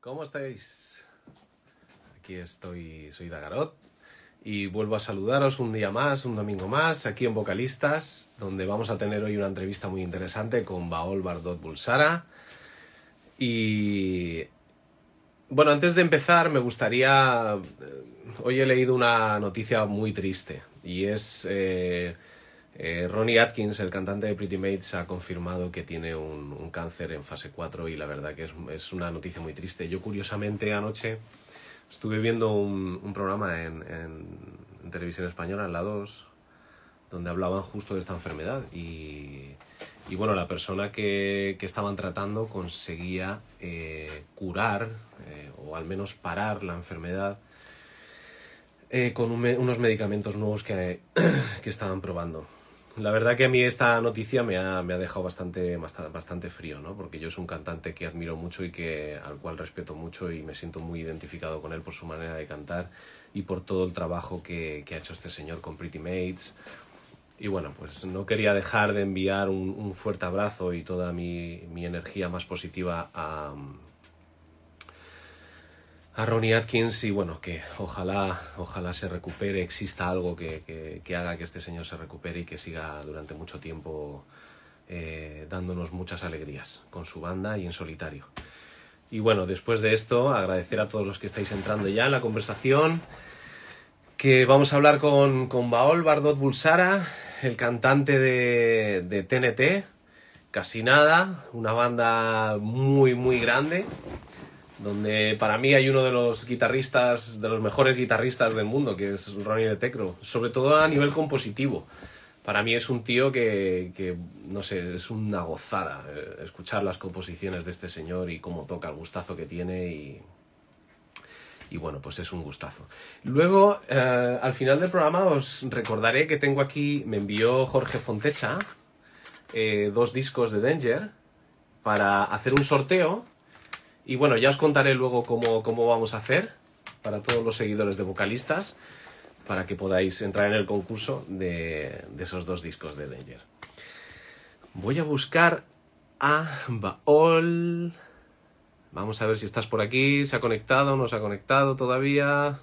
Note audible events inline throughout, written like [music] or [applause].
¿Cómo estáis? Aquí estoy, soy Dagarot y vuelvo a saludaros un día más, un domingo más, aquí en Vocalistas, donde vamos a tener hoy una entrevista muy interesante con Baol Bardot Bulsara. Y bueno, antes de empezar me gustaría... eh, Hoy he leído una noticia muy triste y es... eh, eh, Ronnie Atkins, el cantante de Pretty Mates, ha confirmado que tiene un, cáncer en fase 4 y la verdad que es, una noticia muy triste. Yo curiosamente anoche estuve viendo un, programa en, televisión española, en la 2, donde hablaban justo de esta enfermedad y, bueno, la persona que, estaban tratando conseguía eh, curar eh, o al menos parar la enfermedad con un unos medicamentos nuevos que [clears throat] estaban probando. La verdad que a mí esta noticia me ha, me ha dejado bastante, basta- bastante frío, ¿no? Porque yo soy un cantante que admiro mucho y que, al cual respeto mucho y me siento muy identificado con él por su manera de cantar y por todo el trabajo que, que ha hecho este señor con Pretty Mates. Y bueno, pues no quería dejar de enviar un, un fuerte abrazo y toda mi, mi energía más positiva a, a Ronnie Atkins y bueno, que ojalá, ojalá se recupere, exista algo que, que- haga que este señor se recupere y que siga durante mucho tiempo eh, dándonos muchas alegrías con su banda y en solitario. Y bueno, después de esto, agradecer a todos los que estáis entrando ya en la conversación, que vamos a hablar con, con Baol Bardot Bulsara, el cantante de, de TNT, Casi Nada, una banda muy, muy grande, donde para mí hay uno de los guitarristas, de los mejores guitarristas del mundo, que es Ronnie de Tecro, sobre todo a nivel compositivo. Para mí es un tío que, que, no sé, es una gozada eh, escuchar las composiciones de este señor y cómo toca, el gustazo que tiene y, y bueno, pues es un gustazo. Luego, eh, al final del programa os recordaré que tengo aquí, me envió Jorge Fontecha eh, dos discos de Danger para hacer un sorteo. Y bueno, ya os contaré luego cómo, cómo vamos a hacer para todos los seguidores de vocalistas, para que podáis entrar en el concurso de, esos dos discos de Danger. Voy a buscar a Baol. Vamos a ver si estás por aquí. ¿Se ha conectado? ¿No se ha conectado todavía?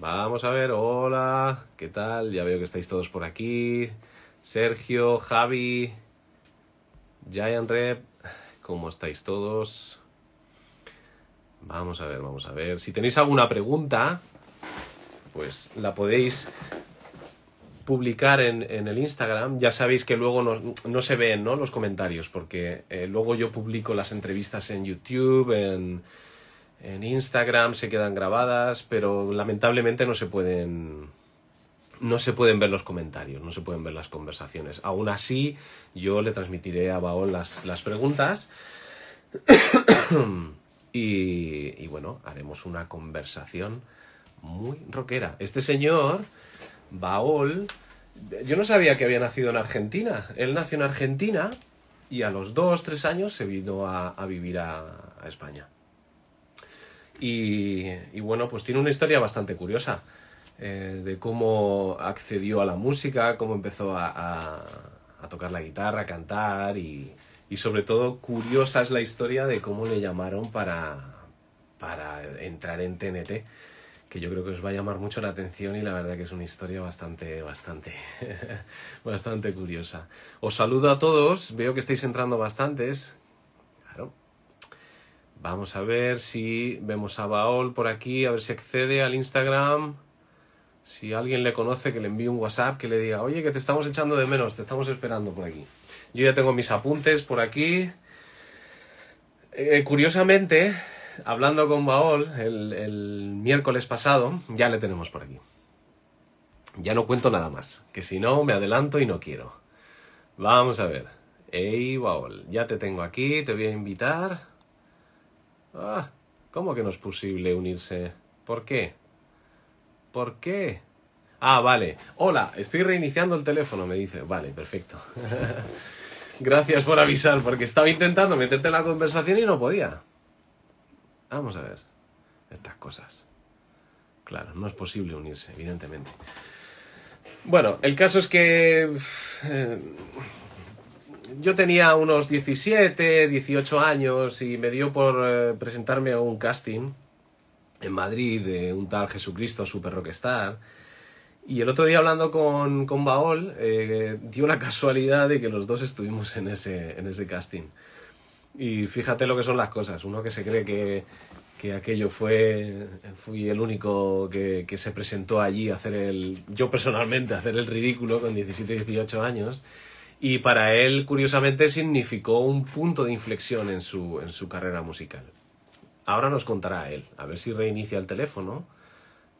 Vamos a ver. Hola. ¿Qué tal? Ya veo que estáis todos por aquí. Sergio, Javi, Giant Rep. ¿Cómo estáis todos? Vamos a ver, vamos a ver. Si tenéis alguna pregunta, pues la podéis publicar en, en el Instagram. Ya sabéis que luego no se ven ¿no? los comentarios, porque eh, luego yo publico las entrevistas en YouTube, en, en Instagram, se quedan grabadas, pero lamentablemente no se pueden no se pueden ver los comentarios, no se pueden ver las conversaciones. Aún así, yo le transmitiré a Baol las, las preguntas [coughs] y, bueno, haremos una conversación muy rockera. Este señor, Baol, yo no sabía que había nacido en Argentina. Él nació en Argentina y a los dos, tres años se vino a, vivir a, España. Y, y bueno, pues tiene una historia bastante curiosa eh, de cómo accedió a la música, cómo empezó a- a tocar la guitarra, a cantar y, y sobre todo curiosa es la historia de cómo le llamaron para, para entrar en TNT, que yo creo que os va a llamar mucho la atención y la verdad que es una historia bastante, bastante, [laughs] bastante curiosa. Os saludo a todos, veo que estáis entrando bastantes. Claro. Vamos a ver si vemos a Baol por aquí, a ver si accede al Instagram. Si alguien le conoce, que le envíe un WhatsApp, que le diga, oye, que te estamos echando de menos, te estamos esperando por aquí. Yo ya tengo mis apuntes por aquí. Eh, curiosamente, hablando con Baol el, el miércoles pasado, ya le tenemos por aquí. Ya no cuento nada más, que si no me adelanto y no quiero. Vamos a ver. Ey, Baol, ya te tengo aquí, te voy a invitar. Ah, ¿cómo que no es posible unirse? ¿Por qué? ¿Por qué? Ah, vale. Hola, estoy reiniciando el teléfono, me dice. Vale, perfecto. [laughs] Gracias por avisar, porque estaba intentando meterte en la conversación y no podía. Vamos a ver. Estas cosas. Claro, no es posible unirse, evidentemente. Bueno, el caso es que... eh, yo tenía unos 17, 18 años y me dio por eh, presentarme a un casting en Madrid de un tal Jesucristo Super Rockstar. Y el otro día hablando con, con Baol, eh, dio la casualidad de que los dos estuvimos en ese, en ese casting. Y fíjate lo que son las cosas. Uno que se cree que, que aquello fue, fui el único que, que, se presentó allí a hacer el, yo personalmente, a hacer el ridículo con 17, 18 años. Y para él, curiosamente, significó un punto de inflexión en su, en su carrera musical. Ahora nos contará él, a ver si reinicia el teléfono,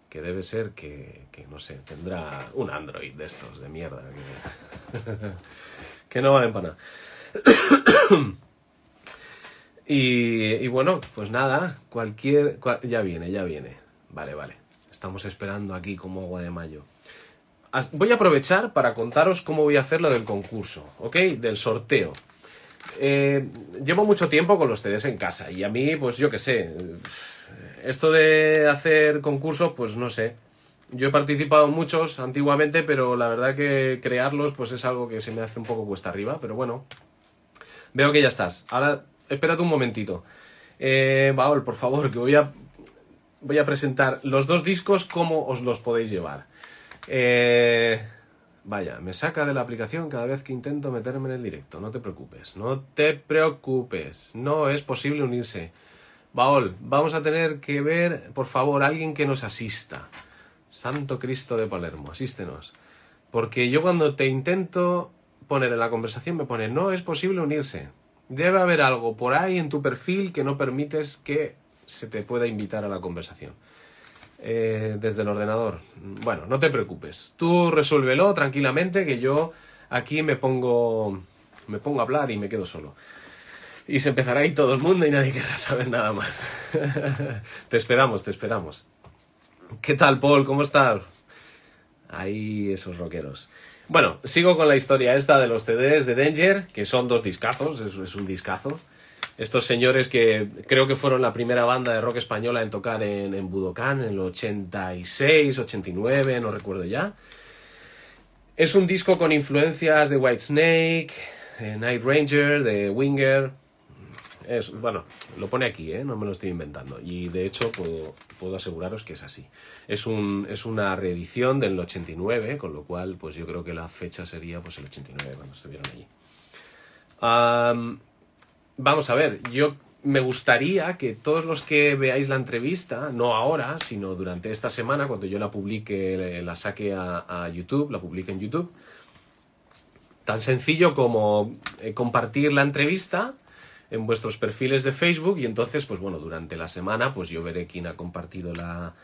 que debe ser que, que no sé, tendrá un Android de estos, de mierda, que, [laughs] no valen para nada. [coughs] y, y, bueno, pues nada, cualquier... Cual, ya viene, ya viene. Vale, vale. Estamos esperando aquí como agua de mayo. Voy a aprovechar para contaros cómo voy a hacer lo del concurso, ¿ok? Del sorteo. Eh, llevo mucho tiempo con los CDs en casa y a mí, pues yo qué sé, esto de hacer concursos, pues no sé. Yo he participado en muchos antiguamente, pero la verdad que crearlos, pues es algo que se me hace un poco cuesta arriba, pero bueno. Veo que ya estás. Ahora, espérate un momentito. Eh, Baol, por favor, que voy a, voy a presentar los dos discos, cómo os los podéis llevar. Eh, vaya, me saca de la aplicación cada vez que intento meterme en el directo. No te preocupes, no te preocupes. No es posible unirse. Baol, vamos a tener que ver, por favor, alguien que nos asista. Santo Cristo de Palermo, asístenos. Porque yo cuando te intento poner en la conversación me pone, no es posible unirse. Debe haber algo por ahí en tu perfil que no permites que se te pueda invitar a la conversación. Eh, desde el ordenador. Bueno, no te preocupes. Tú resuélvelo tranquilamente que yo aquí me pongo me pongo a hablar y me quedo solo. Y se empezará ahí todo el mundo y nadie querrá saber nada más. [laughs] te esperamos, te esperamos. ¿Qué tal, Paul? ¿Cómo estás? Ahí esos rockeros. Bueno, sigo con la historia esta de los CDs de Danger, que son dos discazos, es, un discazo estos señores que creo que fueron la primera banda de rock española en tocar en, en Budokan en el 86, 89, no recuerdo ya. Es un disco con influencias de Whitesnake, de Night Ranger, de Winger. Es, bueno, lo pone aquí, ¿eh? no me lo estoy inventando. Y de hecho puedo, puedo aseguraros que es así. Es, un, es una reedición del 89, con lo cual pues yo creo que la fecha sería pues el 89 cuando estuvieron allí. Vamos a ver, yo me gustaría que todos los que veáis la entrevista, no ahora, sino durante esta semana, cuando yo la publique, la saque a, YouTube, la publique en YouTube, tan sencillo como eh, compartir la entrevista en vuestros perfiles de Facebook y entonces, pues bueno, durante la semana, pues yo veré quién ha compartido la,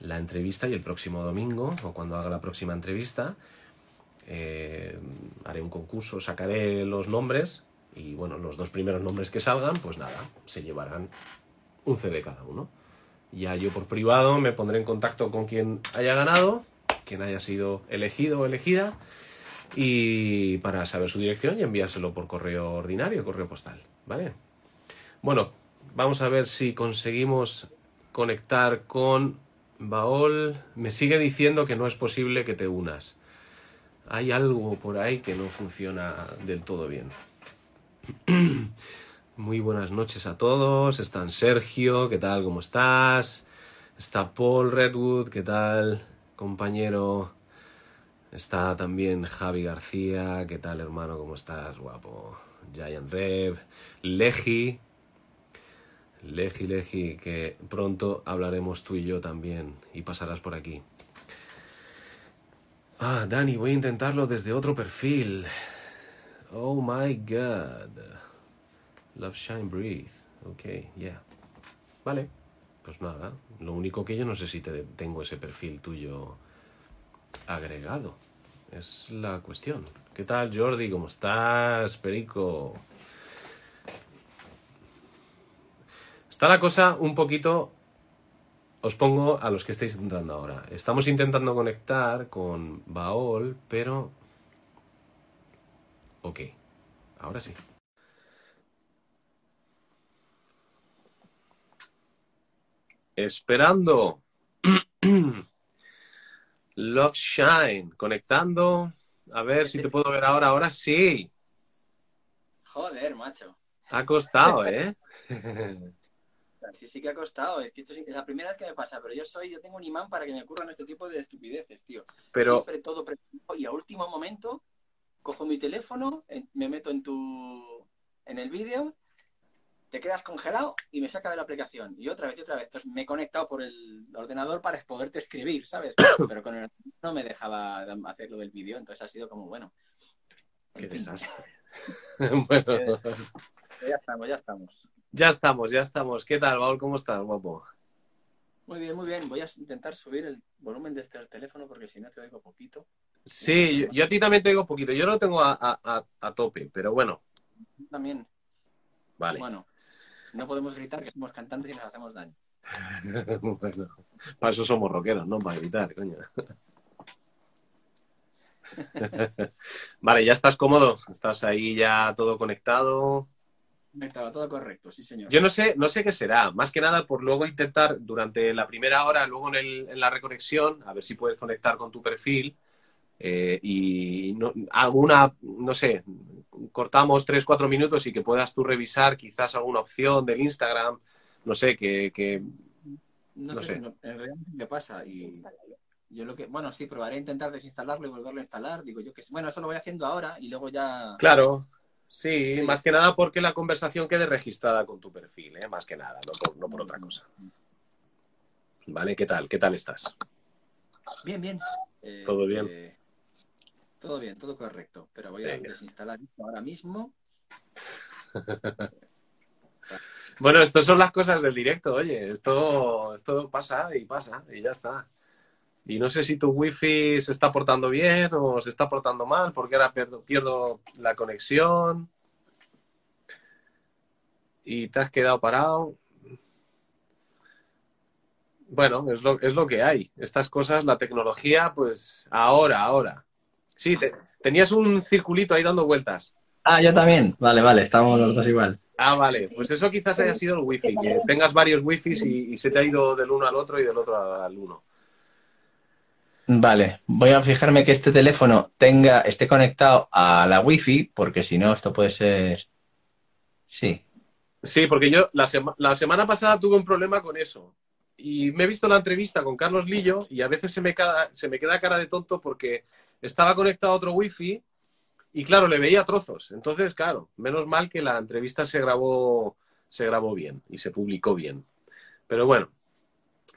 la entrevista y el próximo domingo, o cuando haga la próxima entrevista, eh, haré un concurso, sacaré los nombres y bueno, los dos primeros nombres que salgan, pues nada, se llevarán un CD cada uno. Ya yo por privado me pondré en contacto con quien haya ganado, quien haya sido elegido o elegida, y para saber su dirección y enviárselo por correo ordinario, correo postal, ¿vale? Bueno, vamos a ver si conseguimos conectar con Baol. Me sigue diciendo que no es posible que te unas. Hay algo por ahí que no funciona del todo bien. [clears throat] Muy buenas noches a todos. Están Sergio, ¿qué tal? ¿Cómo estás? Está Paul Redwood, ¿qué tal, compañero? Está también Javi García, ¿qué tal, hermano? ¿Cómo estás? Guapo. Giant Rev, Leji, Leji, Leji, que pronto hablaremos tú y yo también y pasarás por aquí. Ah, Dani, voy a intentarlo desde otro perfil. Oh my god. Love, shine, breathe. Ok, yeah. Vale. Pues nada. Lo único que yo no sé si te tengo ese perfil tuyo agregado. Es la cuestión. ¿Qué tal, Jordi? ¿Cómo estás, Perico? Está la cosa un poquito... Os pongo a los que estáis entrando ahora. Estamos intentando conectar con Baol, pero Ok, ahora sí. Esperando. [clears throat] Love Shine. Conectando. A ver si te puedo ver ahora. Ahora sí. Joder, macho. Ha costado, ¿eh? [laughs] Sí, sí que ha costado. Es que esto es la primera vez que me pasa, pero yo soy, yo tengo un imán para que me ocurran este tipo de estupideces, tío. Pero, Siempre todo preparado y a último momento cojo mi teléfono, me meto en tu en el vídeo, te quedas congelado y me saca de la aplicación. Y otra vez y otra vez. Entonces me he conectado por el ordenador para poderte escribir, ¿sabes? [coughs] Pero con el no me dejaba hacer lo del vídeo, entonces ha sido como, bueno. qué desastre. [laughs] [laughs] bueno, Ya estamos, ya estamos. Ya estamos, ya estamos. ¿Qué tal, Paul? ¿Cómo estás, guapo? Muy bien, muy bien. Voy a intentar subir el volumen de este teléfono porque si no te oigo poquito. Sí, yo, yo a ti también te digo poquito. Yo lo tengo a, a- a- a tope, pero bueno, También, vale. bueno, no podemos gritar que somos cantantes y nos hacemos daño. [laughs] Bueno, para eso somos rockeros, ¿no? Para gritar, coño. [laughs] [laughs] vale, ya estás cómodo. Estás ahí ya todo conectado. Estaba todo correcto, sí, señor. Yo no sé, no sé qué será. Más que nada por luego intentar durante la primera hora, luego en, el- en la reconexión, a ver si puedes conectar con tu perfil. eh, y no, alguna, no sé, cortamos tres, cuatro minutos y que puedas tú revisar quizás alguna opción del Instagram, no sé, que, que no, no sé, sé. no- en realidad qué pasa. Y yo lo que, bueno, sí, probaré a intentar desinstalarlo y volverlo a instalar. Digo yo que bueno, eso lo voy haciendo ahora y luego ya. Claro, sí, Sí. más que nada porque la conversación quede registrada con tu perfil, ¿eh? más que nada, no por, no por otra cosa. ¿Vale? ¿Qué tal? ¿Qué tal estás? Bien, bien. Eh, Todo bien. eh, todo bien, todo correcto. Pero voy a desinstalar esto ahora mismo. [laughs] Bueno, estas son las cosas del directo, oye, esto, esto pasa y pasa y ya está. Y no sé si tu wifi se está portando bien o se está portando mal, porque ahora pierdo, pierdo la conexión y te has quedado parado. Bueno, es lo, es lo que hay. Estas cosas, la tecnología, pues ahora, ahora. Sí, te- tenías un circulito ahí dando vueltas. Ah, yo también. Vale, vale, estamos los dos igual. Ah, vale. Pues eso quizás haya sido el wifi, que tengas varios wifis y, y se te ha ido del uno al otro y del otro al uno. Vale, voy a fijarme que este teléfono tenga, esté conectado a la wifi, porque si no, esto puede ser. Sí. Sí, porque yo la, la semana pasada tuve un problema con eso. Y me he visto la entrevista con Carlos Lillo y a veces se me, se me queda cara de tonto porque estaba conectado a otro wifi y claro, le veía trozos. Entonces, claro, menos mal que la entrevista se grabó, se grabó bien y se publicó bien. Pero bueno,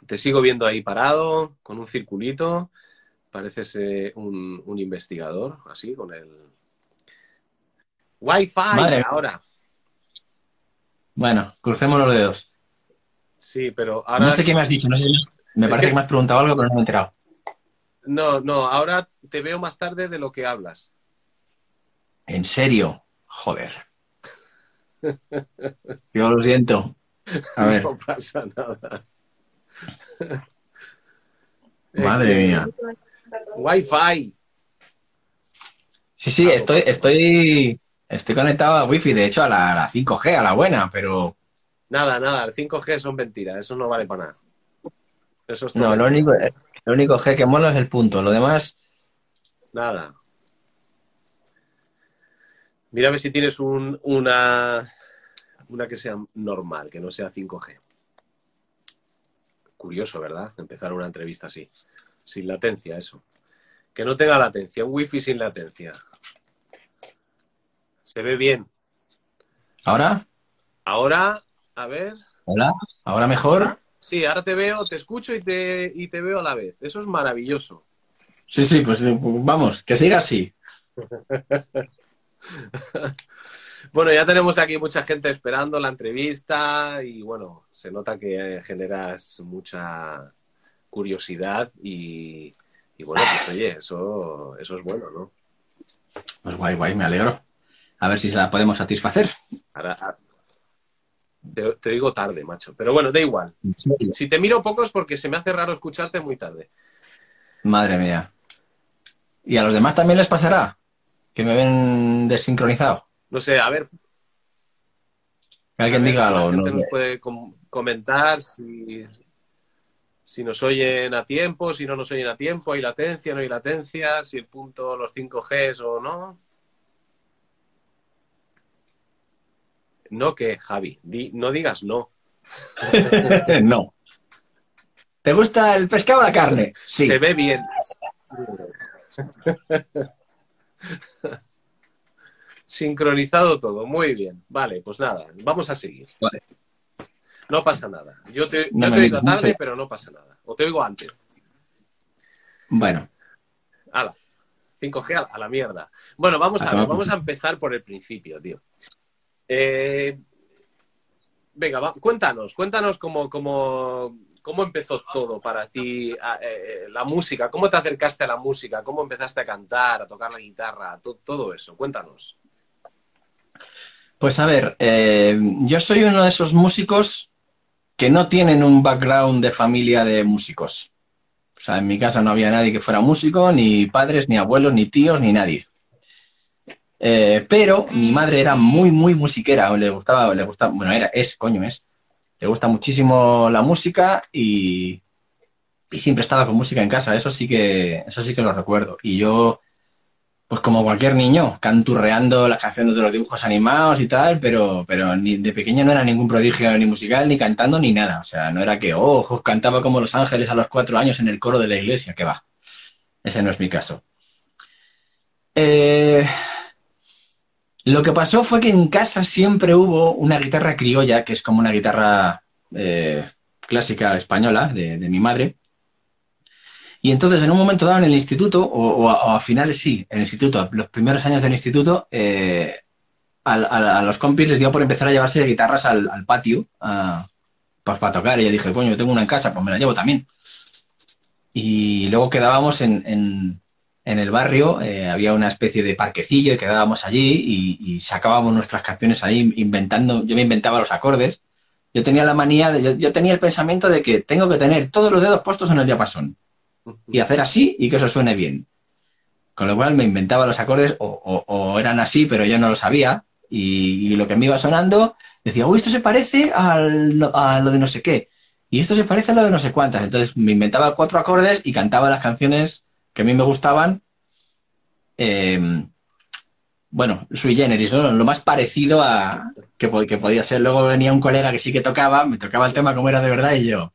te sigo viendo ahí parado, con un circulito. Pareces eh, un, un investigador, así, con el... Wi-Fi Madre ahora. Bueno, crucemos los dedos. Sí, pero ahora... No sé qué me has dicho, no sé. Me Es parece que- que me has preguntado algo, pero no me he enterado. No, no, ahora te veo más tarde de lo que hablas. ¿En serio? Joder. Yo lo siento. A [laughs] ver, No pasa nada. [laughs] madre Eh, mía. Wi-Fi. Sí, sí, estoy, estoy, estoy conectado a wifi, de hecho a la, a la 5G, a la buena, pero Nada, nada, el 5G son mentiras, eso no vale para nada. Eso es no, lo único, lo único G que mola es el punto, lo demás, Nada. Mira a ver si tienes un, una, una que sea normal, que no sea 5G. Curioso, ¿verdad? Empezar una entrevista así. Sin latencia, eso. Que no tenga latencia, un wifi sin latencia. Se ve bien. ¿ahora? Ahora, a ver. ¿Hola? ¿Ahora mejor? Sí, ahora te veo, te escucho y te, y te veo a la vez. Eso es maravilloso. Sí, sí, pues vamos, que siga así. [laughs] Bueno, ya tenemos aquí mucha gente esperando la entrevista y bueno, se nota que generas mucha curiosidad y, y bueno, pues oye, eso, eso es bueno, ¿no? Pues guay, guay, me alegro. A ver si se la podemos satisfacer. Ahora, a- te, te digo tarde, macho, pero bueno, da igual. Si te miro poco es porque se me hace raro escucharte muy tarde. Madre mía. ¿Y a los demás también les pasará? ¿Que me ven desincronizado? No sé, a ver, alguien diga si la algo. gente ¿no? nos puede com- comentar si, si nos oyen a tiempo, si no nos oyen a tiempo, hay latencia, no hay latencia, si el punto, los 5Gs o no. No que, Javi, no digas no. [laughs] no. ¿Te gusta el pescado o la carne? Sí. Se ve bien. [laughs] Sincronizado todo, muy bien. Vale, pues nada, vamos a seguir. No pasa nada. Yo te, yo te oigo tarde, pero no pasa nada. O te oigo antes. Bueno. Hala. 5G a la mierda. Bueno, vamos a ver, vamos a empezar por el principio, tío. Eh, venga, cuéntanos, cuéntanos cómo, cómo, cómo, empezó todo para ti, eh, la música, cómo te acercaste a la música, cómo empezaste a cantar, a tocar la guitarra, todo eso, cuéntanos. Pues a ver, eh, yo soy uno de esos músicos que no tienen un background de familia de músicos. O sea, en mi casa no había nadie que fuera músico, ni padres, ni abuelos, ni tíos, ni nadie. Eh, pero mi madre era muy, muy musiquera, le gustaba, le gustaba, bueno, era, es, coño, es. Le gusta muchísimo la música y, y siempre estaba con música en casa, eso sí que, eso sí que lo recuerdo. Y yo, pues como cualquier niño, canturreando las canciones de los dibujos animados y tal, pero, pero ni, de pequeño no era ningún prodigio ni musical, ni cantando, ni nada. O sea, no era que, oh, cantaba como Los Ángeles a los cuatro años en el coro de la iglesia, que va. Ese no es mi caso. Eh, lo que pasó fue que en casa siempre hubo una guitarra criolla, que es como una guitarra eh, clásica española de mi madre, y entonces, en un momento dado en el instituto, o, a, finales sí, en el instituto, los primeros años del instituto, eh, a, los compis les dio por empezar a llevarse guitarras al, patio pues para tocar. Y yo dije, coño, yo tengo una en casa, pues me la llevo también. Y luego quedábamos en, el barrio, eh, había una especie de parquecillo y quedábamos allí y, sacábamos nuestras canciones ahí inventando, yo me inventaba los acordes. Yo tenía la manía, de, yo, yo tenía el pensamiento de que tengo que tener todos los dedos puestos en el diapasón y hacer así y que eso suene bien. Con lo cual me inventaba los acordes o, eran así, pero yo no lo sabía. Y, lo que me iba sonando, decía, uy, esto se parece a lo de no sé qué. Y esto se parece a lo de no sé cuántas. Entonces me inventaba cuatro acordes y cantaba las canciones que a mí me gustaban. Em, bueno, sui generis, ¿no? Lo más parecido a que, que, podía ser. Luego venía un colega que sí que tocaba, me tocaba el tema como era de verdad y yo,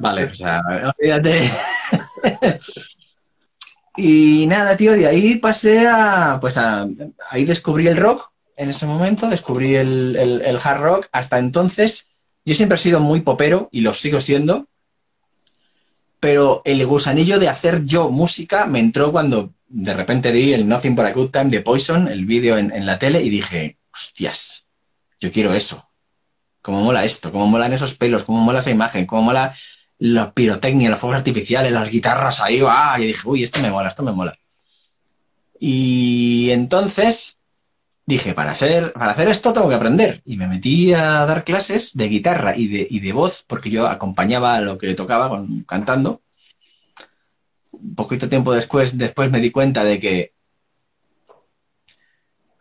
vale, o sea, olvídate. [laughs] y nada, tío, de ahí pasé a, pues a, ahí descubrí el rock en ese momento, descubrí el, el, hard rock. Hasta entonces, yo siempre he sido muy popero y lo sigo siendo, pero el gusanillo de hacer yo música me entró cuando de repente vi el Nothing But a Good Time de Poison, el vídeo en, en la tele, y dije, hostias, yo quiero eso. ¿Cómo mola esto? ¿Cómo molan esos pelos? ¿Cómo mola esa imagen? ¿Cómo mola la pirotecnia, los fuegos artificiales, las guitarras ahí, ¡ah! Y dije, uy, esto me mola, esto me mola. Y entonces dije, para hacer, para hacer esto tengo que aprender. Y me metí a dar clases de guitarra y de, y de voz, porque yo acompañaba lo que tocaba con, cantando. Un poquito tiempo después, después me di cuenta de que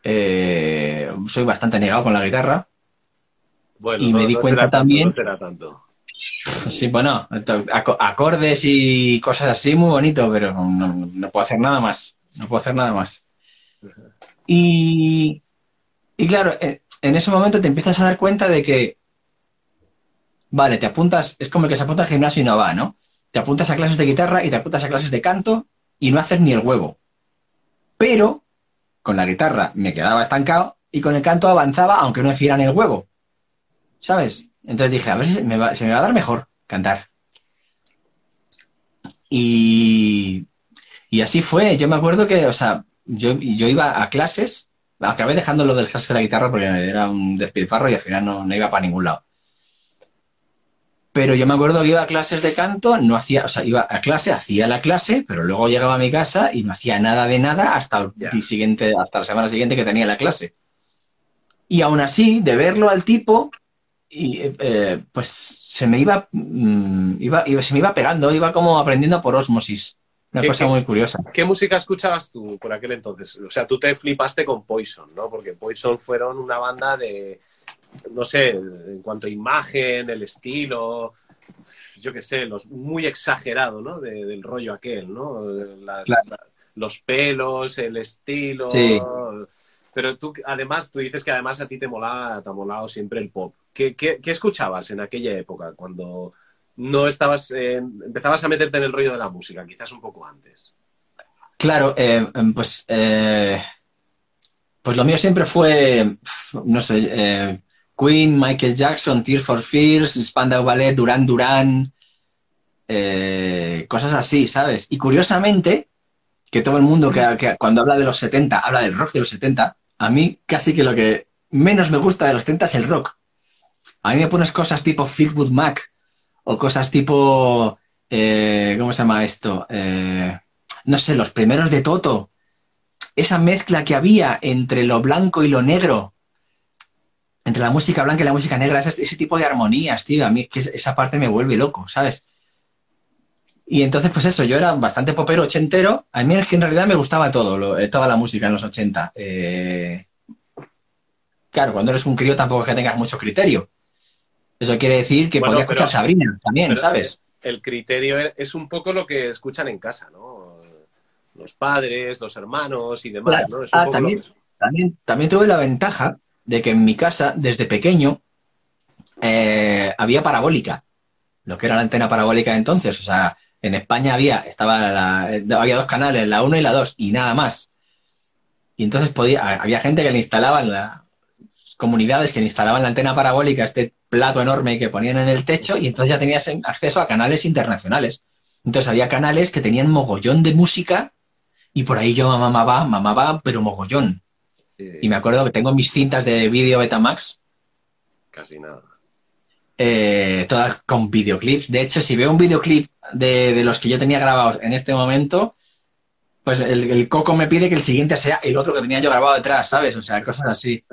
eh, soy bastante negado con la guitarra. Bueno, y me di cuenta también. será tanto. Sí, bueno, acordes y cosas así, muy bonito, pero no, puedo hacer nada más. No puedo hacer nada más. Y, y claro, eh, en ese momento te empiezas a dar cuenta de que, vale, te apuntas, es como el que se apunta al gimnasio y no va, ¿no? Te apuntas a clases de guitarra y te apuntas a clases de canto y no haces ni el huevo. Pero con la guitarra me quedaba estancado y con el canto avanzaba aunque no hiciera ni el huevo. ¿Sabes? Entonces dije, a ver si se me va, a dar mejor cantar. Y, y así fue. Yo me acuerdo que, o sea, yo, yo iba a clases, acabé dejando lo del clase de la guitarra porque era un despilfarro y al final no, no iba para ningún lado. Pero yo me acuerdo que iba a clases de canto, no hacía, o sea, iba a clase, hacía la clase, pero luego llegaba a mi casa y no hacía nada de nada hasta el siguiente, hasta la semana siguiente que tenía la clase. Y aún así, de verlo al tipo, y eh, pues se me iba, mm, iba, se me iba pegando, iba como aprendiendo por osmosis. Una cosa muy curiosa. ¿Qué música escuchabas tú por aquel entonces? O sea, tú te flipaste con Poison, ¿no? Porque Poison fueron una banda de, no sé, en cuanto a imagen, el estilo, yo qué sé, los, muy exagerado, ¿no? del rollo aquel, ¿no? los pelos, el estilo. Pero tú, además, tú dices que además a ti te molaba, te ha molado siempre el pop. ¿Qué, escuchabas en aquella época cuando no estabas, eh, empezabas a meterte en el rollo de la música, quizás un poco antes? Claro, eh, pues, eh, pues lo mío siempre fue, no sé, Queen, Michael Jackson, Tears for Fears, Spandau Ballet, Duran Duran, cosas así, ¿sabes? Y curiosamente, que todo el mundo que cuando habla de los 70 habla del rock de los 70, a mí casi que lo que menos me gusta de los 70 es el rock. A mí me pones cosas tipo Fleetwood Mac o cosas tipo, eh, ¿cómo se llama esto? Eh, no sé, los primeros de Toto. Esa mezcla que había entre lo blanco y lo negro, entre la música blanca y la música negra, ese, tipo de armonías, tío, a mí que esa parte me vuelve loco, ¿sabes? Y entonces, pues eso, yo era bastante popero ochentero. A mí es que en realidad me gustaba todo, lo, eh, toda la música en los 80. Eh, claro, cuando eres un crío tampoco es que tengas mucho criterio. Eso quiere decir que Bueno, podía pero- escuchar Sabrina también, Pero ¿sabes? El criterio es un poco lo que escuchan en casa, ¿no? Los padres, los hermanos y demás, Claro. ¿no? Es un Ah, poco también. lo que- También, también tuve la ventaja de que en mi casa, desde pequeño, eh, había parabólica, lo que era la antena parabólica entonces. O sea, en España había, estaba la- había dos canales, la 1 y la 2, y nada más. Y entonces podía, había gente que le instalaban, la, comunidades que le instalaban la antena parabólica, este plato enorme que ponían en el techo, y entonces ya tenías acceso a canales internacionales. Entonces había canales que tenían mogollón de música, y por ahí yo mamaba, mamaba, pero mogollón. Y me acuerdo que tengo mis cintas de vídeo Betamax, Casi nada. eh, todas con videoclips. De hecho, si veo un videoclip de, de los que yo tenía grabados en este momento, pues el, el coco me pide que el siguiente sea el otro que tenía yo grabado detrás, ¿sabes? O sea, cosas así.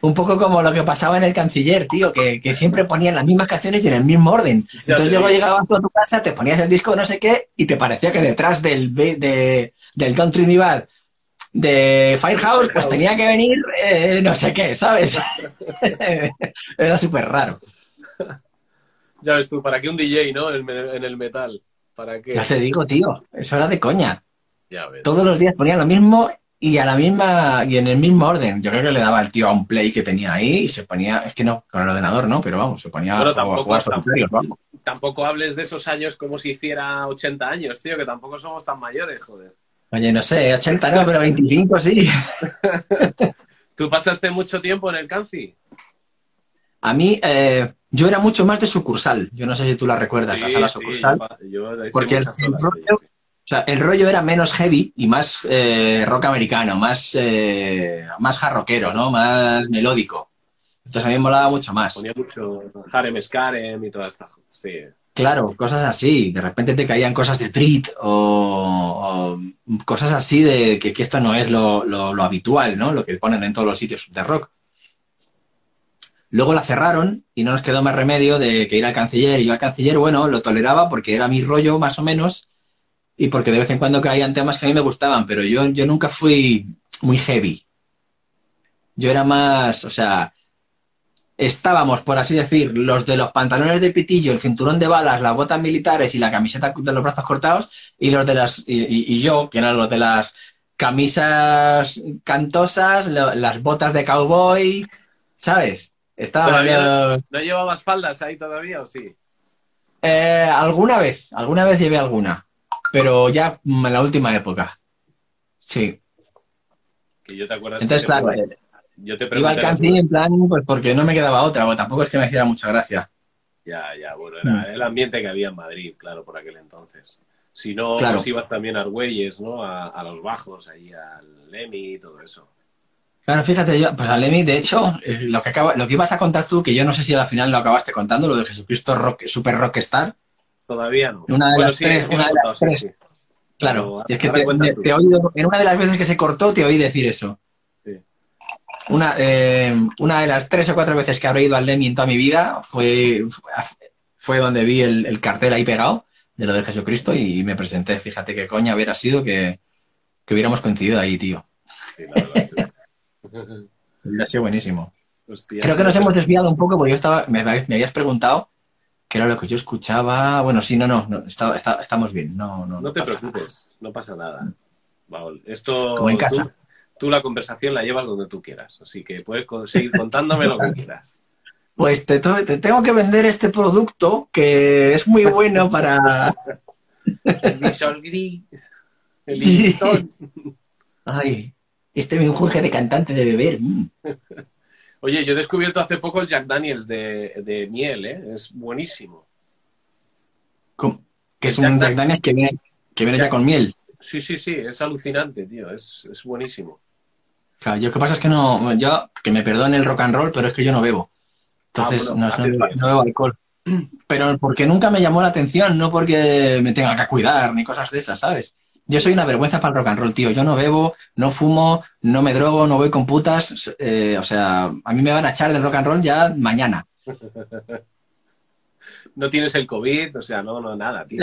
Un poco como lo que pasaba en el canciller, tío, que, que siempre ponían las mismas canciones y en el mismo orden. Ya Entonces luego llegabas tú a tu casa, te ponías el disco no sé qué y te parecía que detrás del, de, del Don't Treat Me Bad de Firehouse, pues tenía que venir eh, no sé qué, ¿sabes? [laughs] Era súper raro. [laughs] Ya ves tú, ¿para qué un DJ, no? En, en el metal. ¿Para qué? Ya te digo, tío, eso era de coña. Ya ves. Todos los días ponían lo mismo y a la misma y en el mismo orden. Yo creo que le daba el tío a un play que tenía ahí y se ponía, es que no, con el ordenador no, pero vamos, se ponía Bueno, a jugar- a tampoco- jugar tampoco- solitarios, vamos. Tampoco hables de esos años como si hiciera 80 años, tío, que tampoco somos tan mayores, joder. Oye, no sé, 80 no, pero 25 sí. [laughs] ¿Tú pasaste mucho tiempo en el Canci? A mí, eh, yo era mucho más de sucursal. Yo no sé si tú la recuerdas, la sala sucursal. yo, yo Porque el- el sí. O sea, el rollo era menos heavy y más eh, rock americano, más, eh, más jarroquero, ¿no? Más melódico. Entonces a mí me molaba mucho más. Ponía mucho Harem Scarem y toda esta. Sí. Claro, cosas así. De repente te caían cosas de Treat o, o cosas así de que, que esto no es lo, lo- lo habitual, ¿no? Lo que ponen en todos los sitios de rock. Luego la cerraron y no nos quedó más remedio de que ir al canciller. Y yo al canciller, bueno, lo toleraba porque era mi rollo más o menos y porque de vez en cuando caían temas que a mí me gustaban, pero yo, yo nunca fui muy heavy. Yo era más, o sea, estábamos, por así decir, los de los pantalones de pitillo, el cinturón de balas, las botas militares y la camiseta de los brazos cortados, y los de las, y, y- y yo, que eran los de las camisas cantosas, lo- las botas de cowboy, ¿sabes? Estaba Todavía ¿No llevabas faldas ahí todavía o sí? eh, alguna vez, alguna vez llevé alguna, pero ya mm, en la última época. Sí. Que yo te acuerdas Entonces, que te- claro, eh, yo te iba pregunté. al cancín en plan, pues porque no me quedaba otra, bueno, tampoco es que me hiciera mucha gracia. Ya, ya, bueno, Mm. era el ambiente que había en Madrid, claro, por aquel entonces. Si no, Claro. pues ibas también a Argüelles, ¿no? A, a los bajos, ahí al Lemi y todo eso. Claro, fíjate, yo, pues Alemi, de hecho, eh, lo que acaba, lo que ibas a contar tú, que yo no sé si al final lo acabaste contando, lo de Jesucristo rock, Super Rockstar. Todavía no. Una de bueno, las sí, tres, sí una las sí, tres. sí. Claro, y es que te, te- te he oído, en una de las veces que se cortó, te oí decir eso. Sí. Una, eh, una de las tres o cuatro veces que habré ido al Lemmy en toda mi vida fue, fue donde vi el, el cartel ahí pegado de lo de Jesucristo y me presenté. Fíjate qué coña hubiera sido que, que hubiéramos coincidido ahí, tío. Sí, la verdad. [laughs] Hubiera sido buenísimo. Hostia. Creo que nos hemos desviado un poco porque yo estaba, me habías preguntado qué era lo que yo escuchaba. Bueno, sí, no, no, no, está- está- estamos bien. No, no, No te pasa preocupes, no pasa nada. Esto. Como en casa. tú la conversación la llevas donde tú quieras. Así que puedes seguir contándome lo que quieras. Pues te, tengo que vender este producto que es muy bueno para... el visor gris, el Ay, este menjunje de cantante de beber. Mm. Oye, yo he descubierto hace poco el Jack Daniels de, miel, ¿eh? Es buenísimo. Que es un Jack Daniels que viene, que viene ya con miel. Sí, sí, sí, es alucinante, tío, es, buenísimo. Claro, yo que pasa es que no, yo, que me perdone el rock and roll, pero es que yo no bebo. Entonces, ah, no, bebo alcohol. [clears throat] Pero porque nunca me llamó la atención, no porque me tenga que cuidar ni cosas de esas, ¿sabes? Yo soy una vergüenza para el rock and roll, tío. Yo no bebo, no fumo, no me drogo, no voy con putas. Eh, o sea, a mí me van a echar del rock and roll ya mañana. [laughs] No tienes el COVID, o sea, no, no, nada, tío.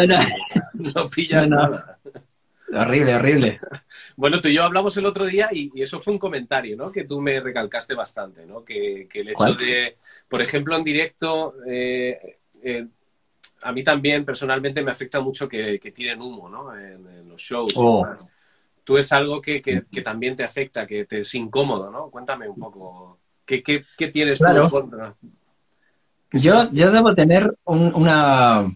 No, [laughs] pillas nada. Horrible, horrible. [laughs] Bueno, tú y yo hablamos el otro día y, eso fue un comentario, ¿no? Que tú me recalcaste bastante, ¿no? Que, el hecho de, por ejemplo, en directo, eh, eh, a mí también personalmente me afecta mucho que, tienen humo, ¿no? En, los shows. Oh. Tú es algo que, también te afecta, que te es incómodo, ¿no? Cuéntame un poco. ¿Qué, tienes tú en contra? Yo, yo debo tener una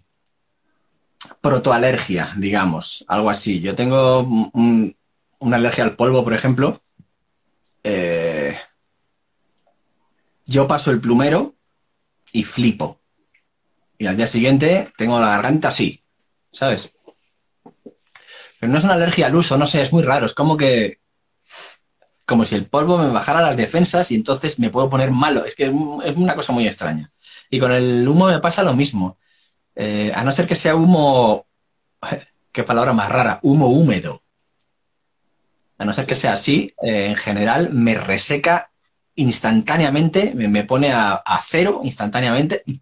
protoalergia, digamos, algo así. Yo tengo una alergia al polvo, por ejemplo. Eh, yo paso el plumero y flipo. Y al día siguiente tengo la garganta así, ¿sabes? Pero no es una alergia al uso, no sé, es muy raro. Es como que. Como si el polvo me bajara las defensas y entonces me puedo poner malo. Es que es una cosa muy extraña. Y con el humo me pasa lo mismo. Eh, a no ser que sea humo. [laughs] Qué palabra más rara, humo húmedo. A no ser que sea así, eh, en general me reseca instantáneamente, me, pone a, cero instantáneamente y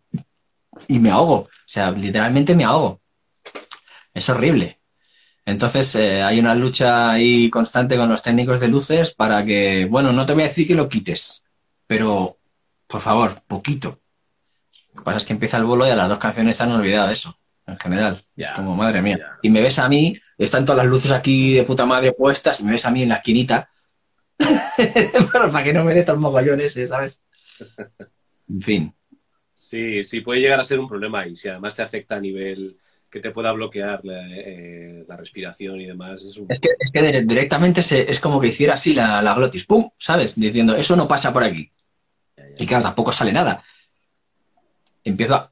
me ahogo. O sea, literalmente me ahogo. Es horrible. Entonces eh, hay una lucha ahí constante con los técnicos de luces para que, bueno, no te voy a decir que lo quites, pero por favor, poquito. Lo que pasa es que empieza el bolo y a las dos canciones se han olvidado de eso, en general. como madre mía. Y me ves a mí, están todas las luces aquí de puta madre puestas, y me ves a mí en la esquinita. [laughs] pero para que no me dé ese, ¿sabes? En fin. Sí, sí, puede llegar a ser un problema y si además te afecta a nivel que te pueda bloquear la, eh, respiración y demás. Es, que, es que directamente se, es como que hiciera así la, la, glotis, ¡pum! ¿Sabes? Diciendo, eso no pasa por aquí. Y claro, tampoco sale nada. Empiezo a,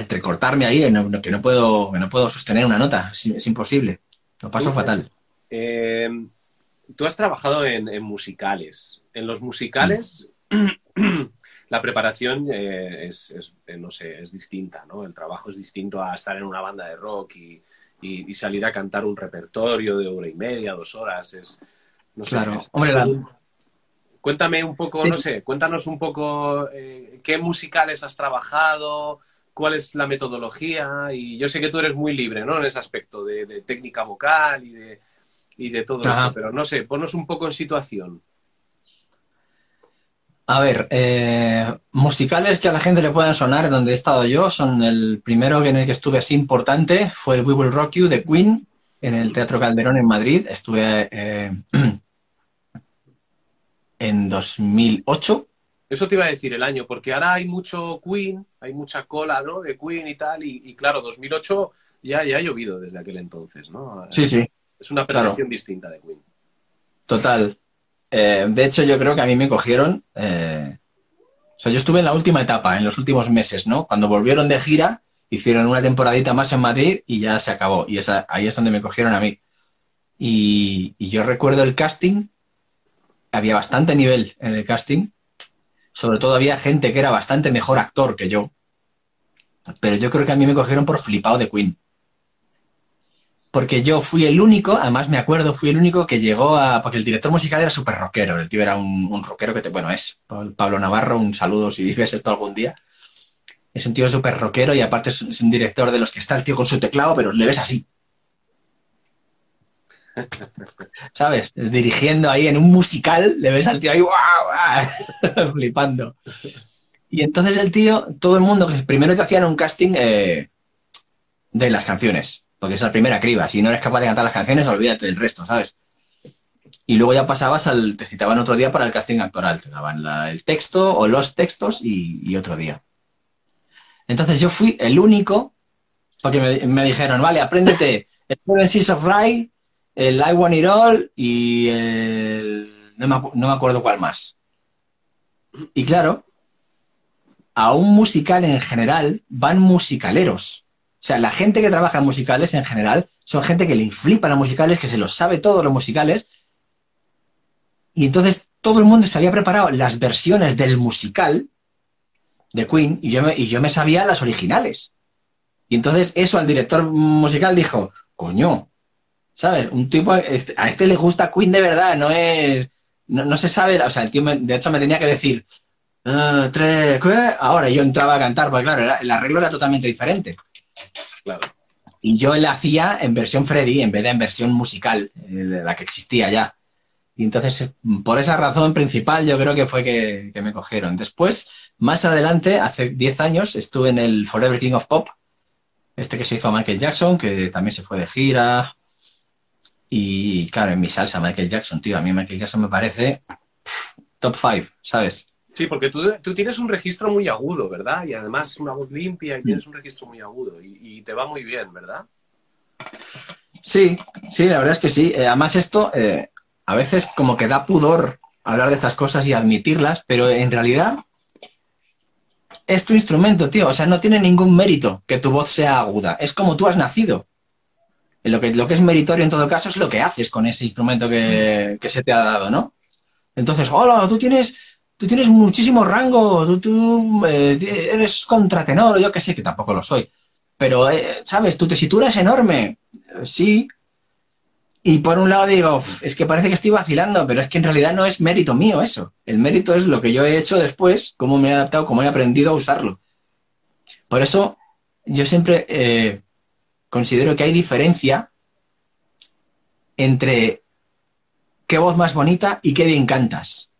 entrecortarme ahí, que, no puedo, no puedo sostener una nota, es, imposible. Lo paso fatal. Eh, tú has trabajado en, musicales. En los musicales... [clears throat] la preparación eh, es, eh, no sé, es distinta, ¿no? El trabajo es distinto a estar en una banda de rock y, salir a cantar un repertorio de hora y media, dos horas. Es, no sé, claro. Cuéntame un poco, no sé, cuéntanos un poco eh, qué musicales has trabajado, cuál es la metodología y yo sé que tú eres muy libre, ¿no? En ese aspecto de, técnica vocal y de, y de todo eso, pero no sé, ponnos un poco en situación. A ver, eh, musicales que a la gente le puedan sonar donde he estado yo son el primero en el que estuve así importante fue el We Will Rock You de Queen en el Teatro Calderón en Madrid. Estuve eh, [clears throat] en 2008. Eso te iba a decir el año, porque ahora hay mucho Queen, hay mucha cola ¿no? de Queen y tal, y, claro, 2008 ya, ya ha llovido desde aquel entonces, ¿no? Sí, sí. Es una percepción distinta de Queen. Total. Eh, de hecho, yo creo que a mí me cogieron. Eh, o sea, yo estuve en la última etapa, en los últimos meses, ¿no? Cuando volvieron de gira, hicieron una temporadita más en Madrid y ya se acabó. Y esa, ahí es donde me cogieron a mí. Y, yo recuerdo el casting. Había bastante nivel en el casting. Sobre todo había gente que era bastante mejor actor que yo. Pero yo creo que a mí me cogieron por flipado de Queen porque yo fui el único, además me acuerdo, fui el único que llegó a. Porque el director musical era súper rockero, el tío era un, rockero que te. Bueno, es Pablo Navarro, un saludo si [laughs] ves esto algún día. Es un tío súper rockero y aparte es, un director de los que está el tío con su teclado, pero le ves así. [laughs] ¿Sabes? Dirigiendo ahí en un musical, le ves al tío ahí, ¡guau! [laughs] flipando. Y entonces el tío, todo el mundo, que primero te hacían un casting eh, de las canciones porque es la primera criba. Si no eres capaz de cantar las canciones, olvídate del resto, ¿sabes? y luego ya pasabas al, te citaban otro día para el casting actoral, te daban el texto o los textos y, otro día. Entonces yo fui el único, porque me, dijeron, vale, apréndete el Seven Seas of Rye, el I Want It All y el... No me acuerdo cuál más. Y claro, a un musical en general van musicaleros. O sea, la gente que trabaja en musicales en general son gente que le flipan los musicales, que se los sabe todos los musicales. Y entonces todo el mundo se había preparado las versiones del musical de Queen y yo me, y yo me sabía las originales. Y entonces eso al director musical dijo, coño, ¿sabes? Un tipo, este- a este le gusta Queen de verdad, no es, no, no se sabe, o sea, el tío de hecho me tenía que decir, "Ah, tres, ¿qué?". ahora yo entraba a cantar, porque claro, era- el arreglo era totalmente diferente. Claro. Y yo la hacía en versión Freddy en vez de en versión musical, eh, de la que existía ya. Y entonces, eh, por esa razón principal, yo creo que fue que, que me cogieron. Después, más adelante, hace 10 años, estuve en el Forever King of Pop, este que se hizo a Michael Jackson, que también se fue de gira. Y claro, en mi salsa, Michael Jackson, tío, a mí Michael Jackson me parece top 5, ¿sabes? Sí, porque tú, tú tienes un registro muy agudo, ¿verdad? Y además una voz limpia y tienes un registro muy agudo y, y te va muy bien, ¿verdad? Sí, sí, la verdad es que sí. Eh, además esto, eh, a veces como que da pudor hablar de estas cosas y admitirlas, pero en realidad es tu instrumento, tío. O sea, no tiene ningún mérito que tu voz sea aguda. Es como tú has nacido. Lo que, lo que es meritorio en todo caso es lo que haces con ese instrumento que, que se te ha dado, ¿no? Entonces, hola, tú tienes, tú tienes muchísimo rango, tú, eh, eres contratenor, yo qué sé, que tampoco lo soy. Pero, eh, ¿sabes? Tu tesitura es enorme. Eh, Sí. Y por un lado digo, "Uf, es que parece que estoy vacilando, pero es que en realidad no es mérito mío eso. El mérito es lo que yo he hecho después, cómo me he adaptado, cómo he aprendido a usarlo. Por eso, yo siempre considero que hay diferencia entre qué voz más bonita y qué bien cantas.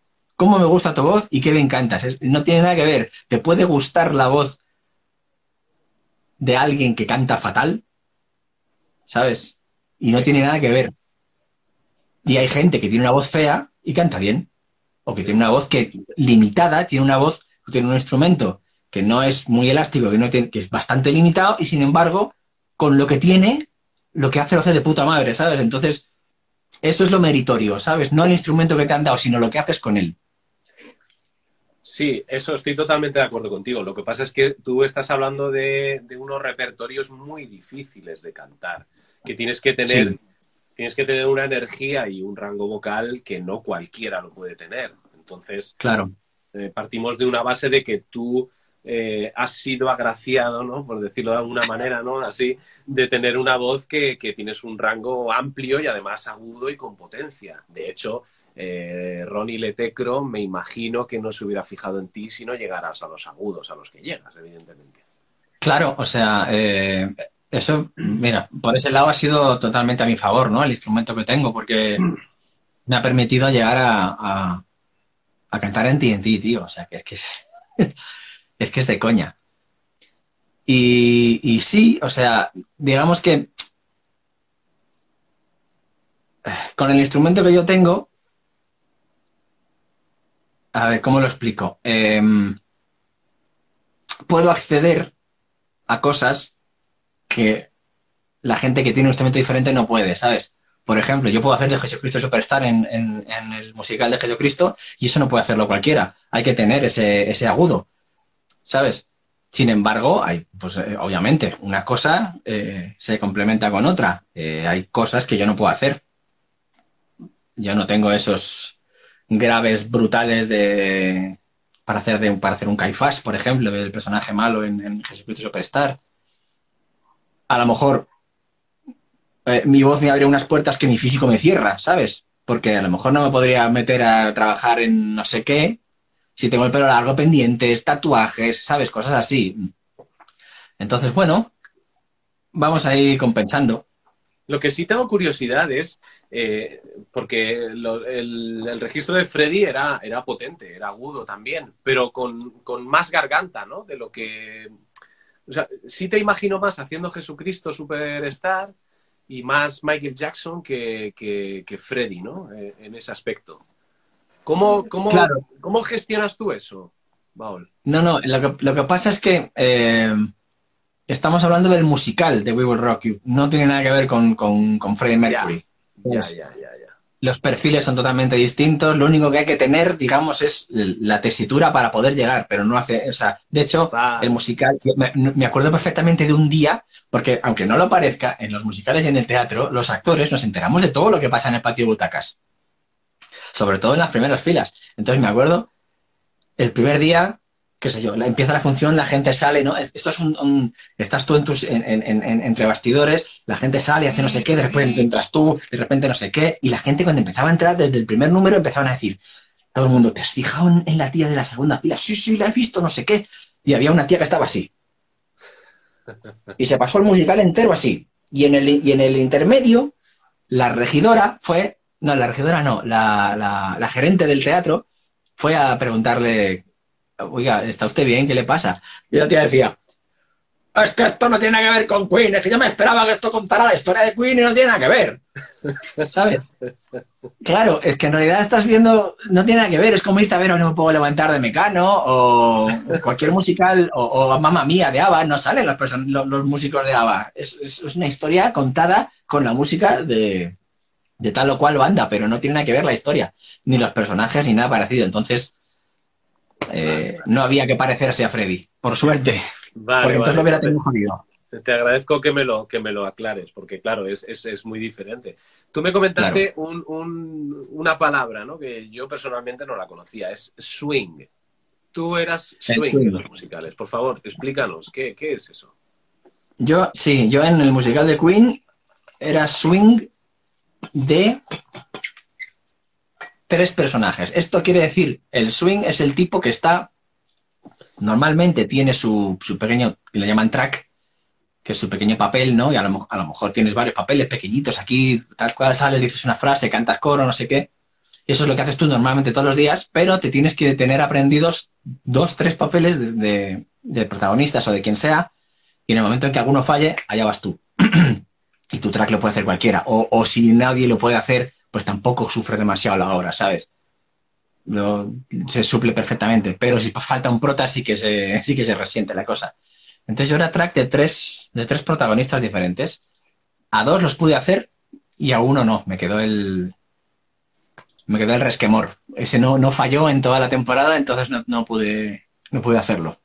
Cómo me gusta tu voz y qué bien cantas. Es- no tiene nada que ver. Te puede gustar la voz de alguien que canta fatal, ¿sabes? Y no tiene nada que ver. Y hay gente que tiene una voz fea y canta bien. O que tiene una voz que limitada, tiene una voz, tiene un instrumento que no es muy elástico, que, no tiene- que es bastante limitado, y sin embargo, con lo que tiene, lo que hace lo hace de puta madre, ¿sabes? Entonces, eso es lo meritorio, ¿sabes? No el instrumento que te han dado, sino lo que haces con él. Sí, eso estoy totalmente de acuerdo contigo. Lo que pasa es que tú estás hablando de, de unos repertorios muy difíciles de cantar, que tienes que tener, Sí. tienes que tener una energía y un rango vocal que no cualquiera lo puede tener. Entonces, Claro. eh, partimos de una base de que tú eh, has sido agraciado, ¿no? Por decirlo de alguna manera, ¿no? Así, de tener una voz que, que tienes un rango amplio y además agudo y con potencia. De hecho, eh, Ronnie Letecro me imagino que no se hubiera fijado en ti si no llegaras a los agudos a los que llegas, evidentemente. Claro, o sea, eh, eso, mira, por ese lado ha sido totalmente a mi favor, ¿no? El instrumento que tengo, porque [clears throat] me ha permitido llegar a, a, a cantar en TNT, tío. O sea, que es que es, [laughs] es que es de coña. Y, y sí, o sea, digamos que eh, con el instrumento que yo tengo, a ver, ¿cómo lo explico? Em, puedo acceder a cosas que la gente que tiene un instrumento diferente no puede, ¿sabes? Por ejemplo, yo puedo hacer de Jesucristo Superstar en, en- el musical de Jesucristo y eso no puede hacerlo cualquiera. Hay que tener ese, ese agudo, ¿sabes? Sin embargo, hay, pues eh, obviamente, una cosa eh, se complementa con otra. Eh, hay cosas que yo no puedo hacer. Yo no tengo esos graves brutales de para hacer de, para hacer un Caifás, por ejemplo, del personaje malo en, en Jesucristo Superstar. A lo mejor eh, mi voz me abre unas puertas que mi físico me cierra, ¿sabes? Porque a lo mejor no me podría meter a trabajar en no sé qué si tengo el pelo largo, pendientes, tatuajes, ¿sabes? Cosas así. Entonces, bueno, vamos a ir compensando. Lo que sí tengo curiosidad es, eh, porque lo- el, el registro de Freddy era, era potente, era agudo también, pero con, con más garganta, ¿no? De lo que... O sea, sí te imagino más haciendo Jesucristo Superstar y más Michael Jackson que, que, que Freddy, ¿no? Eh, en ese aspecto. ¿Cómo, cómo, ¿Cómo gestionas tú eso, Baul? No, no, lo que, lo que pasa es que eh, estamos hablando del musical de We Will Rock You. No tiene nada que ver con, con, con Freddie Mercury. Ya, ya, ya, Los perfiles son totalmente distintos. Lo único que hay que tener, digamos, es la tesitura para poder llegar, pero no hace. O sea, de hecho, el musical. Me, me, acuerdo perfectamente de un día, porque aunque no lo parezca, en los musicales y en el teatro, los actores nos enteramos de todo lo que pasa en el patio de butacas sobre todo en las primeras filas. Entonces me acuerdo, el primer día, qué sé yo, empieza la función, la gente sale, ¿no? Esto es un, estás tú en tus, entre bastidores, la gente sale, hace no sé qué, de repente entras tú, de repente no sé qué, y la gente cuando empezaba a entrar desde el primer número empezaban a decir, todo el mundo, ¿te has fijado en, la tía de la segunda fila? Sí, sí, la he visto, no sé qué. Y había una tía que estaba así. [laughs] Y se pasó el musical entero así. Y en el, y en el intermedio, la regidora fue no, la regidora no, la, la, gerente del teatro fue a preguntarle, oiga, ¿está usted bien? ¿Qué le pasa? Y la tía decía, es que esto no tiene que ver con Queen, es que yo me esperaba que esto contara la historia de Queen y no tiene nada que ver. [laughs] ¿Sabes? Claro, es que en realidad estás viendo, no tiene nada que ver, es como irte a ver o No me puedo levantar de Mecano o cualquier musical o, o Mamma Mía de ABBA, no salen los, los, músicos de ABBA. es, una historia contada con la música de, de tal o cual banda, pero no tiene nada que ver la historia, ni los personajes, ni nada parecido. Entonces, eh, no había que parecerse a Freddy, por suerte. porque entonces lo hubiera tenido jodido. Te agradezco que me lo, que me lo aclares, porque claro, es, es, muy diferente. Tú me comentaste una palabra, ¿no? Que yo personalmente no la conocía, es swing. Tú eras swing, en los musicales. Por favor, explícanos, ¿qué, ¿qué es eso? Yo, sí, yo en el musical de Queen era swing de tres personajes. Esto quiere decir, el swing es el tipo que está, normalmente tiene su, su pequeño, le llaman track, que es su pequeño papel, ¿no? Y a lo, a lo, mejor tienes varios papeles pequeñitos aquí, tal cual sales, dices una frase, cantas coro, no sé qué. Eso es lo que haces tú normalmente todos los días, pero te tienes que tener aprendidos dos, tres papeles de, de protagonistas o de quien sea, y en el momento en que alguno falle, allá vas tú. [clears throat] y tu track lo puede hacer cualquiera. O, si nadie lo puede hacer, pues tampoco sufre demasiado la ¿sabes? se suple perfectamente. Pero si falta un prota, sí que se, [laughs] sí que se resiente la cosa. Entonces yo era track de tres, de tres protagonistas diferentes. A dos los pude hacer y a uno no. Me quedó el. Me quedó el resquemor. Ese no, no falló en toda la temporada, entonces no, no pude, no pude hacerlo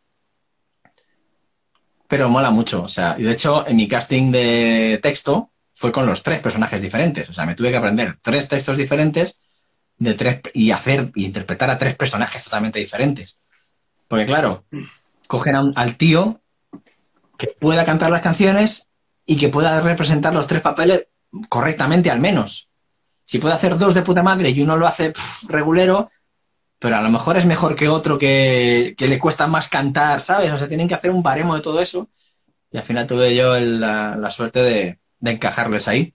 pero mola mucho. O sea, y de hecho, en mi casting de texto fue con los tres personajes diferentes. O sea, me tuve que aprender tres textos diferentes de tres y hacer y interpretar a tres personajes totalmente diferentes. Porque claro, cogen al tío que pueda cantar las canciones y que pueda representar los tres papeles correctamente al menos. Si puede hacer dos de puta madre y uno lo hace regulero, pero a lo mejor es mejor que otro que, le cuesta más cantar, ¿sabes? O sea, tienen que hacer un baremo de todo eso. Y al final tuve yo la, suerte de, encajarles ahí.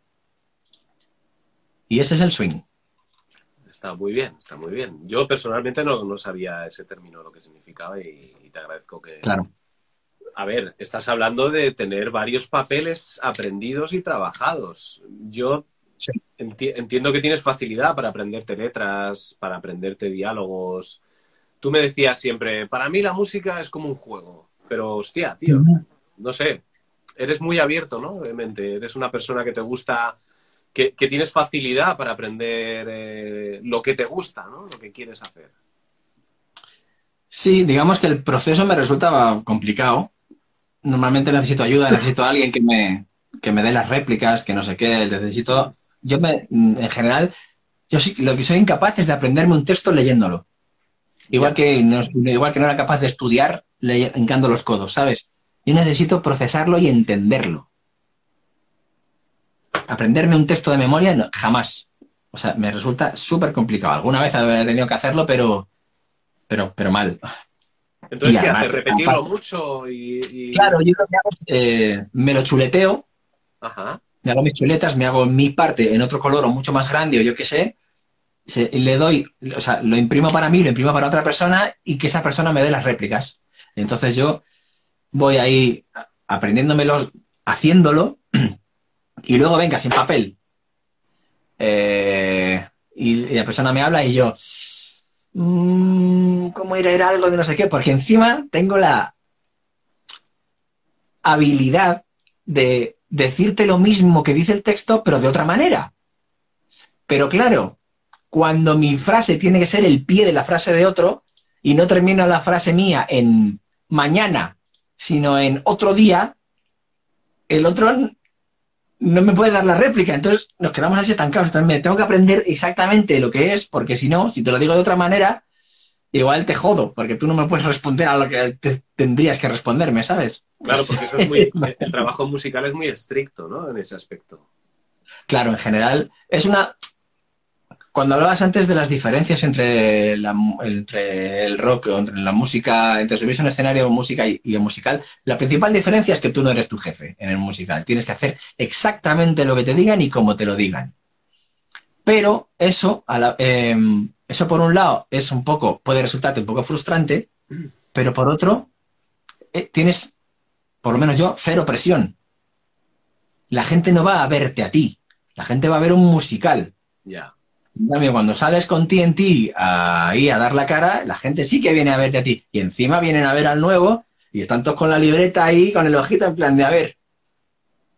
Y ese es el swing. Está muy bien, está muy bien. Yo personalmente no, sabía ese término, lo que significaba, y, te agradezco que... Claro. A ver, estás hablando de tener varios papeles aprendidos y trabajados. Yo entiendo que tienes facilidad para aprenderte letras, para aprenderte diálogos. Tú me decías siempre, para mí la música es como un juego, pero hostia, tío, no sé, eres muy abierto, ¿no? De mente, eres una persona que te gusta, que, tienes facilidad para aprender eh, lo que te gusta, ¿no? Lo que quieres hacer. Sí, digamos que el proceso me resultaba complicado. Normalmente necesito ayuda, necesito a alguien que me, que me dé las réplicas, que no sé qué, necesito yo me, en general, yo sí, lo que soy incapaz es de aprenderme un texto leyéndolo. Igual que, no, igual que no era capaz de estudiar hincando los codos, ¿sabes? Yo necesito procesarlo y entenderlo. Aprenderme un texto de memoria, jamás. O sea, me resulta súper complicado. Alguna vez he tenido que hacerlo, pero, pero, pero mal. Entonces, ¿qué? ¿Repetirlo mucho? Y, Claro, yo lo que hago es, eh, me lo chuleteo. Ajá me hago mis chuletas, me hago mi parte en otro color o mucho más grande o yo qué sé, le doy, o sea, lo imprimo para mí, lo imprimo para otra persona y que esa persona me dé las réplicas. Entonces yo voy ahí aprendiéndomelos, haciéndolo [clears throat] y luego venga sin papel. Eh, y, la persona me habla y yo, mmm, ¿cómo ir a ir algo de no sé qué? Porque encima tengo la habilidad de decirte lo mismo que dice el texto, pero de otra manera. Pero claro, cuando mi frase tiene que ser el pie de la frase de otro y no termino la frase mía en mañana, sino en otro día, el otro no me puede dar la réplica. Entonces nos quedamos así estancados. Entonces me tengo que aprender exactamente lo que es, porque si no, si te lo digo de otra manera, igual te jodo, porque tú no me puedes responder a lo que tendrías que responderme, ¿sabes? Claro, [laughs] porque eso es muy, el trabajo musical es muy estricto, ¿no? En ese aspecto. Claro, en general, es una, cuando hablabas antes de las diferencias entre, el rock, entre la música, entre subirse a un escenario música y, el musical, la principal diferencia es que tú no eres tu jefe en el musical. Tienes que hacer exactamente lo que te digan y como te lo digan. Pero eso, em, eso por un lado es un poco, puede resultarte un poco frustrante, pero por otro, eh, tienes, por lo menos yo, cero presión. La gente no va a verte a ti, la gente va a ver un musical. Ya cuando sales con TNT ahí a dar la cara, la gente sí que viene a verte a ti. Y encima vienen a ver al nuevo y están todos con la libreta ahí, con el ojito en plan de, a ver,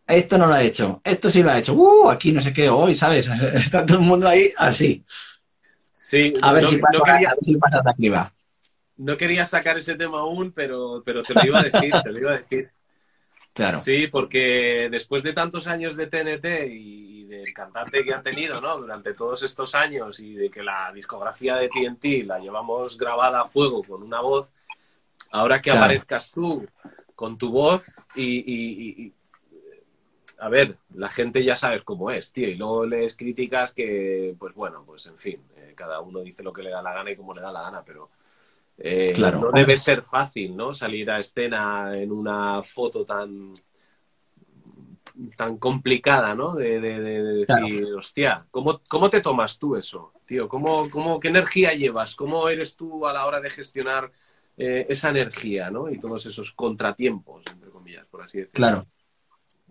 esto no lo ha hecho, esto sí lo ha hecho, uh, aquí no sé qué, hoy, ¿sabes? [laughs] Está todo el mundo ahí así. Sí, a ver, si, pasa, quería, de arriba. No quería sacar ese tema aún, pero, pero te lo iba a decir, te lo iba a decir. Claro. Sí, porque después de tantos años de TNT y del cantante que han tenido ¿no? durante todos estos años y de que la discografía de TNT la llevamos grabada a fuego con una voz, ahora que aparezcas tú con tu voz y, a ver, la gente ya sabe cómo es, tío, y luego lees críticas que, pues bueno, pues en fin, eh, cada uno dice lo que le da la gana y cómo le da la gana, pero eh, no debe ser fácil, ¿no? Salir a escena en una foto tan tan complicada, ¿no? De, decir, hostia, ¿cómo, ¿cómo, te tomas tú eso, tío? ¿Cómo, cómo, ¿Qué energía llevas? ¿Cómo eres tú a la hora de gestionar eh, esa energía, ¿no? Y todos esos contratiempos, entre comillas, por así decirlo. Claro.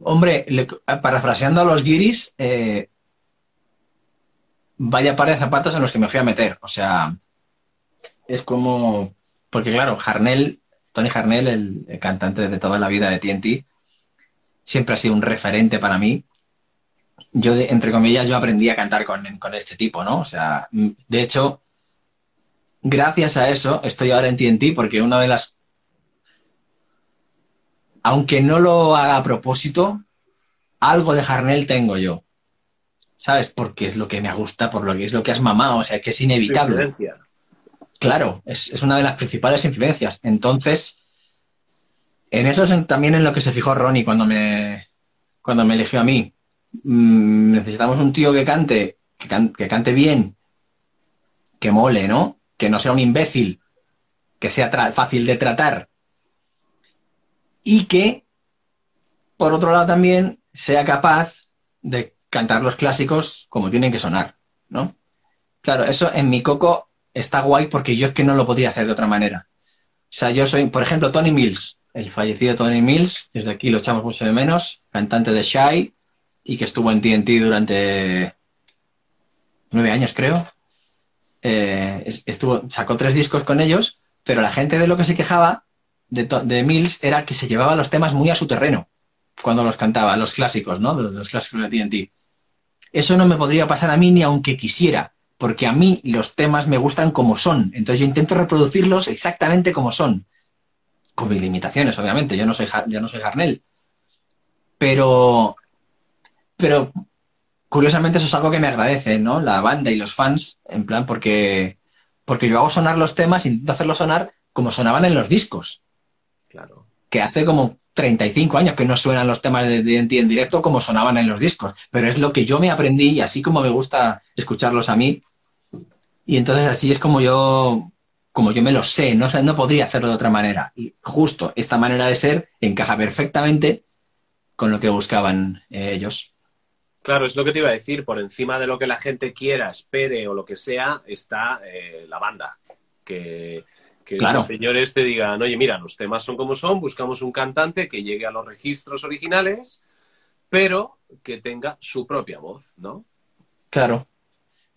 Hombre, parafraseando a los guiris, eh, vaya par de zapatos en los que me fui a meter. O sea, es como... Porque claro, Harnell, Tony Harnell, el cantante de toda la vida de TNT, siempre ha sido un referente para mí. Yo, entre comillas, yo aprendí a cantar con, este tipo, ¿no? O sea, de hecho, gracias a eso estoy ahora en TNT porque una de las... Aunque no lo haga a propósito, algo de Jarnell tengo yo. ¿Sabes? Porque es lo que me gusta, por lo que es lo que has mamado, o sea, que es inevitable. Claro, es, es, una de las principales influencias. Entonces, en eso es también en lo que se fijó Ronnie cuando me, cuando me eligió a mí. Mm, necesitamos un tío que cante, que, cante bien, que mole, ¿no? Que no sea un imbécil, que sea fácil de tratar y que, por otro lado, también sea capaz de cantar los clásicos como tienen que sonar, ¿no? Claro, eso en mi coco está guay porque yo es que no lo podría hacer de otra manera. O sea, yo soy, por ejemplo, Tony Mills el fallecido Tony Mills, desde aquí lo echamos mucho de menos, cantante de Shy y que estuvo en TNT durante nueve años, creo. Eh, estuvo, sacó tres discos con ellos, pero la gente de lo que se quejaba de, Mills era que se llevaba los temas muy a su terreno cuando los cantaba, los clásicos, ¿no? Los, los clásicos de TNT. Eso no me podría pasar a mí ni aunque quisiera, porque a mí los temas me gustan como son. Entonces yo intento reproducirlos exactamente como son con mis limitaciones, obviamente. Yo no soy, yo no soy Garnell. Pero, pero curiosamente eso es algo que me agradece, ¿no? La banda y los fans, en plan, porque, porque yo hago sonar los temas, intento hacerlos sonar como sonaban en los discos. Claro. Que hace como 35 años que no suenan los temas de DNT en directo como sonaban en los discos. Pero es lo que yo me aprendí y así como me gusta escucharlos a mí. Y entonces así es como yo como yo me lo sé, no, no podría hacerlo de otra manera. Y justo esta manera de ser encaja perfectamente con lo que buscaban eh, ellos. Claro, es lo que te iba a decir. Por encima de lo que la gente quiera, espere o lo que sea, está eh, la banda. Que, que los señores te digan, oye, mira, los temas son como son, buscamos un cantante que llegue a los registros originales, pero que tenga su propia voz, ¿no? Claro.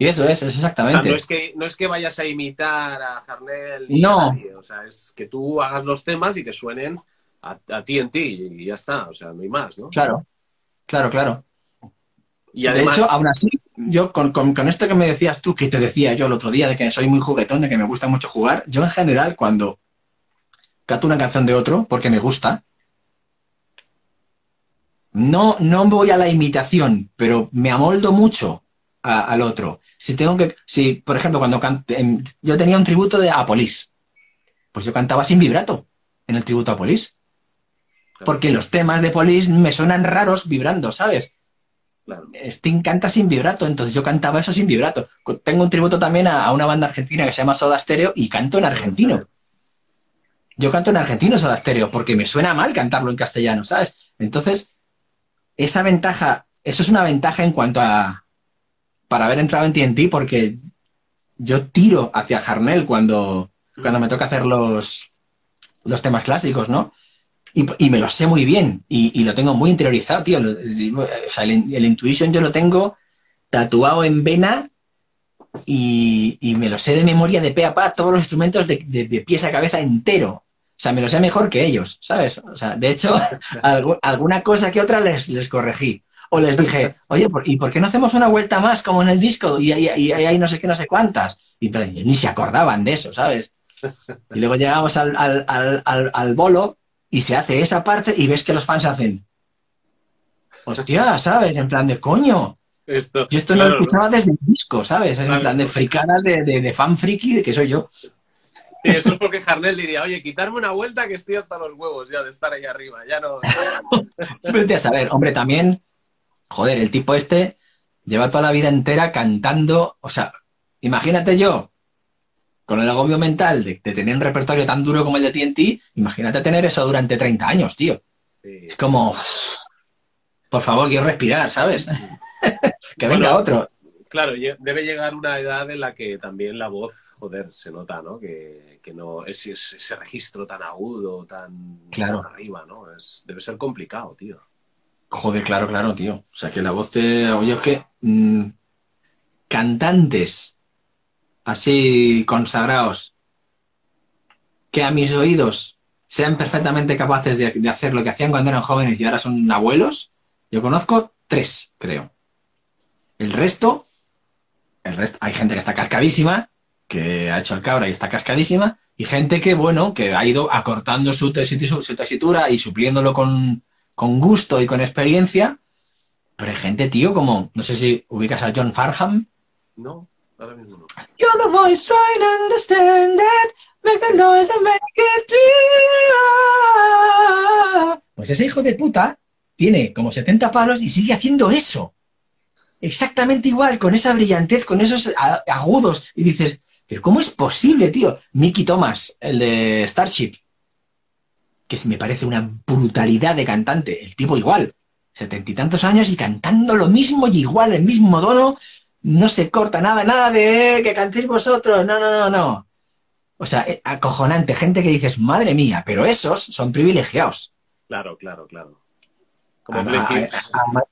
Y eso es, es O sea, exactamente. no es que, no es que vayas a imitar a Jarnell ni No. a nadie, o sea, es que tú hagas los temas y que suenen a, a ti en ti y ya está, o sea, no hay más, ¿no? Claro, claro, claro. Y además, De hecho, aún así, yo con, con- con esto que me decías tú, que te decía yo el otro día, de que soy muy juguetón, de que me gusta mucho jugar, yo en general, cuando canto una canción de otro, porque me gusta, no, no voy a la imitación, pero me amoldo mucho a- al otro. Si tengo que, si, por ejemplo, cuando yo tenía un tributo de Apolis, pues yo cantaba sin vibrato en el tributo a Polis, porque los temas de Polis me suenan raros vibrando, ¿sabes? claro, Sting canta sin vibrato, entonces yo cantaba eso sin vibrato. Tengo un tributo también a, a una banda argentina que se llama Soda Stereo y canto en argentino. Yo canto en argentino Soda Stereo porque me suena mal cantarlo en castellano, ¿sabes? Entonces, esa ventaja, eso es una ventaja en cuanto a para haber entrado en TNT porque yo tiro hacia Jarnell cuando, cuando me toca hacer los, los temas clásicos, ¿no? Y, me lo sé muy bien y, y lo tengo muy interiorizado, tío. O sea, el, Intuition yo lo tengo tatuado en vena y, y me lo sé de memoria de pe a pa, todos los instrumentos de, de- pies a cabeza entero. O sea, me lo sé mejor que ellos, ¿sabes? O sea, de hecho, [laughs] algu- alguna cosa que otra les, les corregí. O les dije, oye, ¿por- ¿y por qué no hacemos una vuelta más como en el disco? Y ahí no sé qué, no sé cuántas. Y pero, ni se acordaban de eso, ¿sabes? Y luego llegamos al, al, al, al, bolo y se hace esa parte y ves que los fans hacen, hostia, ¿sabes? En plan de coño. esto, Yo esto claro, no lo escuchaba desde el disco, ¿sabes? En Claro. plan de fricada de, de, de fan friki de que soy yo. Sí, eso es porque Jarnell diría, oye, quitarme una vuelta que estoy hasta los huevos ya de estar ahí arriba, ya no... [laughs] Vete a saber, hombre, también, joder, el tipo este lleva toda la vida entera cantando, o sea, imagínate yo, con el agobio mental de, de tener un repertorio tan duro como el de TNT, imagínate tener eso durante 30 años, tío. Sí. Es como, por favor, quiero respirar, ¿sabes? [laughs] que venga Bueno, otro. Claro, debe llegar una edad en la que también la voz, joder, se nota, ¿no? Que, que no es, es- ese registro tan agudo, tan, Claro. tan arriba, ¿no? Es, debe ser complicado, tío. Joder, claro, claro, tío. O sea, que la voz te... Oye, es que mm, cantantes así consagrados que a mis oídos sean perfectamente capaces de, de hacer lo que hacían cuando eran jóvenes y ahora son abuelos, yo conozco tres, creo. El resto, el resto, hay gente que está cascadísima, que ha hecho el cabra y está cascadísima, y gente que, bueno, que ha ido acortando su tesitura y supliéndolo con, con gusto y con experiencia. Pero hay gente, tío, como, no sé si ubicas a John Farham. No, ahora mismo no. You're the voice trying to understand that. Make the noise and make it. Pues ese hijo de puta tiene como 70 palos y sigue haciendo eso. Exactamente igual, con esa brillantez, con esos a- agudos. Y dices, pero ¿cómo es posible, tío? Mickey Thomas, el de Starship, que me parece una brutalidad de cantante. El tipo igual, setenta y tantos años y cantando lo mismo y igual, el mismo tono, no se corta nada, nada de "Eh, que cantéis vosotros, no, no, no, no. O sea, eh, acojonante, gente que dices, madre mía, pero esos son privilegiados. Claro, claro, claro. Como A-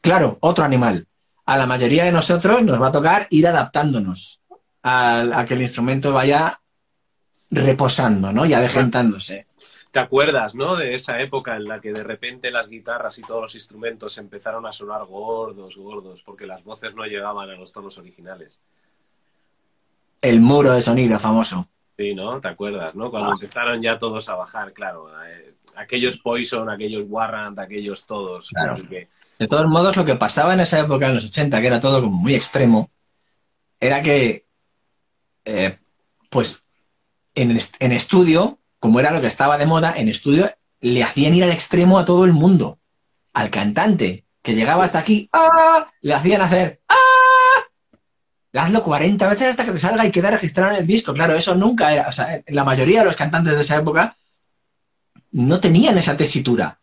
claro, otro animal. A la mayoría de nosotros nos va a tocar ir adaptándonos a, a que el instrumento vaya reposando, ¿no? Y avejentándose. ¿Te acuerdas, no? De esa época en la que de repente las guitarras y todos los instrumentos empezaron a sonar gordos, gordos, porque las voces no llegaban a los tonos originales. El muro de sonido famoso. Sí, ¿no? ¿Te acuerdas, no? Cuando Ah. empezaron ya todos a bajar, claro. eh, aquellos Poison, aquellos Warrant, aquellos todos. Claro. que- De todos modos, lo que pasaba en esa época, en los 80, que era todo como muy extremo, era que, eh, pues, en, est- en estudio, como era lo que estaba de moda, en estudio le hacían ir al extremo a todo el mundo. Al cantante, que llegaba hasta aquí, ¡ah! le hacían hacer ¡ah! Hazlo 40 veces hasta que te salga y queda registrado en el disco. Claro, eso nunca era. O sea, la mayoría de los cantantes de esa época no tenían esa tesitura.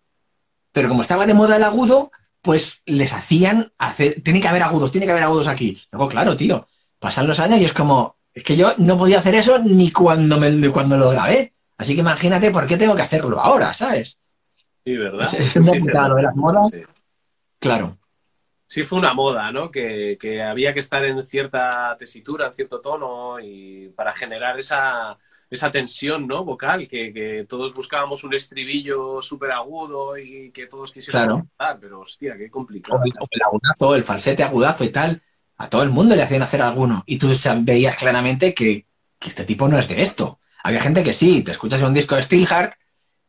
Pero como estaba de moda el agudo, pues les hacían hacer, tiene que haber agudos, tiene que haber agudos aquí. Luego, claro, tío, pasan los años y es como, es que yo no podía hacer eso ni cuando, me, ni cuando lo grabé. Así que imagínate por qué tengo que hacerlo ahora, ¿sabes? Sí, ¿verdad? Es- Sí, de las modas. Sí. Claro. Sí fue una moda, ¿no? Que, que había que estar en cierta tesitura, en cierto tono, y para generar esa, esa tensión, ¿no? Vocal, que, que todos buscábamos un estribillo súper agudo y que todos quisiéramos Claro. pero hostia, qué complicado. El, el agudazo, el falsete agudazo y tal. A todo el mundo le hacían hacer alguno. Y tú veías claramente que, que este tipo no es de esto. Había gente que sí, te escuchas un disco de Steelheart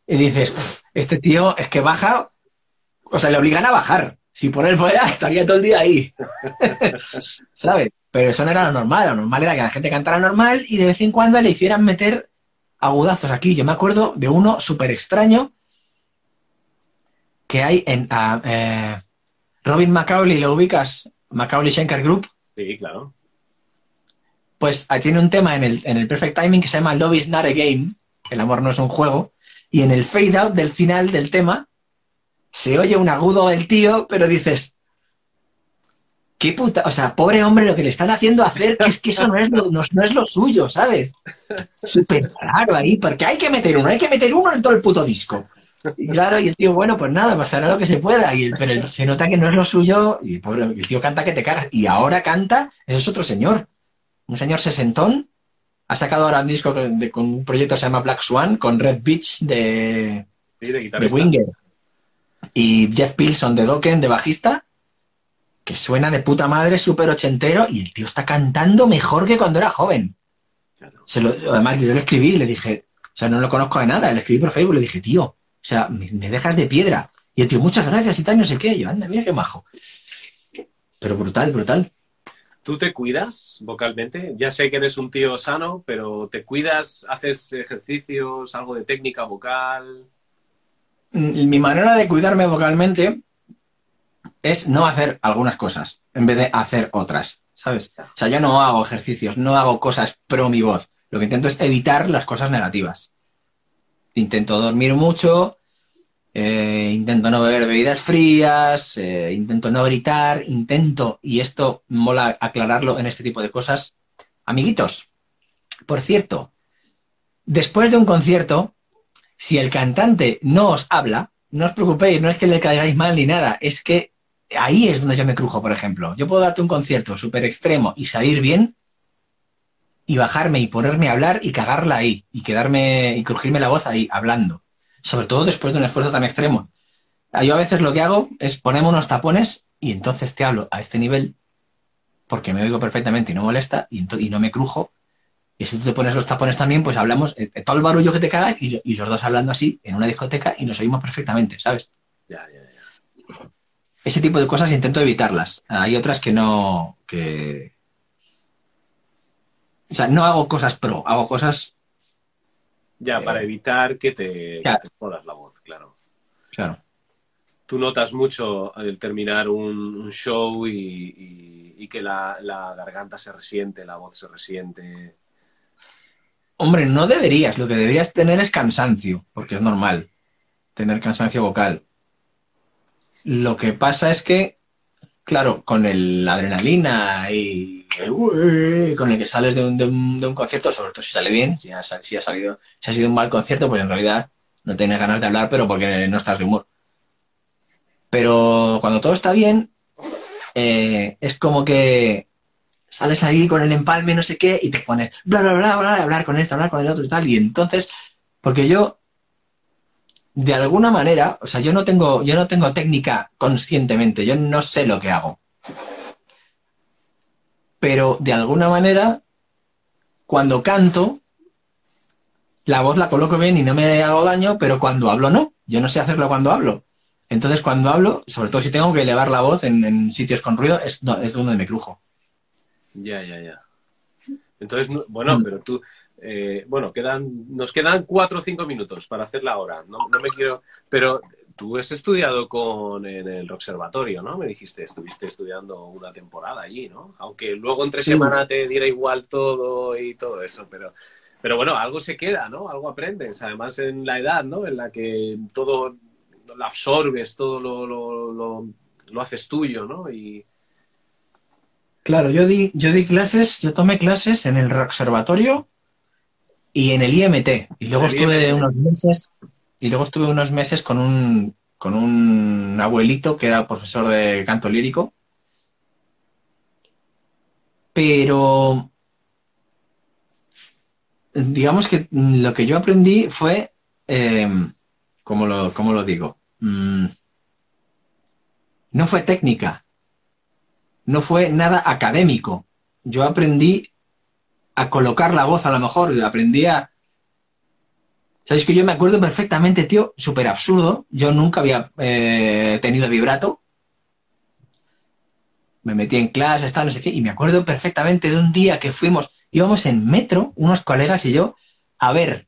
y dices, "Uf, este tío es que baja, o sea, le obligan a bajar. Si por él fuera, [laughs] estaría todo el día ahí. [laughs] ¿Sabes? Pero eso no era lo normal. Lo normal era que la gente cantara normal y de vez en cuando le hicieran meter agudazos aquí. Yo me acuerdo de uno súper extraño que hay en ah, eh, Robin Macaulay, ¿lo ubicas? Macaulay Shankar Group. Sí, claro. Pues tiene un tema en el, en el Perfect Timing que se llama Love is not a game, el amor no es un juego, y en el fade out del final del tema se oye un agudo del tío, pero dices, qué puta, o sea, pobre hombre lo que le están haciendo hacer, es que eso no es lo, no, no es lo suyo, ¿sabes? Súper raro ahí, porque hay que meter uno, hay que meter uno en todo el puto disco. Y claro, y el tío, bueno, pues nada, pasará lo que se pueda, y el- pero se nota que no es lo suyo, y pobre, el tío canta que te cagas, y ahora canta, es otro señor un señor sesentón, ha sacado ahora un disco con, de- con un proyecto que se llama Black Swan, con Red Beach de, Sí, de. Winger y Jeff Pilson de Dokken, de bajista, que suena de puta madre, súper ochentero, y el tío está cantando mejor que cuando era joven. Claro. Se lo, además, yo le escribí y le dije, o sea, no lo conozco de nada, le escribí por Facebook, le dije, tío, o sea, me, me dejas de piedra. Y el tío, muchas gracias y tal, no sé qué. Y yo, anda, mira qué majo. Pero brutal, brutal. ¿Tú te cuidas vocalmente? Ya sé que eres un tío sano, pero ¿te cuidas? ¿Haces ejercicios? ¿Algo de técnica vocal? Mm, Mi manera de cuidarme vocalmente es no hacer algunas cosas en vez de hacer otras, ¿sabes? O sea, yo no hago ejercicios, no hago cosas pro mi voz. Lo que intento es evitar las cosas negativas. Intento dormir mucho, eh, intento no beber bebidas frías, eh, intento no gritar, intento, y esto mola aclararlo en este tipo de cosas, amiguitos, por cierto, después de un concierto, si el cantante no os habla, no os preocupéis, no es que le caigáis mal ni nada, es que ahí es donde yo me crujo, por ejemplo. Yo puedo darte un concierto súper extremo y salir bien y bajarme y ponerme a hablar y cagarla ahí y quedarme y crujirme la voz ahí, hablando. Sobre todo después de un esfuerzo tan extremo. Ah, Yo a veces lo que hago es ponerme unos tapones y entonces te hablo a este nivel porque me oigo perfectamente y no molesta y, no me crujo. Y si tú te pones los tapones también, pues hablamos eh, eh, todo el barullo que te cagas y, y los dos hablando así en una discoteca y nos oímos perfectamente, ¿sabes? Ya, ya, ya. Ese tipo de cosas intento evitarlas. Hay otras que no, que... O sea, no hago cosas pro, hago cosas... Ya, Eh, para evitar que te, claro. que te jodas la voz, claro. Claro. Tú notas mucho el terminar un, un show y, y- y que la, la garganta se resiente, la voz se resiente. Hombre, no deberías. Lo que deberías tener es cansancio, porque es normal tener cansancio vocal. Lo que pasa es que, claro, con el, adrenalina y con el que sales de un, de un- de un concierto, sobre todo si sale bien, si ha, sal- si ha salido, si ha sido un mal concierto, pues en realidad no tienes ganas de hablar, pero porque no estás de humor. Pero cuando todo está bien, eh, es como que sales ahí con el empalme, no sé qué, y te pones bla, bla, bla, bla, hablar con este, hablar con el otro y tal. Y entonces, porque yo, de alguna manera, o sea, yo no tengo, yo no tengo técnica conscientemente, yo no sé lo que hago. Pero de alguna manera, cuando canto, la voz la coloco bien y no me hago daño, pero cuando hablo no. Yo no sé hacerlo cuando hablo. Entonces, cuando hablo, sobre todo si tengo que elevar la voz en, en sitios con ruido, es, no, es donde me crujo. Ya, ya, ya. Entonces, no- bueno, Mm. pero tú, eh, bueno, quedan, nos quedan cuatro o cinco minutos para hacer la hora. No, no me quiero, pero tú has estudiado con en el observatorio, ¿no? Me dijiste, estuviste estudiando una temporada allí, ¿no? Aunque luego entre Sí. semana te diera igual todo y todo eso, pero, pero bueno, algo se queda, ¿no? Algo aprendes. Además, en la edad, ¿no? En la que todo lo absorbes, todo lo, lo, lo, lo haces tuyo, ¿no? Y Claro, yo di, yo di clases, yo tomé clases en el Observatorio y en el IMT. Y luego El estuve IMT. unos meses, y luego estuve unos meses con un, con un abuelito que era profesor de canto lírico. Pero digamos que lo que yo aprendí fue, eh, ¿cómo, lo, lo digo? Mm, no fue técnica, no fue nada académico. Yo aprendí a colocar la voz a lo mejor, aprendí a... ¿Sabes que yo me acuerdo perfectamente, tío? Súper absurdo. Yo nunca había eh, tenido vibrato. Me metí en clases, tal, no sé qué, y me acuerdo perfectamente de un día que fuimos, íbamos en metro, unos colegas y yo, a ver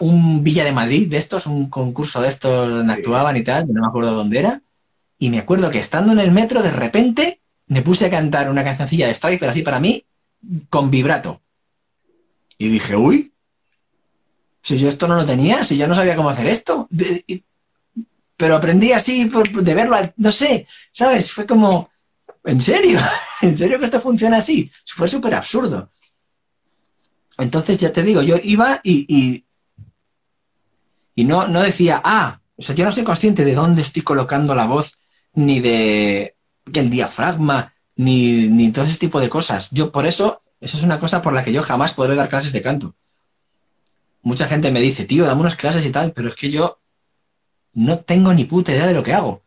un Villa de Madrid de estos, un concurso de estos donde actuaban y tal, no me acuerdo dónde era. Y me acuerdo que estando en el metro, de repente me puse a cantar una cancioncilla de Strike, pero así para mí, con vibrato. Y dije, uy, si yo esto no lo tenía, si yo no sabía cómo hacer esto. Pero aprendí así de verlo, no sé, ¿sabes? Fue como, ¿en serio? [laughs] ¿En serio que esto funciona así? Fue súper absurdo. Entonces, ya te digo, yo iba y, y, no, no decía, ah, o sea, yo no soy consciente de dónde estoy colocando la voz ni de el diafragma, ni, ni todo ese tipo de cosas. Yo por eso, eso es una cosa por la que yo jamás podré dar clases de canto. Mucha gente me dice, tío, dame unas clases y tal, pero es que yo no tengo ni puta idea de lo que hago.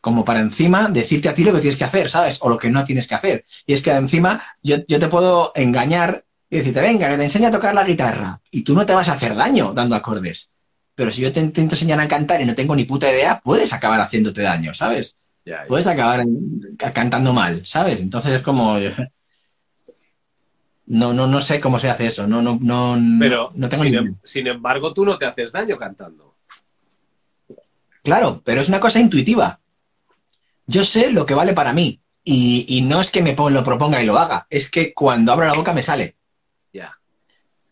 Como para encima decirte a ti lo que tienes que hacer, ¿sabes? O lo que no tienes que hacer. Y es que encima yo, yo te puedo engañar y decirte, venga, que te enseñe a tocar la guitarra. Y tú no te vas a hacer daño dando acordes. Pero si yo te intento enseñar a cantar y no tengo ni puta idea, puedes acabar haciéndote daño, ¿sabes? Puedes acabar cantando mal, ¿sabes? Entonces es como. [laughs] No, no, no sé cómo se hace eso. No, no, no, Pero, no tengo sin, em, sin embargo, tú no te haces daño cantando. Claro, pero es una cosa intuitiva. Yo sé lo que vale para mí. Y, y no es que me lo proponga y lo haga. Es que cuando abro la boca me sale. Ya.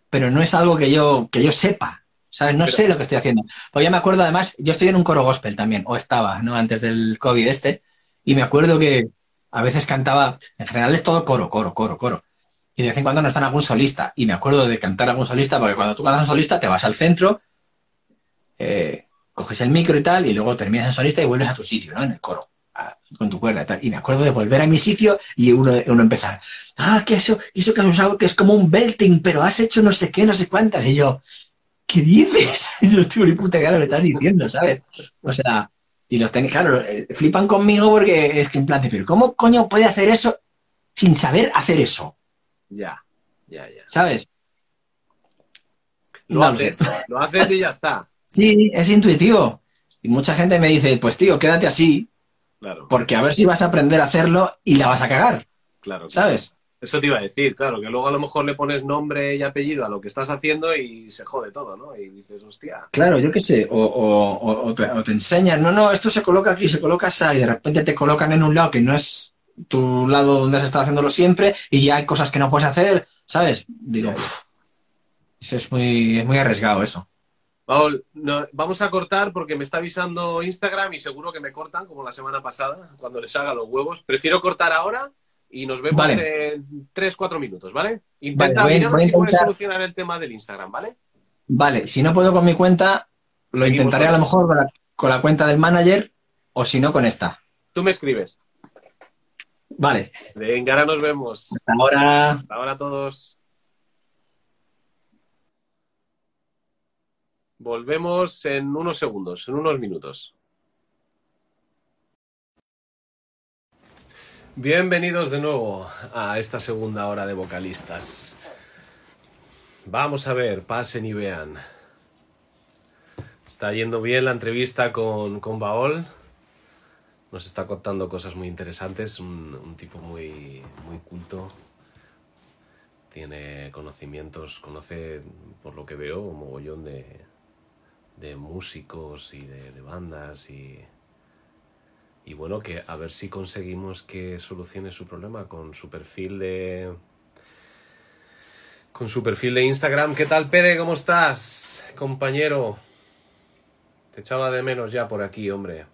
Pero no es algo que yo, que yo sepa. ¿Sabes? No sé lo que estoy haciendo. Pues ya me acuerdo, además, yo estoy en un coro gospel también, o estaba, ¿no? Antes del COVID este, y me acuerdo que a veces cantaba, en general es todo coro, coro, coro, coro. Y de vez en cuando no están algún solista. Y me acuerdo de cantar algún solista, porque cuando tú cantas un solista te vas al centro, eh, coges el micro y tal, y luego terminas en solista y vuelves a tu sitio, ¿no? En el coro, con tu cuerda y tal. Y me acuerdo de volver a mi sitio y uno, uno empezar, ah, que eso, eso que has usado, que es como un belting, pero has hecho no sé qué, no sé cuántas. Y yo, ¿qué dices? [laughs] Yo estoy ni puta cara lo estás diciendo, ¿sabes? O sea, y los tenéis, claro, eh, flipan conmigo porque es que en plan de, pero ¿cómo coño puede hacer eso sin saber hacer eso? Ya, ya, ya. ¿Sabes? Lo haces, lo haces y ya está. [laughs] Sí, es intuitivo. Y mucha gente me dice, pues tío, quédate así. Claro. Porque a ver si vas a aprender a hacerlo y la vas a cagar. Claro. ¿Sabes? Eso te iba a decir, claro, que luego a lo mejor le pones nombre y apellido a lo que estás haciendo y se jode todo, ¿no? Y dices, hostia. Claro, yo qué sé, o, te, enseñan, no, no, esto se coloca aquí, se coloca así, y de repente te colocan en un lado que no es tu lado donde has estado haciéndolo siempre y ya hay cosas que no puedes hacer, ¿sabes? Digo, eso es muy, muy arriesgado eso. Paul, vamos a cortar porque me está avisando Instagram y seguro que me cortan como la semana pasada cuando les haga los huevos. Prefiero cortar ahora y nos vemos en 3-4 minutos, ¿vale? Intenta ver si puedes solucionar el tema del Instagram, ¿vale? Vale, si no puedo con mi cuenta, lo intentaré a lo mejor con la, cuenta del manager o si no con esta. Tú me escribes. Vale. Venga, ahora nos vemos. Hasta ahora. Hasta ahora a todos. Volvemos en unos segundos, en unos minutos. Bienvenidos de nuevo a esta segunda hora de vocalistas. Vamos a ver, pasen y vean. Está yendo bien la entrevista con, con Baol. Nos está contando cosas muy interesantes, un, tipo muy, muy culto. Tiene conocimientos, conoce, por lo que veo, un mogollón de, de músicos y de bandas y, y bueno, que a ver si conseguimos que solucione su problema con su perfil de con su perfil de Instagram. ¿Qué tal, Pere? ¿Cómo estás, compañero? Te echaba de menos ya por aquí, hombre.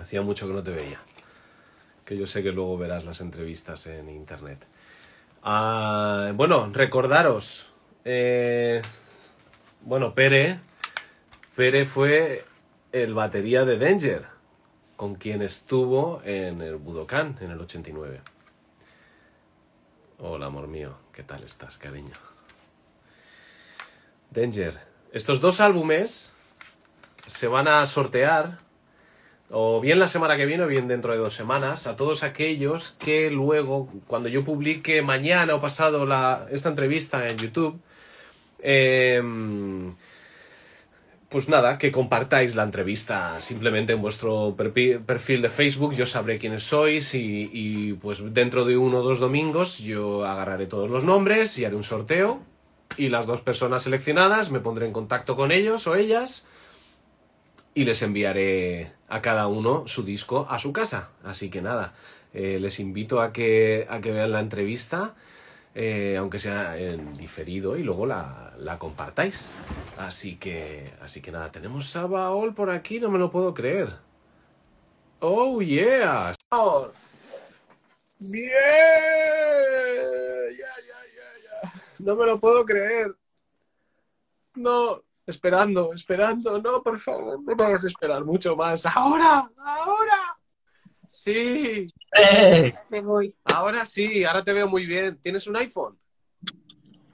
Hacía mucho que no te veía. Que yo sé que luego verás las entrevistas en internet. Ah, bueno, recordaros. Eh, bueno, Pere Pere fue el batería de Danger, con quien estuvo en el Budokan en el 89. Hola, amor mío, ¿qué tal estás, cariño? Danger, estos dos álbumes se van a sortear o bien la semana que viene o bien dentro de dos semanas a todos aquellos que luego, cuando yo publique mañana o pasado la, esta entrevista en YouTube, eh, pues nada, que compartáis la entrevista simplemente en vuestro perfil de Facebook, yo sabré quiénes sois y, y, pues dentro de uno o dos domingos yo agarraré todos los nombres y haré un sorteo y las dos personas seleccionadas me pondré en contacto con ellos o ellas y les enviaré a cada uno su disco a su casa. Así que nada, eh, les invito a que, a que vean la entrevista, eh, aunque sea en diferido, y luego la, la, compartáis. Así que, así que nada, tenemos Sabaol por aquí, no me lo puedo creer. Oh, yeah. Oh. Bien. Ya. No me lo puedo creer. No, esperando, esperando. No, por favor, no me hagas esperar mucho más. ¡Ahora! ¡Ahora! Sí. Eh. Me voy. Ahora sí, ahora te veo muy bien. ¿Tienes un iPhone?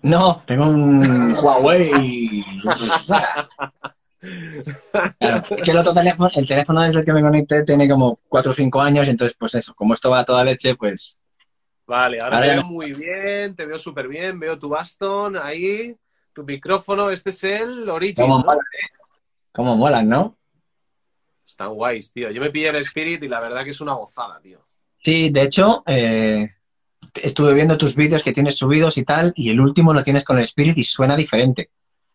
No, tengo un Huawei. Claro, es que el otro teléfono, el teléfono desde el que me conecté tiene como 4 o 5 años, entonces pues eso, como esto va a toda leche, pues... Vale, ahora, ahora te veo muy bien, te veo súper bien, veo tu bastón ahí, tu micrófono, este es el Origin. ¿Cómo, ¿no? molan, eh? ¿Cómo molan, ¿no? Están guays, tío. Yo me pillé el Spirit y la verdad que es una gozada, tío. Sí, de hecho, eh, estuve viendo tus vídeos que tienes subidos y tal, y el último lo tienes con el Spirit y suena diferente.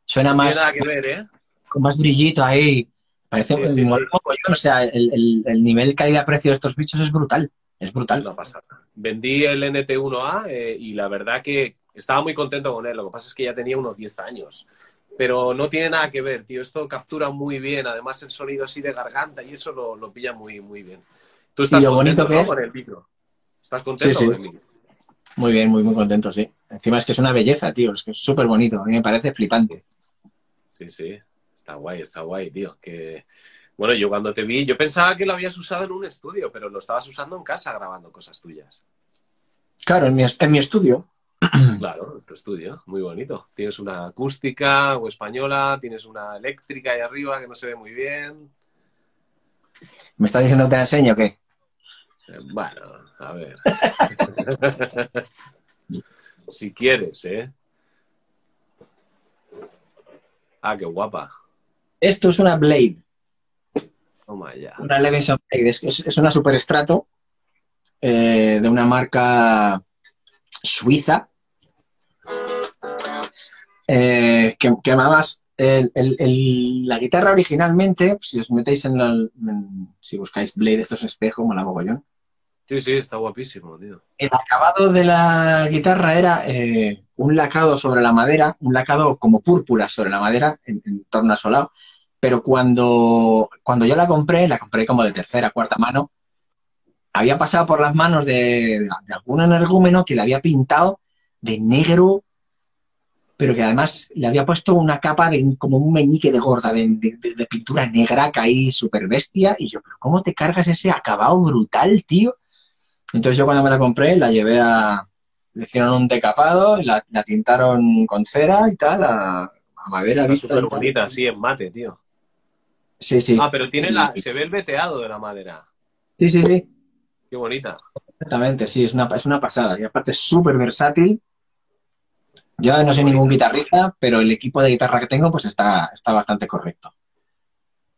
Suena más... No tiene nada que más, ver, ¿eh? Con más brillito ahí. Parece Sí, sí, un sí. O sea, el, el, el nivel calidad-precio de estos bichos es brutal. Es brutal. Vendí el NT1A eh, y la verdad que estaba muy contento con él. Lo que pasa es que ya tenía unos 10 años. Pero no tiene nada que ver, tío. Esto captura muy bien. Además, el sonido así de garganta y eso lo, lo pilla muy, muy bien. Tú estás Y lo contento bonito que ¿no? es- con el micro. ¿Estás contento Sí, sí. con el micro? Muy bien, muy, muy contento, sí. Encima es que es una belleza, tío. Es que es súper bonito. A mí me parece flipante. Sí, sí. Está guay, está guay, tío. Que... Bueno, yo cuando te vi, yo pensaba que lo habías usado en un estudio, pero lo estabas usando en casa grabando cosas tuyas. Claro, en mi, en mi estudio. [clears throat] Claro, en tu estudio, muy bonito. Tienes una acústica o española, tienes una eléctrica ahí arriba que no se ve muy bien. ¿Me estás diciendo que te la enseño o qué? Bueno, a ver. [laughs] si quieres, ¿eh? Ah, qué guapa. Esto es una Blade. Toma ya. Una Levinson Blade. Es, es, es una superestrato eh, de una marca suiza. Eh, que, que además el- el- el- la guitarra originalmente, si os metéis en, la, en- si buscáis Blade, esto es espejo, mola mogollón. Sí, sí, está guapísimo, tío. El acabado de la guitarra era eh, un lacado sobre la madera, un lacado como púrpura sobre la madera, en, en torno asolado. Pero cuando, cuando yo la compré, la compré como de tercera, cuarta mano, había pasado por las manos de, algún energúmeno que le había pintado de negro, pero que además le había puesto una capa de como un meñique de gorda, de, de- de pintura negra caí súper bestia. Y yo, pero ¿cómo te cargas ese acabado brutal, tío? Entonces yo cuando me la compré la llevé a... Le hicieron un decapado, la, la tintaron con cera y tal, a, a madera Está súper bonita, así en mate, tío. Sí, sí. Ah, pero tiene la, se ve el veteado de la madera. Sí, sí, sí. Qué bonita. Exactamente, sí, es una, es una pasada. Y aparte es súper versátil. Yo no soy ningún guitarrista, pero el equipo de guitarra que tengo pues está, está bastante correcto.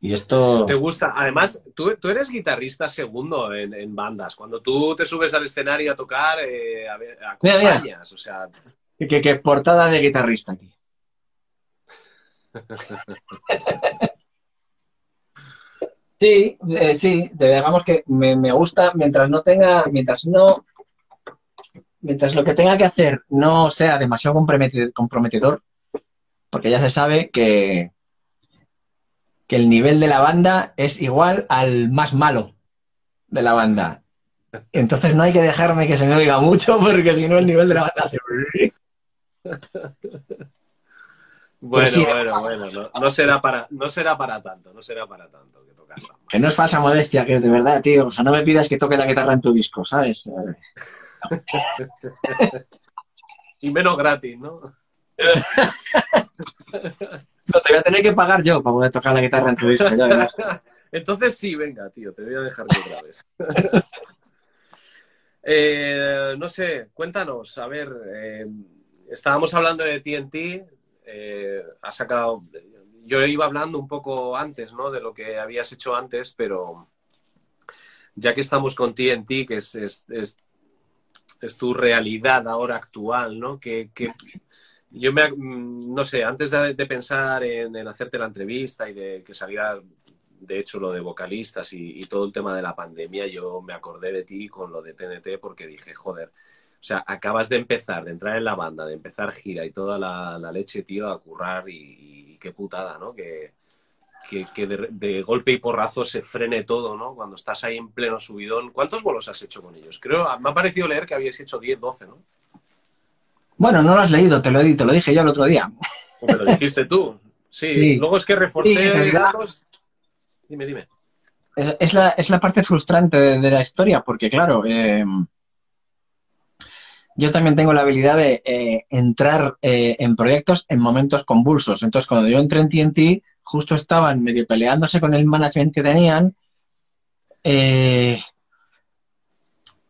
Y esto... ¿Te gusta? Además, tú, tú eres guitarrista segundo en, en bandas. Cuando tú te subes al escenario a tocar, eh, a ver, Mira, mira. acompañas. O sea, Que, que portada de guitarrista aquí. [laughs] Sí, eh, sí, digamos que me, me gusta mientras no tenga, mientras no, mientras lo que tenga que hacer no sea demasiado compromete- comprometedor, porque ya se sabe que, que el nivel de la banda es igual al más malo de la banda. Entonces no hay que dejarme que se me oiga mucho, porque si no el nivel de la banda hace... [laughs] Bueno, sí, bueno, bueno, no, no será para, no será para tanto, no será para tanto que tocas que no es falsa modestia, que de verdad, tío. O sea, no me pidas que toque la guitarra en tu disco, ¿sabes? [laughs] Y menos gratis, ¿no? [laughs] No, te voy a tener que pagar yo para poder tocar la guitarra en tu disco. [laughs] Entonces sí, venga, tío, te voy a dejar que vez. [laughs] Eh, no sé, cuéntanos, a ver, eh, estábamos hablando de TNT, eh, has sacado, yo iba hablando un poco antes, ¿no? De lo que habías hecho antes, pero ya que estamos con TNT, que es, es, es, tu realidad ahora actual, ¿no? Que, que yo me, mm, no sé, antes de, pensar en, hacerte la entrevista y de que saliera, de hecho, lo de vocalistas y, todo el tema de la pandemia, yo me acordé de ti con lo de TNT porque dije, joder, o sea, acabas de empezar, de entrar en la banda, de empezar gira y toda la, leche, tío, a currar y, y, qué putada, ¿no? Que, que, que de, de, golpe y porrazo se frene todo, ¿no? Cuando estás ahí en pleno subidón. ¿Cuántos bolos has hecho con ellos? Creo, me ha parecido leer que habías hecho 10, 12, ¿no? Bueno, no lo has leído, te lo, te lo dije yo el otro día. Me lo dijiste tú. Sí, sí. luego es que reforcé sí, datos. Dime, dime. Es, es, la, es la parte frustrante de, de la historia, porque claro, eh, yo también tengo la habilidad de eh, entrar eh, en proyectos en momentos convulsos. Entonces, cuando yo entré en TNT, justo estaban medio peleándose con el management que tenían. Eh,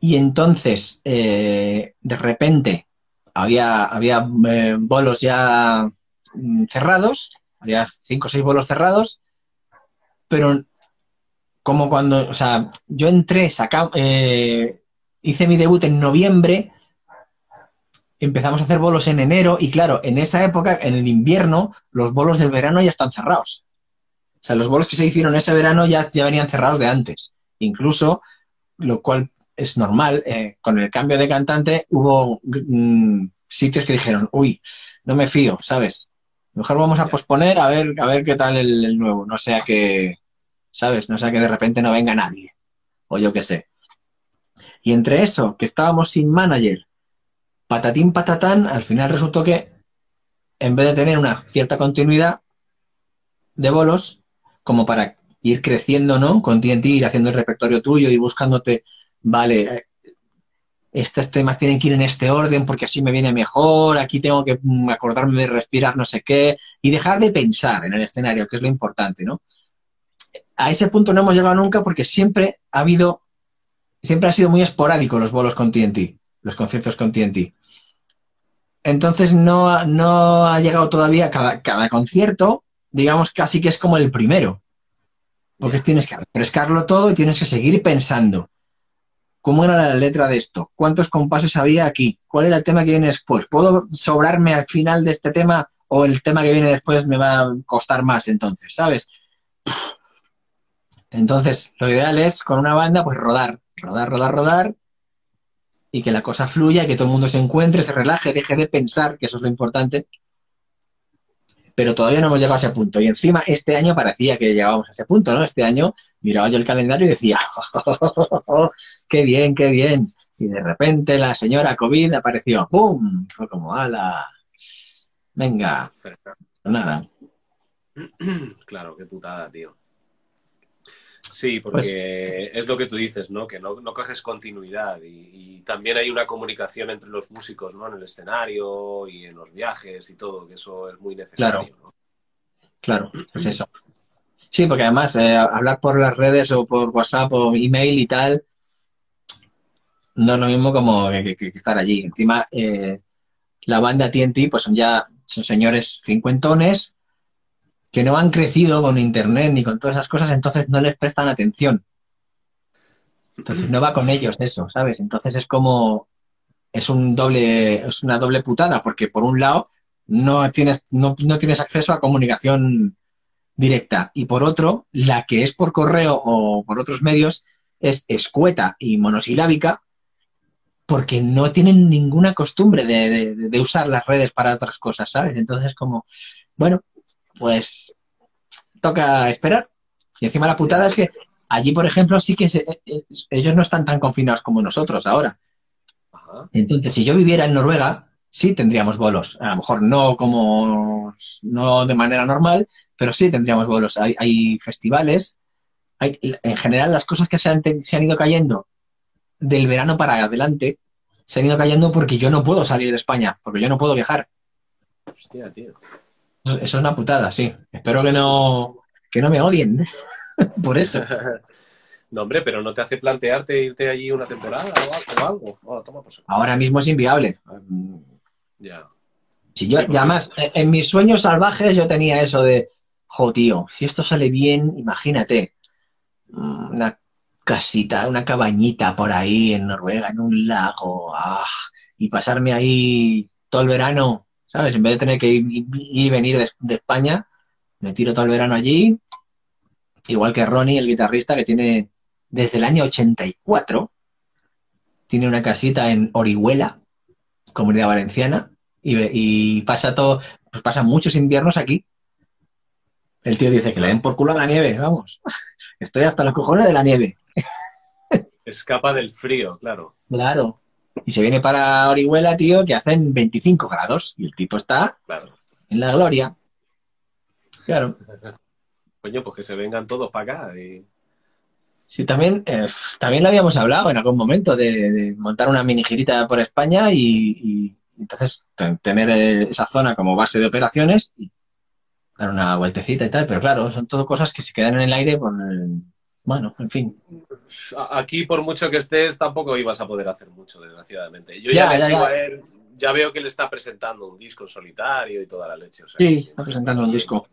y entonces, de repente, había, había bolos ya mm, cerrados, había cinco o seis bolos cerrados, pero como cuando, o sea, yo entré, saca, hice mi debut en noviembre, empezamos a hacer bolos en enero y claro, en esa época, en el invierno, los bolos del verano ya están cerrados. O sea, los bolos que se hicieron ese verano ya, ya venían cerrados de antes. Incluso, lo cual es normal, eh, con el cambio de cantante hubo mmm, sitios que dijeron, uy, no me fío, ¿sabes? Mejor vamos a posponer a ver, a ver qué tal el, el nuevo. No sea que, ¿sabes? No sea que de repente no venga nadie. O yo qué sé. Y entre eso, que estábamos sin manager, patatín patatán, al final resultó que en vez de tener una cierta continuidad de bolos, como para ir creciendo, ¿no? Con TNT, ir haciendo el repertorio tuyo y buscándote, vale, estos temas tienen que ir en este orden porque así me viene mejor, aquí tengo que acordarme de respirar no sé qué, y dejar de pensar en el escenario, que es lo importante, ¿no? A ese punto no hemos llegado nunca porque siempre ha habido, siempre ha sido muy esporádico los bolos con TNT, los conciertos con TNT. Entonces no, no ha llegado todavía cada, cada, concierto, digamos casi que es como el primero. Porque tienes que refrescarlo todo y tienes que seguir pensando. ¿Cómo era la letra de esto? ¿Cuántos compases había aquí? ¿Cuál era el tema que viene después? ¿Puedo sobrarme al final de este tema o el tema que viene después me va a costar más entonces? ¿Sabes? Entonces, lo ideal es con una banda, pues rodar, rodar, rodar, rodar, y que la cosa fluya, que todo el mundo se encuentre, se relaje, deje de pensar, que eso es lo importante. Pero todavía no hemos llegado a ese punto. Y encima, este año parecía que llegábamos a ese punto, ¿no? Este año miraba yo el calendario y decía, oh, [laughs] ¡qué bien, qué bien! Y de repente la señora COVID apareció, ¡pum! Fue como, ¡ala! Venga, nada. [clears throat] Claro, qué putada, tío. Sí, porque pues... es lo que tú dices, ¿no? Que no, no coges continuidad y, y, también hay una comunicación entre los músicos, ¿no? En el escenario y en los viajes y todo, que eso es muy necesario. Claro, ¿no? claro pues eso. Sí, porque además eh, hablar por las redes o por WhatsApp o email y tal no es lo mismo como que, que, que estar allí. Encima, eh, la banda TNT, pues son ya son señores cincuentones que no han crecido con internet ni con todas esas cosas, entonces no les prestan atención. Entonces no va con ellos eso, ¿sabes? Entonces es como es un doble, es una doble putada, porque por un lado no tienes, no, no tienes acceso a comunicación directa, y por otro, la que es por correo o por otros medios es escueta y monosilábica, porque no tienen ninguna costumbre de, de, usar las redes para otras cosas, ¿sabes? Entonces como, bueno, pues toca esperar. Y encima la putada es que allí, por ejemplo, sí que se, ellos no están tan confinados como nosotros ahora. Ajá. Entonces, si yo viviera en Noruega, sí tendríamos bolos. A lo mejor no como, no de manera normal, pero sí tendríamos bolos. Hay, hay festivales, hay, en general las cosas que se han, se han ido cayendo del verano para adelante, se han ido cayendo porque yo no puedo salir de España, porque yo no puedo viajar. Hostia, tío. Eso es una putada, sí. Espero que no, que no me odien [laughs] por eso. [laughs] No, hombre, pero no te hace plantearte irte allí una temporada o algo. Oh, toma, pues. Ahora mismo es inviable. Ya. Si yo, Sí, porque- y además, en en mis sueños salvajes yo tenía eso de, jo, tío, si esto sale bien, imagínate, mm, una casita, una cabañita por ahí en Noruega, en un lago, ah, y pasarme ahí todo el verano, ¿sabes? En vez de tener que ir, y venir de, de España, me tiro todo el verano allí, igual que Ronnie, el guitarrista, que tiene desde el año 84, tiene una casita en Orihuela, Comunidad Valenciana, y, y pasa todo, pues pasa muchos inviernos aquí. El tío dice que le den por culo a la nieve, vamos. [laughs] Estoy hasta los cojones de la nieve. [laughs] Escapa del frío, claro. Claro. Y se viene para Orihuela, tío, que hacen 25 grados. Y el tipo está Claro. en la gloria. Claro. Coño, pues que se vengan todos para acá. Y... Sí, también, eh, también lo habíamos hablado en algún momento de, de montar una mini girita por España y, y entonces ten- tener eh, esa zona como base de operaciones y dar una vueltecita y tal. Pero claro, son todo cosas que se quedan en el aire por el- Bueno, en fin. Aquí, por mucho que estés, tampoco ibas a poder hacer mucho, desgraciadamente. Yo Ya, ya, le ya, sigo ya. a él, ya veo que le está presentando un disco en solitario y toda la leche. o sea, Sí, está presentando un disco.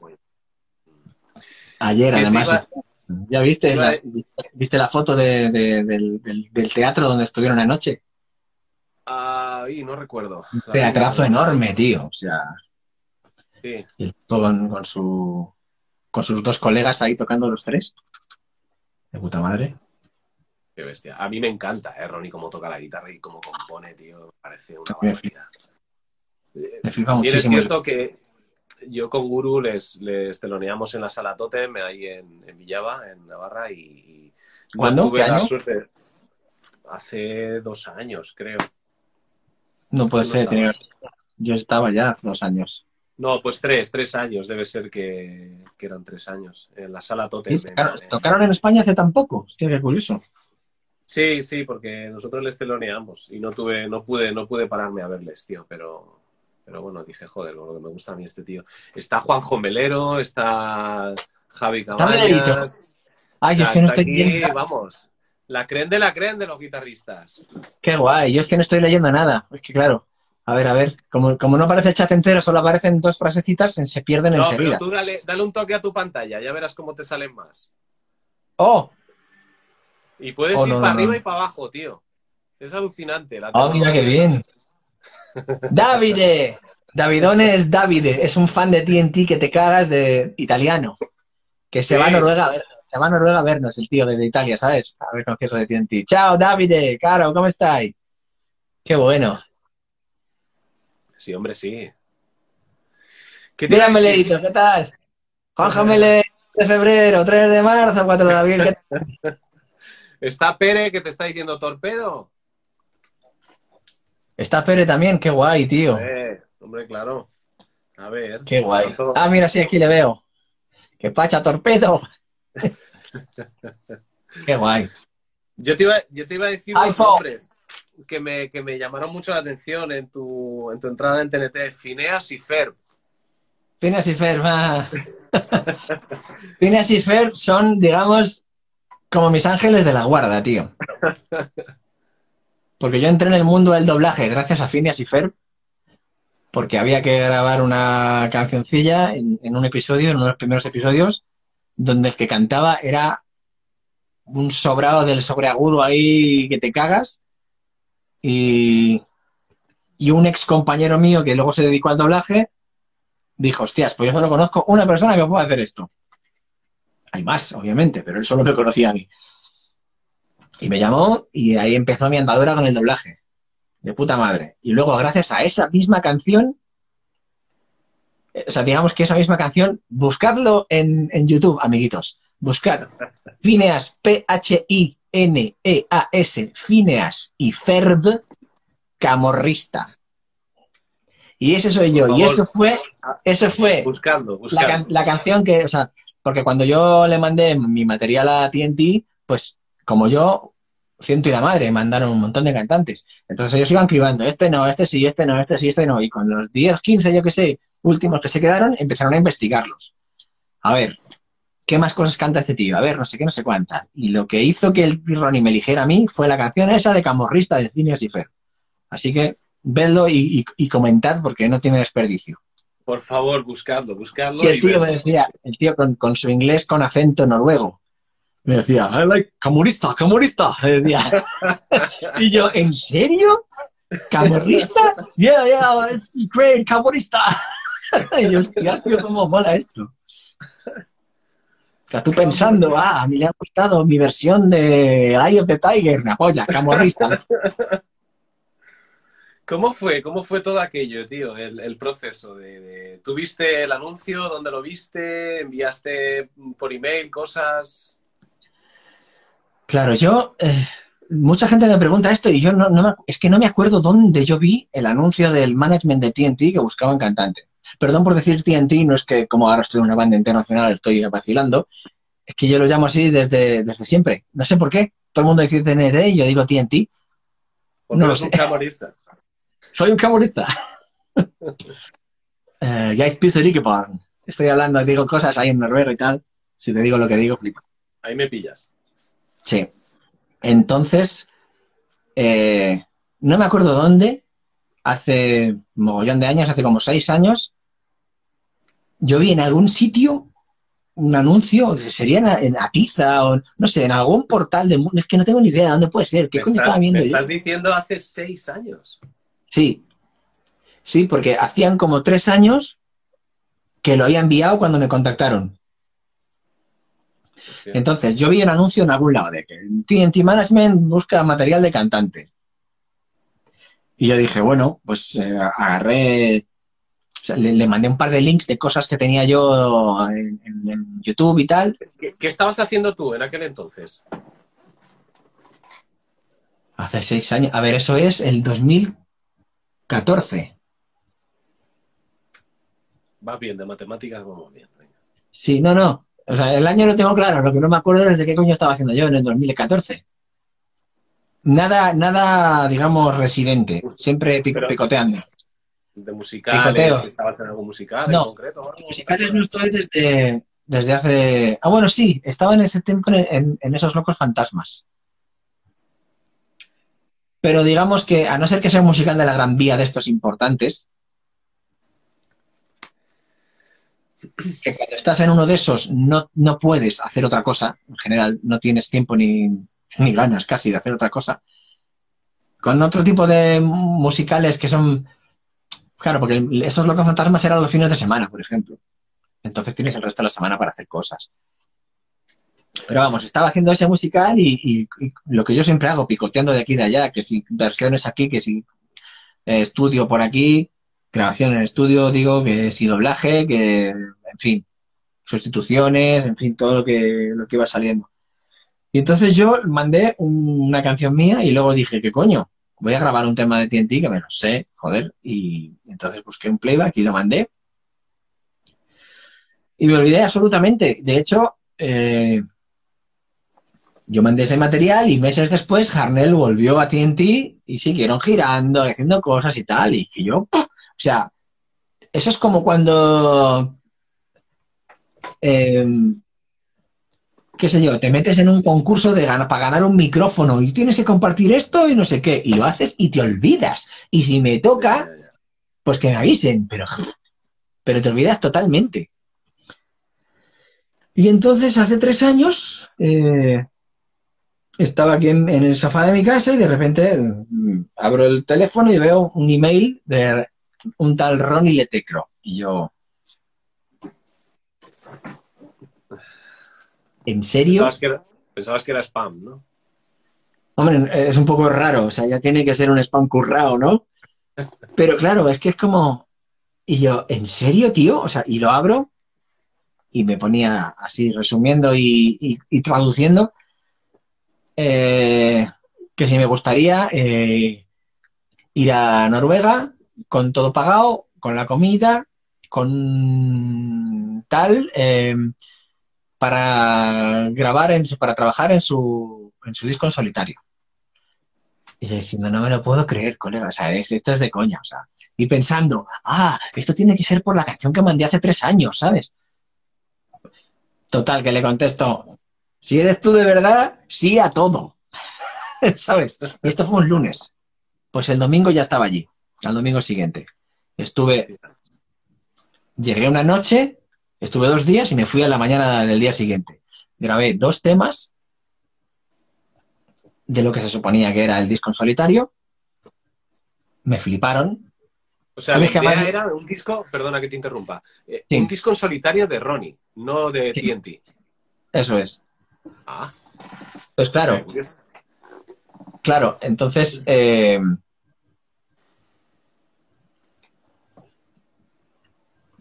Ayer, además. iba- ¿Ya viste, iba las- viste la foto de- de- del, del- del teatro donde estuvieron anoche? Ay, no recuerdo. Un teatrazo enorme, tío. O sea, Sí. con, con su, con sus dos colegas ahí tocando los tres. De puta madre. Qué bestia. A mí me encanta, ¿eh, Ronnie, cómo toca la guitarra y cómo compone, tío. Parece una Me barbaridad. Me flipa Bien es muchísimo. cierto que yo con Guru les, les teloneamos en la sala Totem, ahí en, en Villava, en Navarra, y, y no ¿Cuándo? tuve ¿Qué la año? suerte. Hace dos años, creo. No puede no ser, tenía- yo estaba ya hace dos años. No, pues tres, tres años, debe ser que, que eran tres años, en la sala Totem. tocaron, en- tocaron en España hace tan poco. Hostia, qué curioso. Sí, sí, porque nosotros les teloneamos y no tuve, no pude, no pude pararme a verles, tío, pero, pero bueno, dije, joder, lo que me gusta a mí este tío. Está Juanjo Melero, está Javi. Cabañas. Ay, o yo sea, es que no estoy aquí, vamos, la creen de la creen de los guitarristas. Qué guay, yo es que no estoy leyendo nada. Es que claro, a ver, a ver, como, como no aparece el chat entero, solo aparecen dos frasecitas, se pierden No, pero enseguida. tú dale, dale un toque a tu pantalla, ya verás cómo te salen más. ¡Oh! Y puedes Oh, ir no, para no, arriba y para abajo, tío. Es alucinante. La ¡Oh, mira qué bien! [laughs] ¡Davide! Davidone es Davide, es un fan de TNT que te cagas de italiano. Que se Sí. va a Noruega a ver, se va a Noruega a vernos el tío desde Italia, ¿sabes? A ver concierto de TNT. ¡Chao, Davide! Caro, ¿cómo estáis? ¡Qué bueno! Sí, hombre, sí. ¿Qué Mira, ¿qué tal? Juanjo Melerito, de febrero, 3 de marzo, 4 de abril, ¿qué tal? [laughs] Está Pere que te está diciendo torpedo. Está Pere también, qué guay, tío. Eh, hombre, claro. A ver. Qué guay. Todo- Ah, mira, sí, aquí le veo. ¡Qué pacha, torpedo! [laughs] Qué guay. Yo te iba, yo te iba a decir po. nombres que me, que me llamaron mucho la atención en tu, en tu entrada en TNT. Fineas y Ferb. Phineas y Ferb. ah. Phineas y Ferb son, digamos, como mis ángeles de la guarda, tío. Porque yo entré en el mundo del doblaje gracias a Phineas y Ferb, porque había que grabar una cancioncilla en, en un episodio, en uno de los primeros episodios, donde el que cantaba era un sobrado del sobreagudo ahí que te cagas. Y, y un ex compañero mío que luego se dedicó al doblaje dijo, hostias, pues yo solo conozco una persona que puede hacer esto. Hay más, obviamente, pero él solo me conocía a mí. Y me llamó y ahí empezó mi andadura con el doblaje. De puta madre. Y luego, gracias a esa misma canción, o sea, digamos que esa misma canción, buscadlo en, en YouTube, amiguitos. Buscad Phineas, P-H-I-N-E-A-S, Phineas y Ferb, camorrista. Y ese soy yo. Y eso fue, eso fue Buscando, la, buscando. can- la canción que, o sea, porque cuando yo le mandé mi material a TNT, pues como yo, ciento y la madre, mandaron un montón de cantantes. Entonces ellos iban cribando, este no, este sí, este no, este sí, este no. Y con los 10, 15, yo que sé, últimos que se quedaron, empezaron a investigarlos. A ver, ¿qué más cosas canta este tío? A ver, no sé qué, no sé cuántas. Y lo que hizo que el Ronnie me eligiera a mí fue la canción esa de Camorrista de Phineas y Fer. Así que vedlo y, y- y comentad porque no tiene desperdicio. Por favor, buscadlo, buscadlo. Y el y tío me decía, el tío con, con su inglés con acento noruego, me decía, I like camorrista, camorrista. Y yo, [laughs] ¿en serio? ¿Camorrista? Yeah, yeah, it's great, camorrista. [laughs] y yo, hostia, tío, cómo mola esto. Que tú pensando, ah, a mí le ha gustado mi versión de Eye of the Tiger, una polla, camorrista. [laughs] ¿Cómo fue? ¿Cómo fue todo aquello, tío? El, el proceso de, de- ¿Tú viste el anuncio? ¿Dónde lo viste? ¿Enviaste por email cosas? Claro, yo, eh, mucha gente me pregunta esto y yo no, no me, acu- es que no me acuerdo dónde yo vi el anuncio del management de TNT que buscaban cantante. Perdón por decir TNT, no es que como ahora estoy en una banda internacional estoy vacilando, es que yo lo llamo así desde, desde siempre. No sé por qué, todo el mundo dice TNT y yo digo TNT. Porque No lo sé. un camorista. [laughs] Soy un camorista. [laughs] Eh. Estoy hablando, digo cosas ahí en noruego y tal. Si te digo lo que digo, flipa. Ahí me pillas. Sí. Entonces, eh, no me acuerdo dónde, hace mogollón de años, hace como seis años, yo vi en algún sitio un anuncio, sería en, en Apiza o no sé, en algún portal de... mu- Es que no tengo ni idea de dónde puede ser. ¿Qué Me coño está- estaba viendo me yo? estás diciendo hace seis años. Sí. Sí, porque hacían como tres años que lo había enviado cuando me contactaron. Hostia. Entonces, yo vi un anuncio en algún lado de que TNT Management busca material de cantante. Y yo dije, bueno, pues eh, agarré, o sea, le, le mandé un par de links de cosas que tenía yo en, en- en YouTube y tal. ¿Qué, qué estabas haciendo tú en aquel entonces? Hace seis años. A ver, eso es el 2014. Va bien, de matemáticas vamos bien. venga. Sí, no, no. O sea, el año lo tengo claro. Lo que no me acuerdo es de qué coño estaba haciendo yo en el 2014. Nada, nada, digamos, residente. Siempre Pero- picoteando. De musicales, Picoteo. ¿estabas en algún musical No. en concreto? o algo? Musicales no estoy desde, desde hace... Ah, bueno, sí, estaba en ese tiempo en, en- en esos locos fantasmas. Pero digamos que, a no ser que sea un musical de la Gran Vía de estos importantes, que cuando estás en uno de esos no, no puedes hacer otra cosa, en general no tienes tiempo ni, ni ganas casi de hacer otra cosa. Con otro tipo de musicales que son Claro, porque esos locos fantasmas eran los fines de semana, por ejemplo. Entonces tienes el resto de la semana para hacer cosas. Pero vamos, estaba haciendo ese musical y, lo que yo siempre hago, picoteando de aquí y de allá, que si versiones aquí, que si eh, estudio por aquí, grabación en estudio, digo, que si doblaje, que, en fin, sustituciones, en fin, todo lo que, lo que iba saliendo. Y entonces yo mandé un- una canción mía y luego dije, ¿qué coño? Voy a grabar un tema de TNT que me lo sé, joder. Y entonces busqué un playback y lo mandé. Y me olvidé absolutamente. De hecho, eh, yo mandé ese material y meses después Harnell volvió a TNT y siguieron girando, haciendo cosas y tal. Y yo, o sea, eso es como cuando, eh, qué sé yo, te metes en un concurso de gana- para ganar un micrófono y tienes que compartir esto y no sé qué, y lo haces y te olvidas. Y si me toca, pues que me avisen, pero, pero te olvidas totalmente. Y entonces hace tres años eh, estaba aquí en, en el sofá de mi casa y de repente mm, abro el teléfono y veo un email de un tal Ronnie Letecro. Y yo... ¿En serio? Pensabas que, era, pensabas que era spam, ¿no? Hombre, es un poco raro, o sea, ya tiene que ser un spam currado, ¿no? Pero claro, es que es como... Y yo, ¿en serio, tío? O sea, y lo abro y me ponía así, resumiendo y, y- y traduciendo, eh, que si me gustaría eh, ir a Noruega con todo pagado, con la comida, con tal, eh, para grabar, en su, para trabajar en su, en su disco en solitario. Y yo diciendo, no me lo puedo creer, colega, o sea, es- esto es de coña, o sea. Y pensando, ah, esto tiene que ser por la canción que mandé hace tres años, ¿sabes? Total, que le contesto, si eres tú de verdad, sí a todo. [laughs] ¿Sabes? Esto fue un lunes. Pues el domingo ya estaba allí, al domingo siguiente. Estuve, llegué una noche, estuve dos días y me fui a la mañana del día siguiente. Grabé dos temas de lo que se suponía que era el disco en solitario. Me fliparon. O sea, la ¿Sabes que idea además- era un disco, perdona que te interrumpa, eh, Sí. un disco en solitario de Ronnie, no de Sí. TNT. Eso es. Ah, Pues claro, Claro, entonces, eh,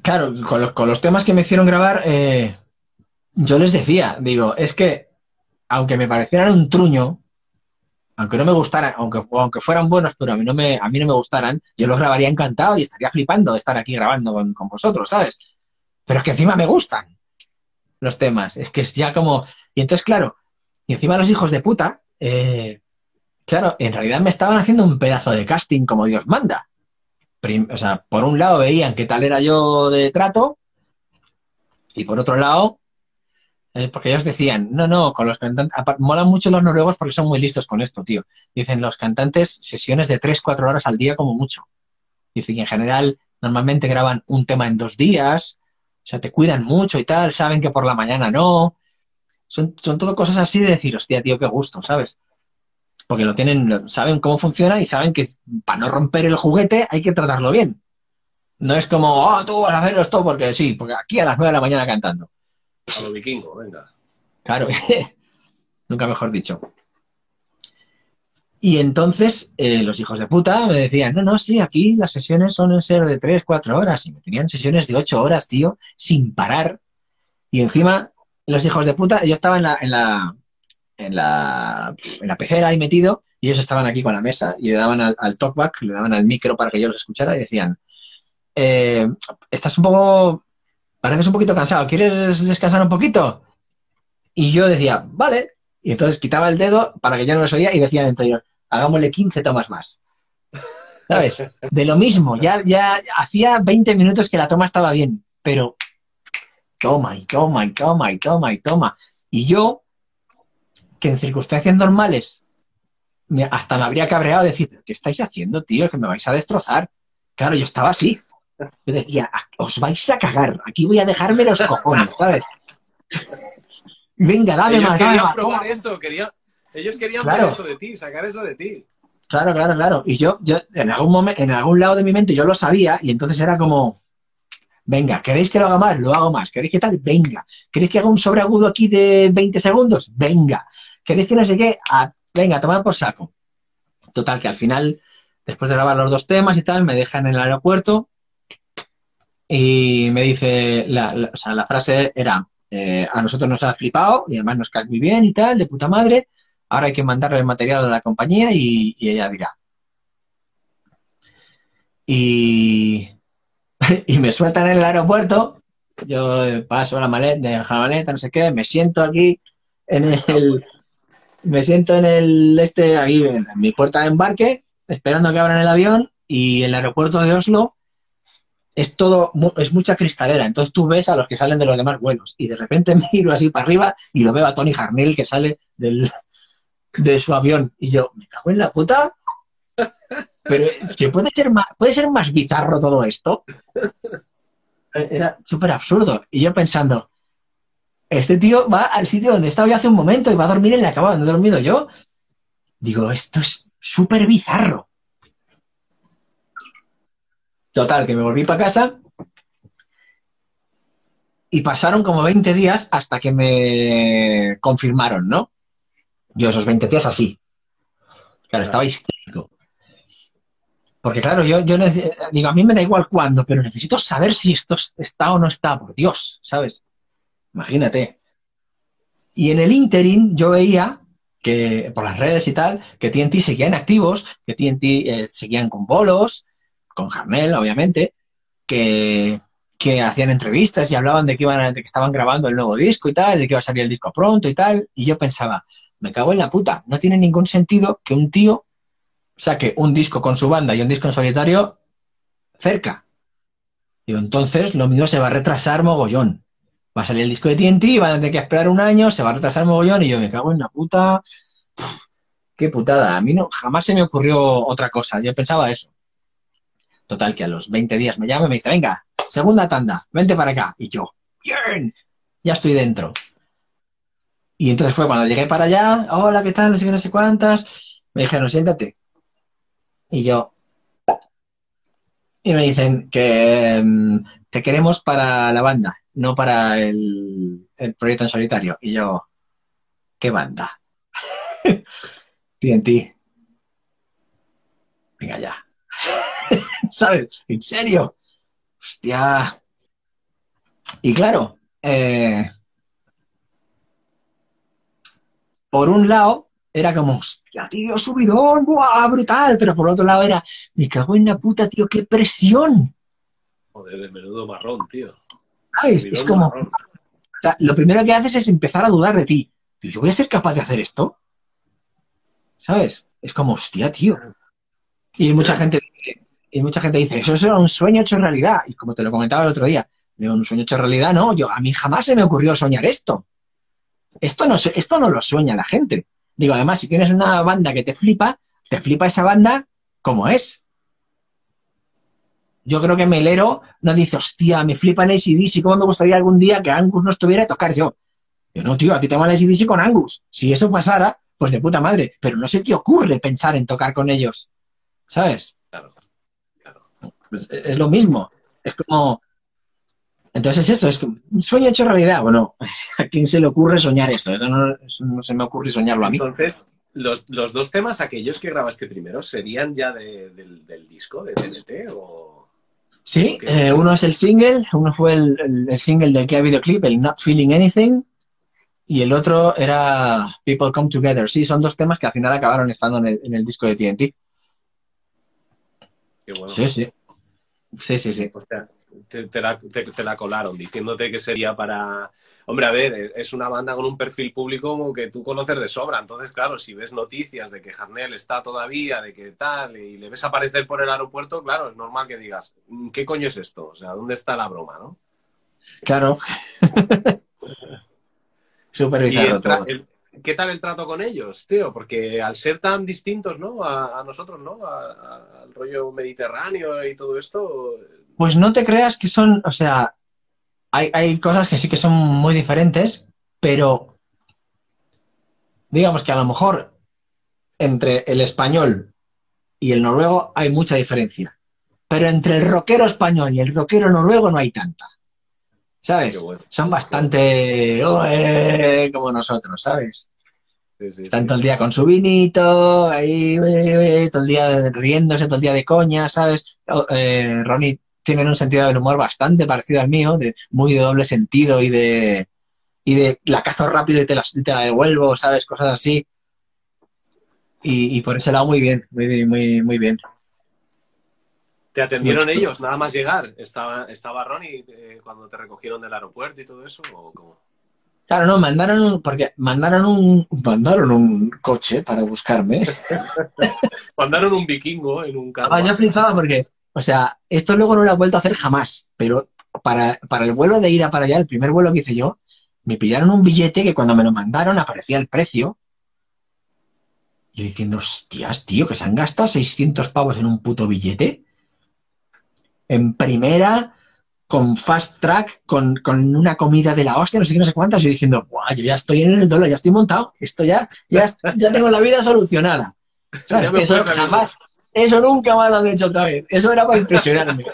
claro, con los, con los temas que me hicieron grabar, eh, yo les decía, digo, es que aunque me parecieran un truño, aunque no me gustaran, aunque, aunque fueran buenos, pero a mí no me, a mí no me gustaran, yo los grabaría encantado y estaría flipando de estar aquí grabando con, con vosotros, ¿sabes? Pero es que encima me gustan los temas, es que es ya como... Y entonces, claro, y encima los hijos de puta, eh, Claro, en realidad me estaban haciendo un pedazo de casting como Dios manda. O sea, por un lado veían qué tal era yo de trato y por otro lado, eh, porque ellos decían, no, no, con los cantantes, molan mucho los noruegos porque son muy listos con esto, tío. Dicen, los cantantes sesiones de 3, 4 horas al día como mucho. Dicen que en general normalmente graban un tema en dos días, o sea, te cuidan mucho y tal, saben que por la mañana no. Son, son todo cosas así de decir, hostia, tío, qué gusto, ¿sabes? Porque lo tienen, lo- saben cómo funciona y saben que para no romper el juguete hay que tratarlo bien. No es como, oh, tú vas a hacer esto porque sí, porque aquí a las 9 de la mañana cantando. a lo vikingo, venga. Claro, [laughs] nunca mejor dicho. Y entonces eh, los hijos de puta me decían, no, no, sí, aquí las sesiones son en ser de 3, 4 horas. Y me tenían sesiones de 8 horas, tío, sin parar. Y encima, los hijos de puta, yo estaba en la, en la, en la, en la ahí metido y ellos estaban aquí con la mesa y le daban al, al talkback, le daban al micro para que yo los escuchara y decían, eh, estás un poco, pareces un poquito cansado, ¿quieres descansar un poquito? Y yo decía, vale. Y entonces quitaba el dedo para que yo no los oía y decía dentro yo, hagámosle 15 tomas más. ¿Sabes? De lo mismo, ya, ya hacía 20 minutos que la toma estaba bien, pero toma y toma y toma y toma y toma. Y yo, que en circunstancias normales hasta me habría cabreado decir, ¿qué estáis haciendo, tío? Que me vais a destrozar. Claro, yo estaba así. Yo decía, "Ah, os vais a cagar, aquí voy a dejarme los cojones, ¿sabes? [laughs] Venga, dame ellos más, dame más. probar toma. eso, ellos querían Claro. ver eso de ti, sacar eso de ti. Claro, claro, claro. Y yo, yo en algún momento, en algún lado de mi mente yo lo sabía y entonces era como, venga, ¿queréis que lo haga más? Lo hago más. ¿Queréis que tal? Venga. ¿Queréis que haga un sobreagudo aquí de 20 segundos? Venga. ¿Queréis que no sé qué? Ah, venga, tomad por saco. Total, que al final, después de grabar los dos temas y tal, me dejan en el aeropuerto y me dice, la, o sea, la frase era, eh, a nosotros nos ha flipado y además nos cae muy bien y tal, de puta madre. Ahora hay que mandarle el material a la compañía y, y ella dirá. Y, [laughs] y me sueltan en el aeropuerto. Yo paso la maleta, dejo la maleta, no sé qué, me siento aquí en el, [laughs] me siento en el este, ahí en mi puerta de embarque, esperando que abran el avión y el aeropuerto de Oslo es todo, es mucha cristalera. Entonces tú ves a los que salen de los demás vuelos y de repente [laughs] miro así para arriba y lo veo a Tony Harnell que sale del, de su avión y yo, me cago en la puta. Pero ¿que puede ser más, puede ser más bizarro todo esto. Eh, Era súper absurdo. Y yo pensando, este tío va al sitio donde estaba yo hace un momento y va a dormir en la cama donde he dormido yo. Digo, esto es súper bizarro. Total, que me volví para casa y pasaron como 20 días hasta que me confirmaron, ¿no? Yo esos 20 días así. Claro, estaba histérico. Porque claro, yo, yo digo, a mí me da igual cuándo, pero necesito saber si esto es- está o no está, por Dios, ¿sabes? Imagínate. Y en el interim yo veía que por las redes y tal, que TNT seguían activos, que TNT eh, seguían con bolos, con Jarnell, obviamente, que, que hacían entrevistas y hablaban de que, iban de que estaban grabando el nuevo disco y tal, de que iba a salir el disco pronto y tal. Y yo pensaba, me cago en la puta, no tiene ningún sentido que un tío saque un disco con su banda y un disco en solitario cerca. Y entonces lo mismo se va a retrasar mogollón. Va a salir el disco de TNT, van a tener que esperar un año, se va a retrasar mogollón y yo me cago en la puta. Qué putada. A mí no, jamás se me ocurrió otra cosa. Yo pensaba eso. Total, que a los 20 días me llama y me dice, venga, segunda tanda, vente para acá. Y yo, bien, ya estoy dentro. Y entonces fue cuando llegué para allá, hola, ¿qué tal? No sé qué, no sé cuántas. Me dijeron, siéntate. Y yo, y me dicen que mm, te queremos para la banda, no para el, el proyecto en solitario. Y yo, ¿qué banda? [laughs] TNT. Venga ya. [laughs] ¿Sabes? ¿En serio? Hostia. Y claro, eh, por un lado era como, hostia, tío, subidón, ¡buah, brutal! Pero por otro lado era, me cago en la puta, tío, qué presión. Joder, el menudo marrón, tío. ¿Sabes? Es como, marrón. o sea, lo primero que haces es empezar a dudar de ti. Tío, ¿yo voy a ser capaz de hacer esto? ¿Sabes? Es como, hostia, tío. Y mucha gente dice, y mucha gente dice, eso es un sueño hecho realidad. Y como te lo comentaba el otro día, digo, un sueño hecho realidad, no, yo, a mí jamás se me ocurrió soñar esto. Esto no, esto no lo sueña la gente. Digo, además, si tienes una banda que te flipa, te flipa esa banda como es. Yo creo que Melero no dice, hostia, me flipa en ACDC, ¿cómo me gustaría algún día que Angus no estuviera a tocar yo? Yo, no, tío, a ti te van ACDC con Angus. Si eso pasara, pues de puta madre. Pero no se te ocurre pensar en tocar con ellos. ¿Sabes? Claro, claro. Pues es lo mismo. Es como. Entonces es eso, es un sueño hecho realidad. Bueno, [laughs] ¿a quién se le ocurre soñar eso? Eso no, eso no se me ocurre soñarlo a mí. Entonces, los, los dos temas, aquellos que grabaste primero, ¿serían ya de- del, del disco, de TNT? O... Sí, Ok. eh, uno es el single, uno fue el, el- el single del que ha videoclip, el Not Feeling Anything, y el otro era People Come Together. Sí, son dos temas que al final acabaron estando en el, en el disco de TNT. Qué bueno. Sí, sí. Sí, sí, sí. O sea, te, te la, te- te la colaron diciéndote que sería para... Hombre, a ver, es una banda con un perfil público como que tú conoces de sobra. Entonces, claro, si ves noticias de que Jarnel está todavía, de que tal, y le ves aparecer por el aeropuerto, claro, es normal que digas, "Mm, ¿qué coño es esto? O sea, ¿dónde está la broma, no? Claro. [laughs] Súper bizarro ¿Qué tal el trato con ellos, tío? Porque al ser tan distintos, ¿no? A, a nosotros, ¿no? A- a- al rollo mediterráneo y todo esto. Pues no te creas que son, o sea, hay, hay cosas que sí que son muy diferentes, pero digamos que a lo mejor entre el español y el noruego hay mucha diferencia. Pero entre el rockero español y el rockero noruego no hay tanta. ¿Sabes? Bueno. Son bastante como nosotros, ¿sabes? Sí, sí, Están sí. todo el día con su vinito, ahí, eh, eh, todo el día riéndose, todo el día de coña, ¿sabes? O- eh, Ronnie tiene un sentido del humor bastante parecido al mío, de, muy de doble sentido y de, y de la cazo rápido y te la, y te la devuelvo, ¿sabes? Cosas así. Y, y por ese lado muy bien, muy, muy, muy bien. ¿Te atendieron Mucho. ellos nada más llegar? ¿Estaba, estaba Ronnie eh, cuando te recogieron del aeropuerto y todo eso? ¿O cómo? Claro, no, mandaron un, porque mandaron un, mandaron un coche para buscarme. [laughs] Mandaron un vikingo en un carro. Además, yo flipaba porque, o sea, esto luego no lo he vuelto a hacer jamás, pero para, para el vuelo de ida para allá, el primer vuelo que hice yo, me pillaron un billete que cuando me lo mandaron aparecía el precio. Yo diciendo, hostias, tío, que se han gastado 600 pavos en un puto billete. En primera, con fast track, con, con una comida de la hostia, no sé qué, no sé cuántas. Yo diciendo, Buah, yo ya estoy en el dólar, ya estoy montado. Esto ya, ya, ya tengo la vida solucionada. [laughs] Eso jamás, eso nunca más lo han hecho otra vez. Eso era para impresionarme.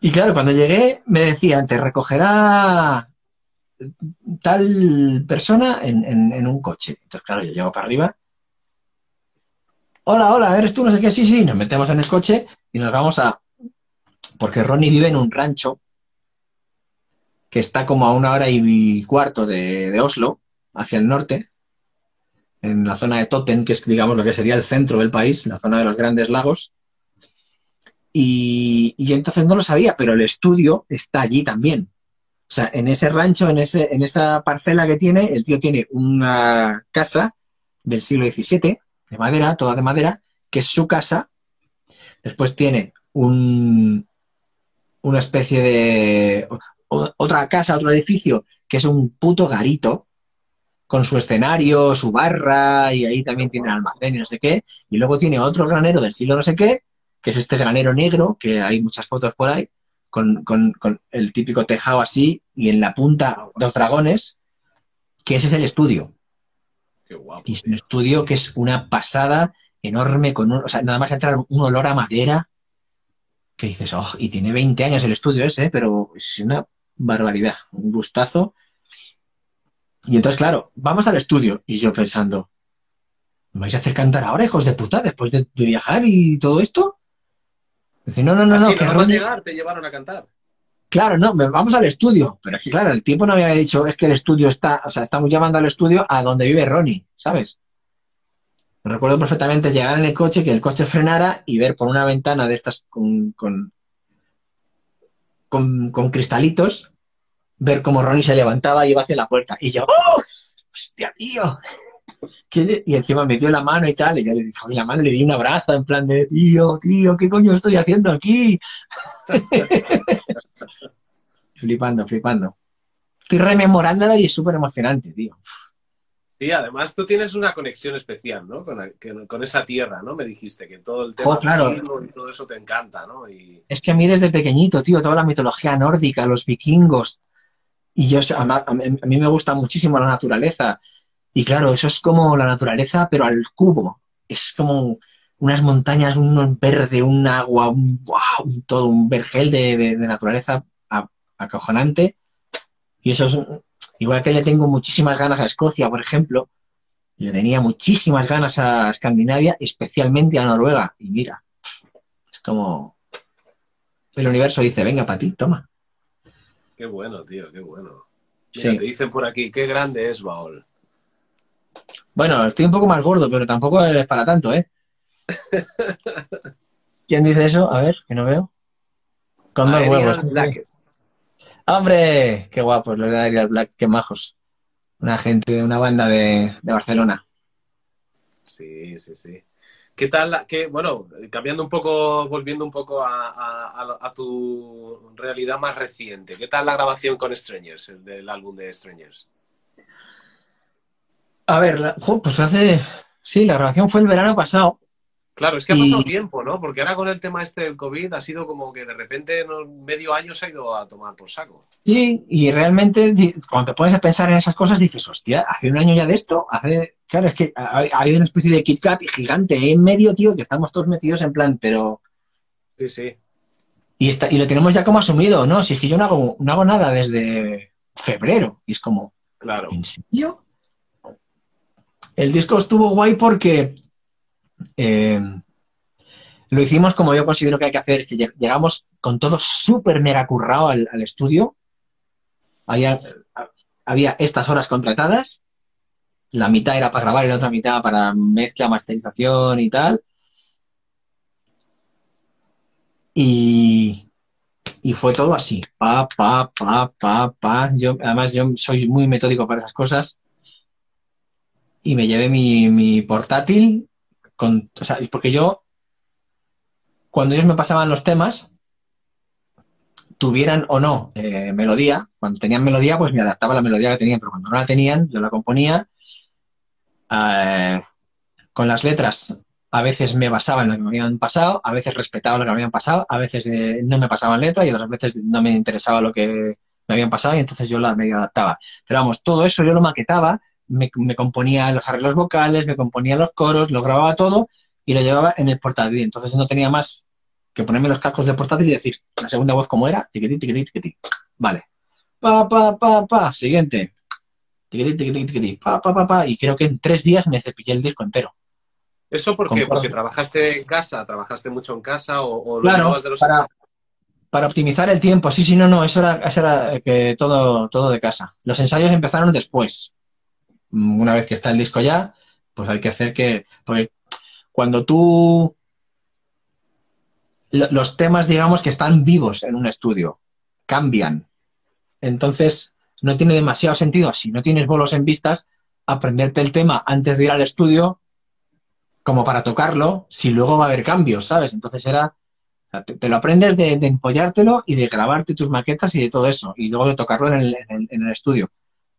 y claro, cuando llegué me decían, te recogerá tal persona en, en- un coche. Entonces, claro, yo llego para arriba. Hola, hola, ¿eres tú? No sé qué. Sí, sí, nos metemos en el coche y nos vamos a... Porque Ronnie vive en un rancho que está como a una hora y cuarto de, de Oslo, hacia el norte, en la zona de Toten, que es, digamos, lo que sería el centro del país, la zona de los grandes lagos. Y, y entonces no lo sabía, pero el estudio está allí también. O sea, en ese rancho, en, ese, en esa parcela que tiene, el tío tiene una casa del siglo XVII, de madera, toda de madera, que es su casa. Después tiene un, una especie de otra casa, otro edificio, que es un puto garito, con su escenario, su barra, y ahí también tiene almacén y no sé qué. Y luego tiene otro granero del siglo no sé qué, que es este granero negro, que hay muchas fotos por ahí, con, el típico tejado así, y en la punta dos dragones, que ese es el estudio. Qué guapo. Y es un estudio que es una pasada enorme, con o sea, nada más entrar un olor a madera, que dices, oh, y tiene 20 años el estudio ese, pero es una barbaridad, un gustazo. Y entonces, claro, vamos al estudio. Y yo pensando, ¿me vais a hacer cantar ahora, hijos de puta, después de, viajar y todo esto? Dice, no, no, no, no. Que no llegar, te llevaron a cantar. Claro, no, vamos al estudio. Pero es que, claro, el tiempo no me había dicho, es que el estudio está, o sea, estamos llamando al estudio a donde vive Ronnie, ¿sabes? recuerdo perfectamente llegar en el coche, que el coche frenara y ver por una ventana de estas con, con, con, cristalitos, ver cómo Ronnie se levantaba y iba hacia la puerta. Y yo, ¡oh! ¡Hostia, tío! [laughs] Y encima me dio la mano y tal, y yo le dije, la mano le di un abrazo en plan de, tío, tío, ¿qué coño estoy haciendo aquí? [laughs] flipando, flipando. Estoy rememorándola y es súper emocionante, tío. Sí, además tú tienes una conexión especial, ¿no? Con, esa tierra, ¿no? Me dijiste que todo el tema oh, claro. y todo eso te encanta, ¿no? Es que a mí desde pequeñito, tío, toda la mitología nórdica, los vikingos, y yo, a, mí me gusta muchísimo la naturaleza. Y claro, eso es como la naturaleza, pero al cubo. Es como unas montañas, un verde, un agua, un, wow, todo un vergel de, naturaleza acojonante. Y eso es, Igual que le tengo muchísimas ganas a Escocia, por ejemplo, le tenía muchísimas ganas a Escandinavia, especialmente a Noruega. Y mira, es como el universo dice, venga para ti, toma. Qué bueno, tío, qué bueno. Mira, te dicen por aquí, qué grande es Baol. Bueno, estoy un poco más gordo, pero tampoco es para tanto, ¿eh? [laughs] ¿Quién dice eso? A ver, que no veo. Con dos huevos. ¡Hombre! ¡Qué guapos los de Ariel Black! ¡Qué majos! Una gente, de una banda de, Barcelona. Sí, sí, sí. ¿Qué tal? qué, bueno, cambiando un poco, volviendo un poco a, tu realidad más reciente, ¿qué tal la grabación con Strangers, el del álbum de Strangers? A ver, pues hace. Sí, la grabación fue el verano pasado. Claro, es que ha pasado tiempo, ¿no? Porque ahora con el tema este del COVID ha sido como que de repente en medio año se ha ido a tomar por saco. Sí, y realmente cuando te pones a pensar en esas cosas dices, hostia, hace un año ya de esto, hace... Claro, es que hay, una especie de Kit Kat gigante en medio, tío, que estamos todos metidos en plan, pero... Sí, sí. Y, está, y lo tenemos ya como asumido, ¿no? Si es que yo no hago, no hago nada desde febrero. Y es como... Claro. ¿En serio? El disco estuvo guay porque eh, lo hicimos como yo considero que hay que hacer, que llegamos con todo súper mega currado al, estudio. Había, había estas horas contratadas, la mitad era para grabar y la otra mitad para mezcla, masterización y tal. Y, y fue todo así, pa, pa, pa, pa, pa. Yo, además, yo soy muy metódico para esas cosas. Y me llevé mi, mi portátil con, porque yo, cuando ellos me pasaban los temas, tuvieran o no eh, melodía, cuando tenían melodía, pues me adaptaba a la melodía que tenían, pero cuando no la tenían, yo la componía. Eh, con las letras, a veces me basaba en lo que me habían pasado, a veces respetaba lo que me habían pasado, a veces eh, no me pasaban letras y otras veces no me interesaba lo que me habían pasado y entonces yo la medio adaptaba. Pero vamos, todo eso yo lo maquetaba me, componía los arreglos vocales, me componía los coros, lo grababa todo y lo llevaba en el portátil. Entonces no tenía más que ponerme los cascos de portátil y decir la segunda voz como era, tiquití, tiquití, tiquití. Vale. Pa, pa, pa, pa, siguiente. Tiquití, tiquití, tiquití. Pa, pa, pa, pa. Y creo que en tres días me cepillé el disco entero. ¿Eso por qué? ¿Porque trabajaste en casa? ¿Trabajaste mucho en casa o, claro, de los para, para optimizar el tiempo. Sí, sí, no, no, eso era, eso era que todo, todo de casa. Los ensayos empezaron después. Mm, una vez que está el disco ya, pues hay que hacer que... Porque cuando tú los temas, digamos, que están vivos en un estudio, cambian. Entonces, no tiene demasiado sentido, si no tienes bolos en vistas, aprenderte el tema antes de ir al estudio como para tocarlo, si luego va a haber cambios, ¿sabes? Entonces era, te, lo aprendes de, empollártelo y de grabarte tus maquetas y de todo eso, y luego de tocarlo en el, en el estudio.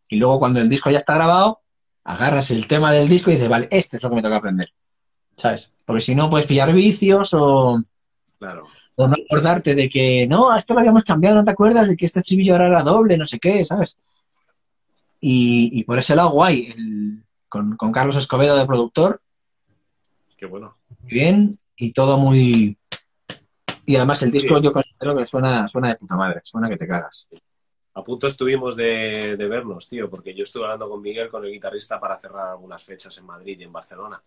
Y luego cuando el disco ya está grabado, agarras el tema del disco y dices, vale, este es lo que me toca aprender. ¿Sabes? Porque si no, puedes pillar vicios o, claro. o no acordarte de que, no, esto lo habíamos cambiado, ¿no te acuerdas de que este estribillo ahora era doble, no sé qué, ¿sabes? Y, por ese lado, guay, con, Carlos Escobedo de productor. Qué bueno. Muy bien, y todo muy... Y además el disco yo considero que suena, suena de puta madre, suena que te cagas. A punto estuvimos de, vernos, tío, porque yo estuve hablando con Miguel, con el guitarrista, para cerrar algunas fechas en Madrid y en Barcelona.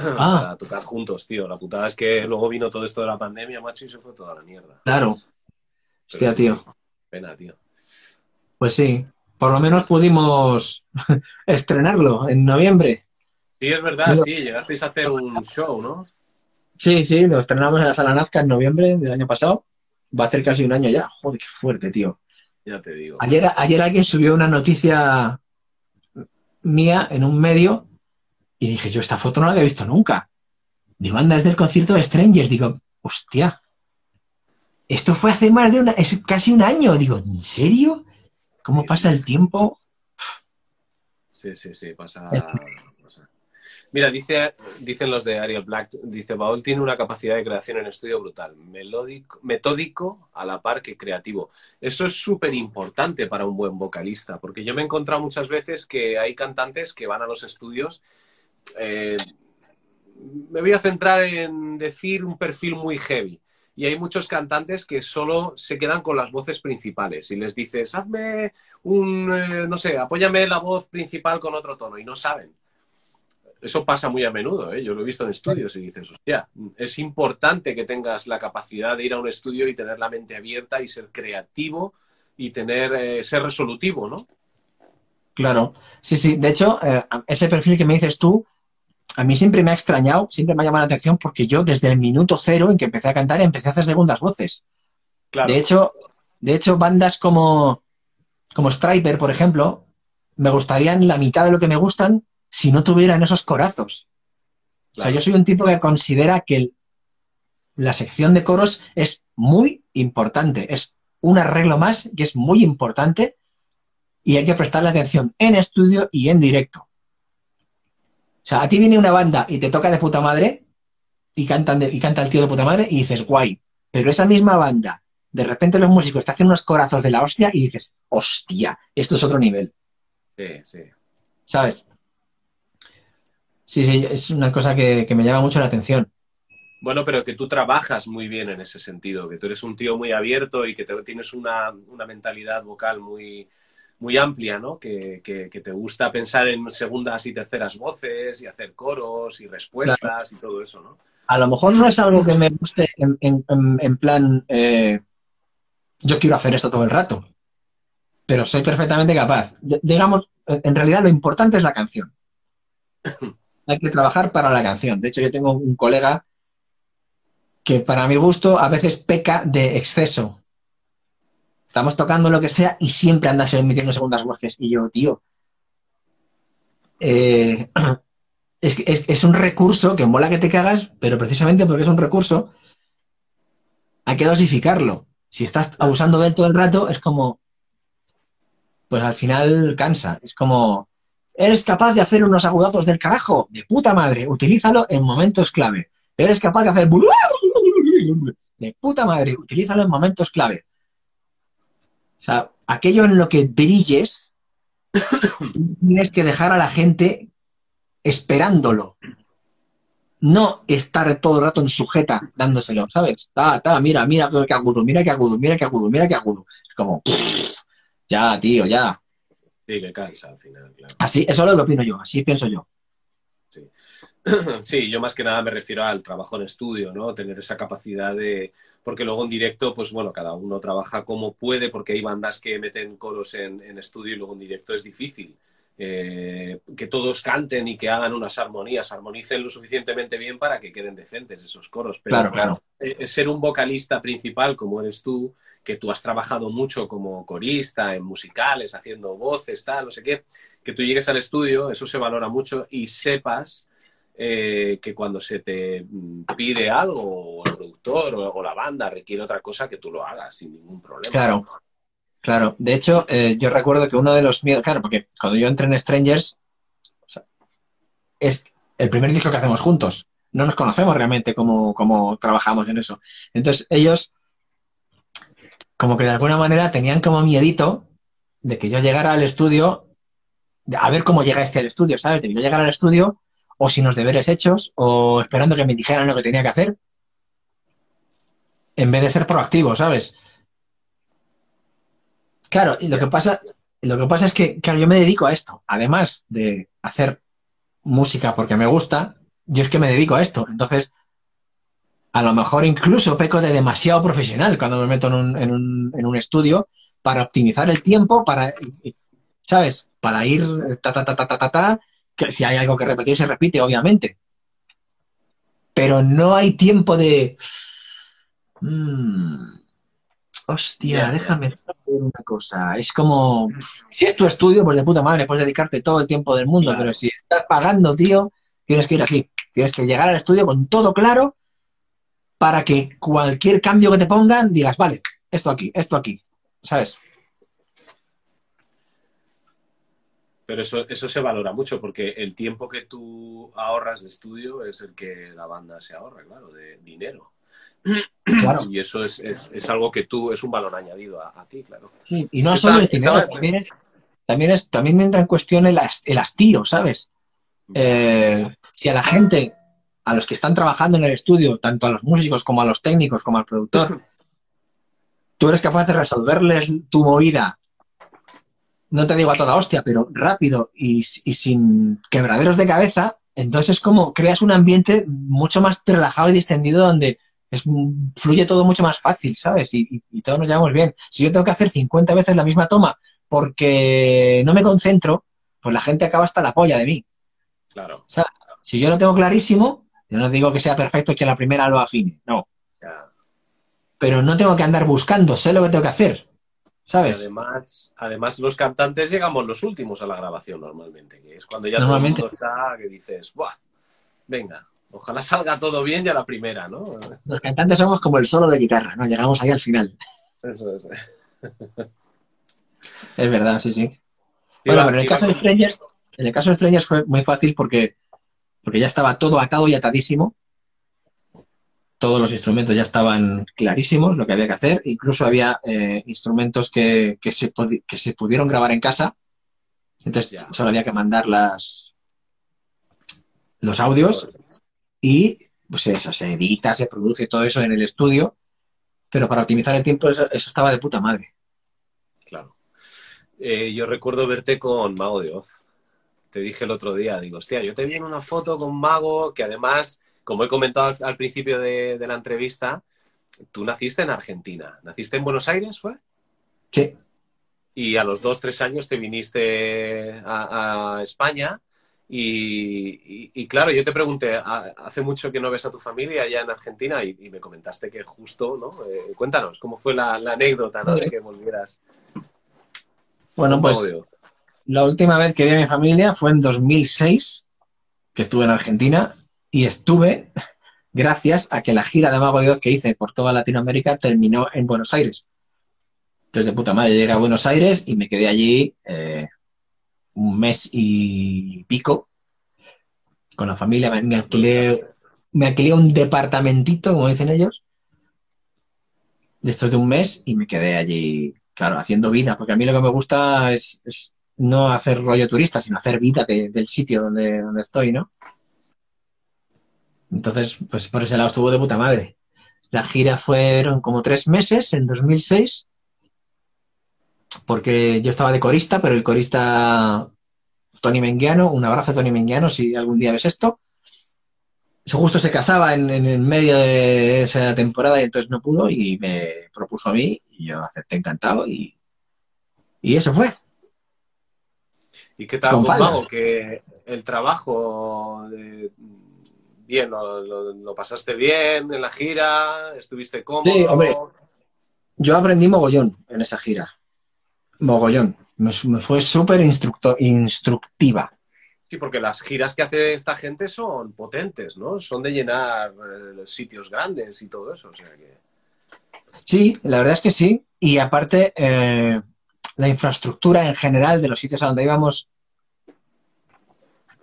Ah. [clears throat] Para tocar juntos, tío. La putada es que luego vino todo esto de la pandemia, macho, y se fue toda la mierda. Claro. Hostia, tío. Pena, tío. Pues sí. Por lo menos pudimos [laughs] estrenarlo en noviembre. Sí, es verdad, sí. Llegasteis a hacer un show, ¿no? Sí, sí, lo estrenamos en la Sala Nazca en noviembre del año pasado. Va a hacer casi un año ya. Joder, qué fuerte, tío. Ya te digo. Ayer, ayer alguien subió una noticia mía en un medio y dije, yo esta foto no la había visto nunca. Digo, anda, es del concierto de Strangers. Digo, hostia, esto fue hace más de una, es casi un año. Digo, ¿en serio? ¿Cómo pasa el tiempo? Sí, sí, sí, pasa. Mira, dice, dicen los de Ariel Black, dice, Baol tiene una capacidad de creación en estudio brutal, melódico, metódico a la par que creativo. Eso es súper importante para un buen vocalista, porque yo me he encontrado muchas veces que hay cantantes que van a los estudios. Eh, me voy a centrar en decir un perfil muy heavy. Y hay muchos cantantes que solo se quedan con las voces principales y les dices, hazme un, eh, no sé, apóyame la voz principal con otro tono y no saben eso pasa muy a menudo, ¿eh? yo lo he visto en estudios y dices, hostia, es importante que tengas la capacidad de ir a un estudio y tener la mente abierta y ser creativo y tener eh, ser resolutivo, ¿no? Claro, sí, sí. De hecho, eh, ese perfil que me dices tú, a mí siempre me ha extrañado, siempre me ha llamado la atención porque yo desde el minuto cero en que empecé a cantar empecé a hacer segundas voces. Claro. De hecho, de hecho, bandas como, como Striper, por ejemplo, me gustarían la mitad de lo que me gustan si no tuvieran esos corazos. O sea, yo soy un tipo que considera que la sección de coros es muy importante, es un arreglo más que es muy importante y hay que prestarle atención en estudio y en directo. O sea, a ti viene una banda y te toca de puta madre y, cantan y canta el tío de puta madre y dices, guay, pero esa misma banda, de repente los músicos te hacen unos corazos de la hostia y dices, hostia, esto es otro nivel. Sí, sí. ¿Sabes? Sí, sí, es una cosa que, me llama mucho la atención. Bueno, pero que tú trabajas muy bien en ese sentido, que tú eres un tío muy abierto y que tienes una, mentalidad vocal muy, muy amplia, ¿no? Que, te gusta pensar en segundas y terceras voces y hacer coros y respuestas y todo eso, ¿no? A lo mejor no es algo que me guste en, plan, eh, yo quiero hacer esto todo el rato, pero soy perfectamente capaz. digamos, en realidad lo importante es la canción. [laughs] hay que trabajar para la canción. De hecho, yo tengo un colega que para mi gusto a veces peca de exceso. Estamos tocando lo que sea y siempre andas emitiendo segundas voces. Y yo, tío, eh, [clears throat] es, un recurso que mola que te cagas, pero precisamente porque es un recurso, hay que dosificarlo. Si estás abusando de él todo el rato, es como, pues al final cansa. Es como, Eres capaz de hacer unos agudazos del carajo, de puta madre, utilízalo en momentos clave. Eres capaz de hacer de puta madre, utilízalo en momentos clave. O sea, aquello en lo que brilles, [coughs] tienes que dejar a la gente esperándolo. No estar todo el rato en sujeta dándoselo, ¿sabes? Ta, ta, mira, mira qué agudo, mira qué agudo, mira qué agudo, mira qué agudo. Es como, ya, tío, ya. Sí, que cansa al final, claro. Así, eso es lo que opino yo, así pienso yo. Sí. [clears throat] sí, yo más que nada me refiero al trabajo en estudio, ¿no? Tener esa capacidad de... Porque luego en directo, pues bueno, cada uno trabaja como puede, porque hay bandas que meten coros en, estudio y luego en directo es difícil eh, que todos canten y que hagan unas armonías, armonicen lo suficientemente bien para que queden decentes esos coros. Pero Claro, claro. eh, ser un vocalista principal como eres tú, que tú has trabajado mucho como corista en musicales, haciendo voces, tal, no sé qué, que tú llegues al estudio, eso se valora mucho y sepas eh, que cuando se te mm, pide algo, o el productor o, la banda requiere otra cosa, que tú lo hagas sin ningún problema. Claro. Claro, de hecho, eh, yo recuerdo que uno de los miedos, claro, porque cuando yo entré en Strangers, es el primer disco que hacemos juntos. No nos conocemos realmente cómo, cómo trabajamos en eso. Entonces, ellos, como que de alguna manera tenían como miedito de que yo llegara al estudio, a ver cómo llega este al estudio, ¿sabes? De que yo llegara al estudio, o sin los deberes hechos, o esperando que me dijeran lo que tenía que hacer, en vez de ser proactivo, ¿sabes? Claro, y lo que pasa, lo que pasa es que, claro, yo me dedico a esto. Además de hacer música porque me gusta, yo es que me dedico a esto. Entonces, a lo mejor incluso peco de demasiado profesional cuando me meto en un, en un, en un estudio para optimizar el tiempo, para, ¿sabes? Para ir ta, ta, ta, ta, ta, ta, ta, que si hay algo que repetir, se repite, obviamente. Pero no hay tiempo de... Mm, hostia, déjame ver una cosa. Es como, si es tu estudio, pues de puta madre, puedes dedicarte todo el tiempo del mundo, Claro. pero si estás pagando, tío, tienes que ir así. Tienes que llegar al estudio con todo claro para que cualquier cambio que te pongan digas, vale, esto aquí, esto aquí, ¿sabes? Pero eso, eso se valora mucho porque el tiempo que tú ahorras de estudio es el que la banda se ahorra, claro, de dinero. Claro. Y eso es, es, es algo que tú, es un valor añadido a, a ti, claro. Sí, y no solo es dinero, también es, también es, también entra en cuestión el, el hastío, ¿sabes? Eh, si a la gente, a los que están trabajando en el estudio, tanto a los músicos como a los técnicos, como al productor, tú eres capaz de resolverles tu movida, no te digo a toda hostia, pero rápido y, y sin quebraderos de cabeza, entonces es como creas un ambiente mucho más relajado y distendido donde es, fluye todo mucho más fácil, ¿sabes? Y, y- y todos nos llevamos bien. Si yo tengo que hacer 50 veces la misma toma porque no me concentro, pues la gente acaba hasta la polla de mí. Claro. Si yo lo tengo clarísimo, yo no digo que sea perfecto y que la primera lo afine, no. ya. Pero no tengo que andar buscando, sé lo que tengo que hacer, Y ¿sabes? además, además, los cantantes llegamos los últimos a la grabación normalmente, que es cuando ya Normalmente. todo el mundo está, que dices, ¡buah! Venga, ojalá salga todo bien ya la primera, ¿no? Los cantantes somos como el solo de guitarra, ¿no? Llegamos ahí al final. Eso es. Es verdad, sí, sí. Bueno, pero en el caso de Strangers, en el caso de Strangers fue muy fácil porque, porque ya estaba todo atado y atadísimo. Todos los instrumentos ya estaban clarísimos, lo que había que hacer. Incluso había eh, instrumentos que, que, se que se pudieron grabar en casa. Entonces Ya. solo había que mandar las, los audios y pues eso, se edita, se produce todo eso en el estudio. Pero para optimizar el tiempo eso, eso estaba de puta madre. Claro. Eh, yo recuerdo verte con Mago de Oz. Te dije el otro día, digo, hostia, yo te vi en una foto con Mago, que además, como he comentado al, al principio de, de la entrevista, tú naciste en Argentina. ¿Naciste en Buenos Aires, fue? Sí, Y a los dos, tres años te viniste a, a España. Y, y- y claro, yo te pregunté, "¿Ha- ¿hace mucho que no ves a tu familia allá en Argentina? Y, y me comentaste que justo, ¿no? Eh, cuéntanos, ¿cómo fue la, la anécdota, ¿no? De que volvieras. bueno, pues? La última vez que vi a mi familia fue en 2006, que estuve en Argentina, y estuve gracias a que la gira de Mago de Oz que hice por toda Latinoamérica terminó en Buenos Aires. Entonces, de puta madre, llegué a Buenos Aires y me quedé allí eh, un mes y pico con la familia. Me, alquilé, me alquilé un departamentito, como dicen ellos, de estos de un mes y me quedé allí, claro, haciendo vida, porque a mí lo que me gusta es no hacer rollo turista, sino hacer vida de- del sitio donde, donde estoy, ¿no? Entonces, pues por ese lado estuvo de puta madre. La gira fueron como tres meses en 2006, porque yo estaba de corista, pero el corista Tony Menguiano, un abrazo a Tony Menguiano si algún día ves esto, justo se casaba en, en medio de esa temporada y entonces no pudo y me propuso a mí y yo acepté encantado y, y eso fue. ¿Y qué tal con, Mago? Que el trabajo, bien, lo, pasaste bien en la gira? ¿Estuviste cómodo? Sí, hombre, yo aprendí mogollón en esa gira. Mogollón. Me, fue súper instructiva. Sí, porque las giras que hace esta gente son potentes, ¿no? Son de llenar eh, sitios grandes y todo eso. Sí, la verdad es que sí. Y aparte, eh, la infraestructura en general de los sitios a donde íbamos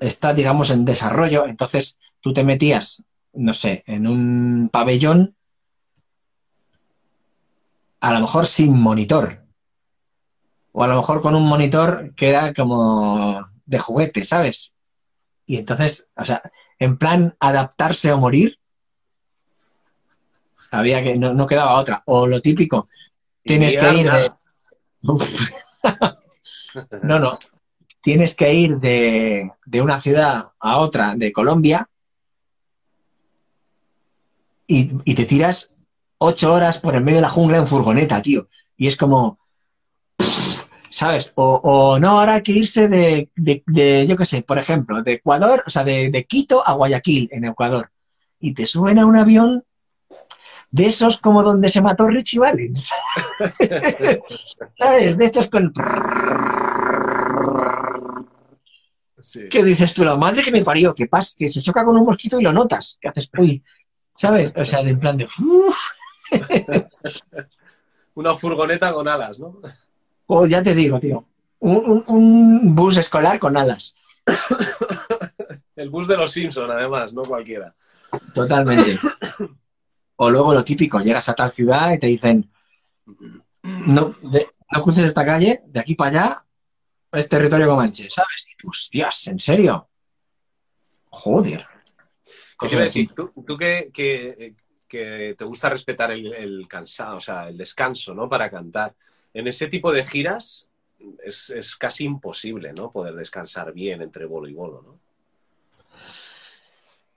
está, digamos, en desarrollo. Entonces, tú te metías, no sé, en un pabellón, a lo mejor sin monitor. O a lo mejor con un monitor que era como de juguete, ¿sabes? Y entonces, o sea, en plan adaptarse o morir, había que, no, quedaba otra. O lo típico, tienes que ir de... no, no. Tienes que ir de, de, una ciudad a otra de Colombia y, y, te tiras ocho horas por el medio de la jungla en furgoneta, tío. Y es como, ¿sabes? O, no, ahora hay que irse de, de, yo qué sé, por ejemplo, de Ecuador, o sea, de, de, Quito a Guayaquil, en Ecuador. Y te suben a un avión de esos como donde se mató Richie Valens. [laughs] ¿Sabes? De estos con... ¿Qué dices tú? La madre que me parió, que, pas, que se choca con un mosquito y lo notas. ¿Qué haces? Uy, ¿sabes? O sea, de en plan de... [laughs] Una furgoneta con alas, ¿no? Oh, ya te digo, tío. Un, bus escolar con alas. [coughs] El bus de los Simpson, además, no cualquiera. Totalmente. [coughs] O luego lo típico, llegas a tal ciudad y te dicen, no, no cruces esta calle, de aquí para allá es territorio comanche, ¿sabes? Y tú, hostias, ¿en serio? Joder. ¿Qué quiero decir? Tú, tú que, que, te gusta respetar el, el cansado, o sea, el descanso, ¿no? Para cantar en ese tipo de giras es, casi imposible, ¿no? Poder descansar bien entre bolo y bolo, ¿no?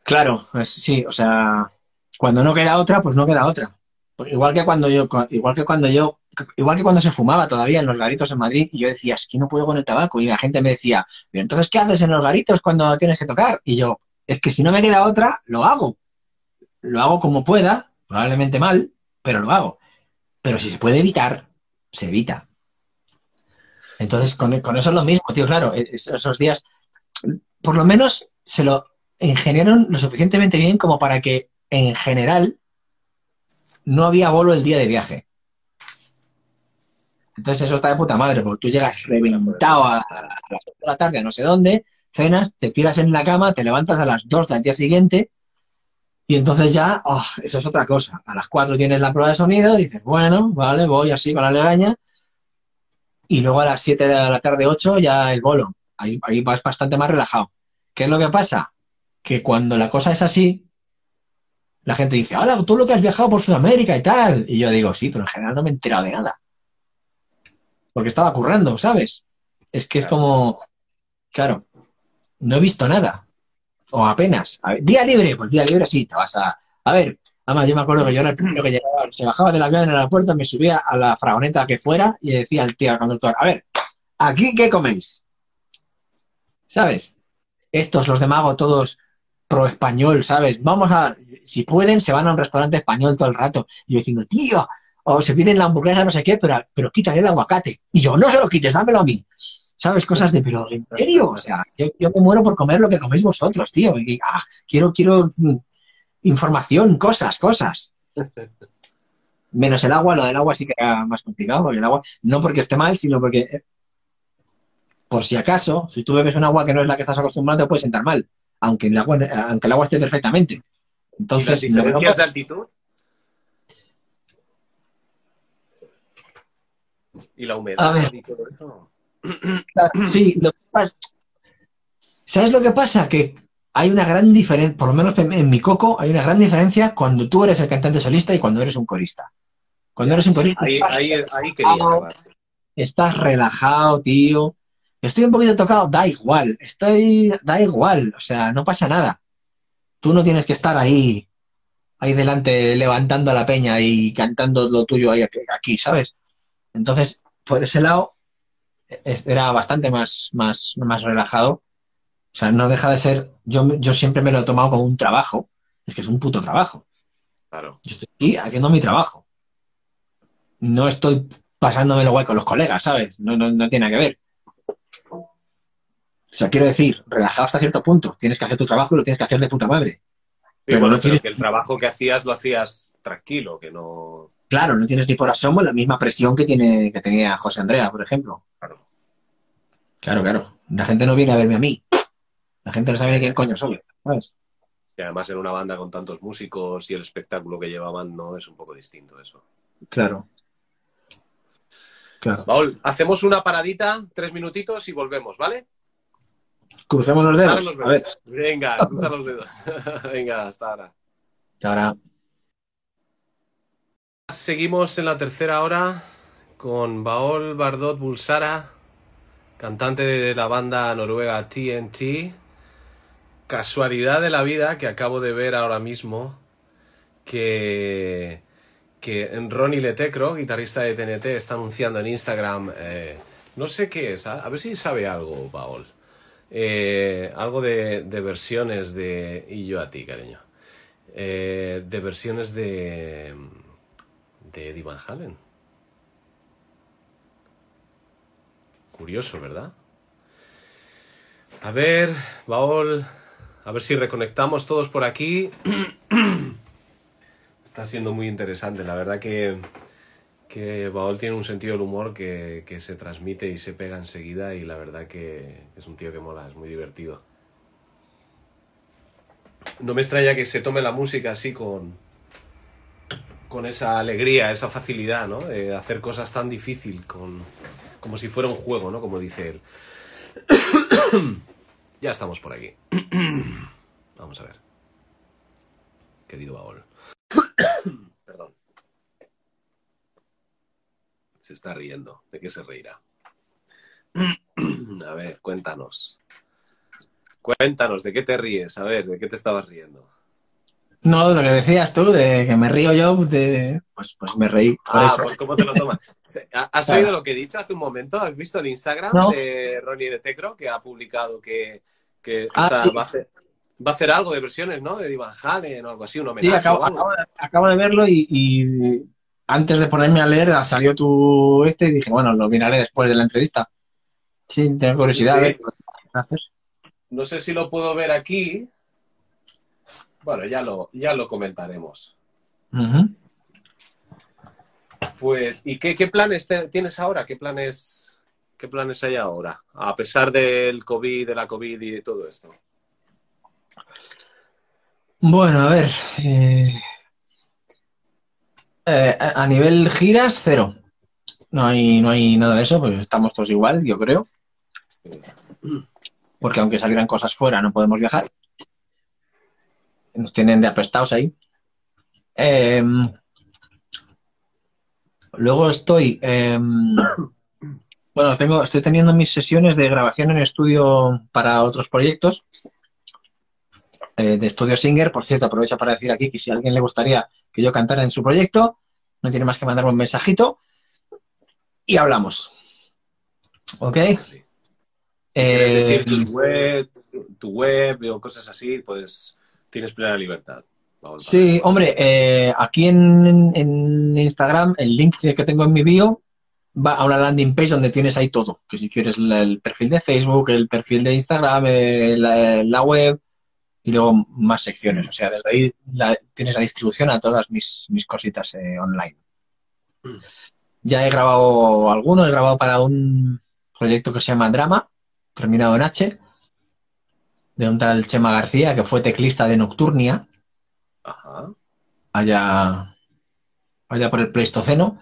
Claro, sí, o sea, cuando no queda otra, pues no queda otra. Igual que cuando yo, igual que cuando yo, igual que cuando se fumaba todavía en los garitos en Madrid, y yo decía, es que no puedo con el tabaco, y la gente me decía, pero entonces, ¿qué haces en los garitos cuando tienes que tocar? Y yo, es que si no me queda otra, lo hago. Lo hago como pueda, probablemente mal, pero lo hago. Pero si se puede evitar, se evita. Entonces, con, eso es lo mismo, tío, claro, e, esos días, por lo menos se lo ingeniaron lo suficientemente bien como para que, en general, no había bolo el día de viaje. Entonces eso está de puta madre, porque tú llegas reventado a, las 8 de la tarde a no sé dónde, cenas, te tiras en la cama, te levantas a las 2 del día siguiente y entonces ya, oh, eso es otra cosa. A las 4 tienes la prueba de sonido, dices, bueno, vale, voy así con la legaña. Y luego a las 7 de la tarde, 8, ya el bolo. Ahí, ahí vas bastante más relajado. ¿Qué es lo que pasa? Que cuando la cosa es así, la gente dice, hola, tú lo que has viajado por Sudamérica y tal. Y yo digo, sí, pero en general no me he enterado de nada. Porque estaba currando, ¿sabes? Es que es como, claro, no he visto nada o apenas. día libre, pues día libre sí, te vas a... A ver, además yo me acuerdo que yo era el primero que llegaba, se bajaba del avión en el aeropuerto, me subía a la fragoneta que fuera y decía al tío, al conductor, a ver, ¿aquí qué coméis? ¿Sabes? Estos, los de Mago, todos pro español, ¿sabes? Vamos a, si pueden, se van a un restaurante español todo el rato. Y yo diciendo, tío, o se piden la hamburguesa, no sé qué, pero, pero quítale el aguacate. Y yo, no se lo quites, dámelo a mí. ¿sabes? Cosas de, pero ¿en serio? O sea, yo, me muero por comer lo que coméis vosotros, tío. Ah, quiero, quiero mm, información, cosas, cosas. Menos el agua, lo del agua sí que era más complicado, porque el agua, no porque esté mal, sino porque, eh, por si acaso, si tú bebes un agua que no es la que estás acostumbrado, te puede sentar mal, aunque el agua, aunque el agua esté perfectamente. Entonces, ¿Y las diferencias de altitud? ¿Y la humedad y todo eso? [clears throat] Sí, ¿sabes lo que pasa? Que hay una gran diferencia, por lo menos en mi coco, hay una gran diferencia cuando tú eres el cantante solista y cuando eres un corista. Cuando eres un corista, estás, relajado, tío. Estoy un poquito tocado, da igual, estoy, da igual, o sea, no pasa nada. Tú no tienes que estar ahí, ahí delante levantando a la peña y cantando lo tuyo ahí aquí, ¿sabes? Entonces, por ese lado, era bastante más, más, más relajado. O sea, no deja de ser, yo, yo siempre me lo he tomado como un trabajo, es que es un puto trabajo. Claro. Yo estoy aquí haciendo mi trabajo. No estoy pasándome lo guay con los colegas, ¿sabes? No, no, no tiene nada que ver. O sea, quiero decir, relajado hasta cierto punto. Tienes que hacer tu trabajo y lo tienes que hacer de puta madre. Sí, Pero bueno, no pero que el trabajo que hacías lo hacías tranquilo, que no. Claro, no tienes ni por asomo la misma presión que tiene que tenía José Andrea, por ejemplo. Claro. Claro, claro. La gente no viene a verme a mí. La gente no sabe ni quién coño soy, ¿sabes? Y además en una banda con tantos músicos y el espectáculo que llevaban, no es un poco distinto eso. Claro. Claro. Paul, hacemos una paradita, tres minutitos y volvemos, ¿vale? Crucemos los dedos. A ver. Venga, cruza los dedos. [laughs] Venga, hasta ahora. Ahora. Seguimos en la tercera hora con Baol Bardot Bulsara, cantante de la banda noruega TNT. Casualidad de la vida que acabo de ver ahora mismo que, que Ronnie Letecro, guitarrista de TNT, está anunciando en Instagram, eh, no sé qué es, a, a ver si sabe algo, Baol. Eh, algo de, versiones de... Y yo a ti, cariño. Eh, de versiones de de Eddie Van Halen. Curioso, ¿verdad? A ver, Baol, a ver si reconectamos todos por aquí. [clears throat] Está siendo muy interesante, la verdad que, que Baol tiene un sentido del humor que, que se transmite y se pega enseguida y la verdad que es un tío que mola, es muy divertido. No me extraña que se tome la música así con, con esa alegría, esa facilidad, ¿no? De hacer cosas tan difícil con, como si fuera un juego, ¿no? Como dice él. [coughs] ya estamos por aquí. [coughs] Vamos a ver. Querido Baol. [coughs] Perdón. Se está riendo. ¿De qué se reirá? [clears throat] a ver, cuéntanos. Cuéntanos, ¿de qué te ríes? A ver, ¿de qué te estabas riendo? No, lo que decías tú, de que me río yo, de... pues, pues me reí. Por Ah, eso. pues ¿cómo te lo tomas? Se- ¿ha- ¿Has Claro. oído lo que he dicho hace un momento? ¿Has visto en Instagram No. de Ronnie de Tecro que ha publicado que, que Ah, sí. va, a hacer, va a hacer algo de versiones, ¿no? De Divan Halen o algo así, un Sí, homenaje acabo, acabo de, acabo de verlo y, y antes de ponerme a leer salió tu este y dije, bueno, lo miraré después de la entrevista. Sí, tengo curiosidad. Sí. a ver qué hacer. No sé si lo puedo ver aquí. Bueno, ya lo, ya lo comentaremos. Ujú. Pues, ¿y qué, qué planes te- tienes ahora? ¿Qué planes, ¿Qué planes hay ahora? A pesar del COVID, de la COVID y de todo esto. Bueno, a ver. eh, eh, a nivel giras, cero. No hay, no hay nada de eso, pues estamos todos igual, yo creo. Porque aunque salieran cosas fuera, no podemos viajar. Nos tienen de apestados ahí. Eh, luego estoy. eh, [coughs] bueno, tengo, estoy teniendo mis sesiones de grabación en estudio para otros proyectos de Estudio Singer. Por cierto, aprovecho para decir aquí que si a alguien le gustaría que yo cantara en su proyecto, no tiene más que mandarme un mensajito y hablamos. ¿Ok? ¿Quieres Eh, decir tus web, tu web o cosas así? Pues tienes plena libertad. Vamos, sí, hombre, eh, aquí en, en Instagram, el link que tengo en mi bio va a una landing page donde tienes ahí todo. Que si quieres el perfil de Facebook, el perfil de Instagram, eh, la, la web y luego más secciones. O sea, desde ahí la- tienes la distribución a todas mis, mis cositas eh, online. Mm. Ya he grabado alguno, he grabado para un proyecto que se llama Drama, terminado en H, de un tal Chema García, que fue teclista de Nocturnia Ajá. allá, allá por el Pleistoceno.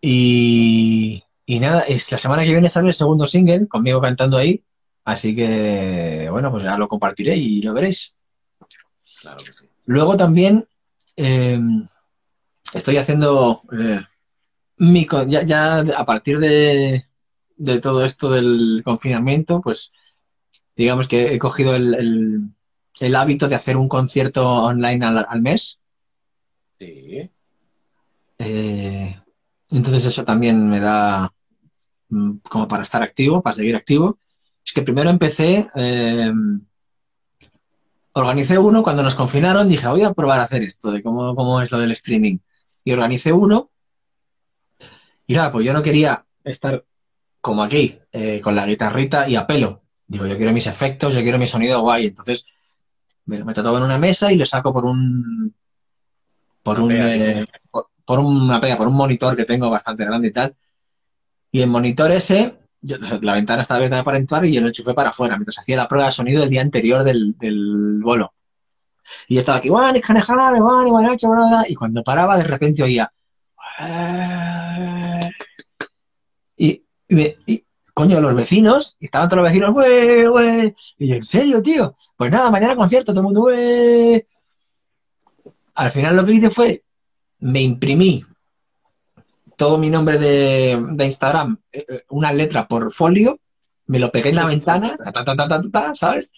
Y, y nada, es la semana que viene sale el segundo single, conmigo cantando ahí. Así que, bueno, pues ya lo compartiré y lo veréis. Claro que sí. Luego también eh, estoy haciendo eh, mi, ya, ya a partir de, de todo esto del confinamiento, pues digamos que he cogido el, el- el hábito de hacer un concierto online al, al mes. Sí. Eh, entonces eso también me da, mm, como para estar activo, para seguir activo, es que primero empecé, eh, organicé uno cuando nos confinaron, dije, voy a probar a hacer esto, de cómo, cómo es lo del streaming. Y organicé uno. Y nada, pues yo no quería estar como aquí, eh, con la guitarrita y a pelo. Digo, yo quiero mis efectos, yo quiero mi sonido guay. Entonces, me lo meto todo en una mesa y lo saco por un. por un. eh, por, por una pega, por un monitor que tengo bastante grande y tal. Y el monitor ese, yo- la ventana estaba abierta para entrar y yo lo enchufé para afuera, mientras hacía la prueba de sonido el día anterior del, del bolo. Y yo estaba aquí, y cuando paraba, de repente oía. Y, y, coño, los vecinos, y estaban todos los vecinos, güey, güey. Y yo, ¿en serio, tío? Pues nada, mañana concierto, todo el mundo. Al final lo que hice fue, me imprimí todo mi nombre de, de Instagram, eh, eh, una letra por folio, me lo pegué en la [laughs] ventana, ta, ta, ta, ta, ta, ta, ta, ¿sabes?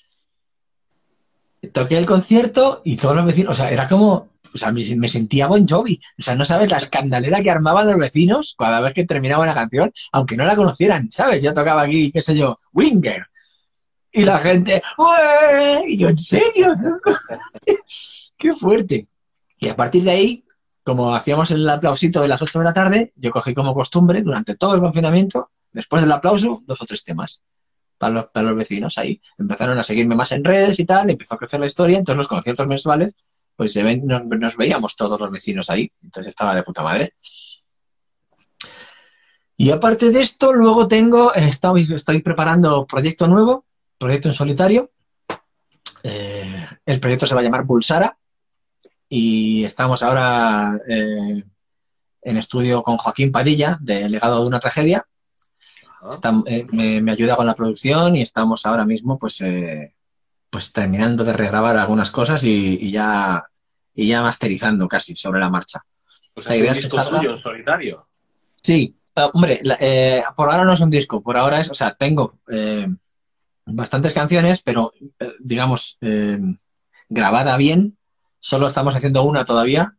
Toqué el concierto y todos los vecinos, o sea, era como, o sea, me, me sentía Bon Jovi. O sea, no sabes la escandalera que armaban los vecinos cada vez que terminaba una canción, aunque no la conocieran, ¿sabes? Yo tocaba aquí, qué sé yo, Winger. Y la gente, ¡Ué! Y yo, ¿en serio? [laughs] ¡Qué fuerte! Y a partir de ahí, como hacíamos el aplausito de las 8 de la tarde, yo cogí como costumbre durante todo el confinamiento, después del aplauso, dos o tres temas para los, para los vecinos ahí. Empezaron a seguirme más en redes y tal, empezó a crecer la historia, entonces los conciertos mensuales, pues nos, veíamos todos los vecinos ahí, entonces estaba de puta madre. Y aparte de esto, luego tengo, eh, estoy, estoy preparando proyecto nuevo, proyecto en solitario. Eh, el proyecto se va a llamar Pulsara y estamos ahora eh, en estudio con Joaquín Padilla, de Legado de una Tragedia. Está- eh, me, me ayuda con la producción y estamos ahora mismo pues, eh, pues terminando de regrabar algunas cosas y, y ya, y ya masterizando casi sobre la marcha. Sea, La es idea un disco tuyo en solitario. Sí, ah, hombre, la- eh, por ahora no es un disco, por ahora es, o sea, tengo bastantes canciones, pero digamos, grabada bien, solo estamos haciendo una todavía,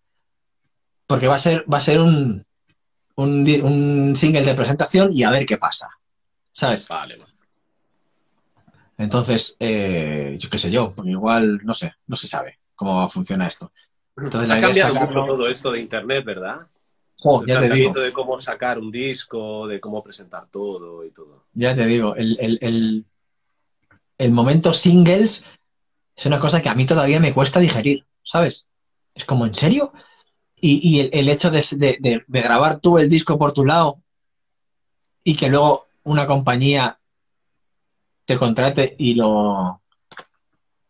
porque va a ser, va a ser un, un, single de presentación y a ver qué pasa, ¿sabes? Vale, vale. Entonces, eh, yo qué sé yo, porque igual, no sé, no se sabe cómo funciona esto. Entonces, la Ha cambiado sacarlo- mucho todo esto de internet, ¿verdad? El ya te digo. de cómo sacar un disco, de cómo presentar todo y todo. Ya te digo, el, el- el- el momento singles es una cosa que a mí todavía me cuesta digerir, ¿sabes? Es como, ¿en serio? Y, y el, hecho de, de- de- de grabar tú el disco por tu lado y que luego una compañía te contrate y lo,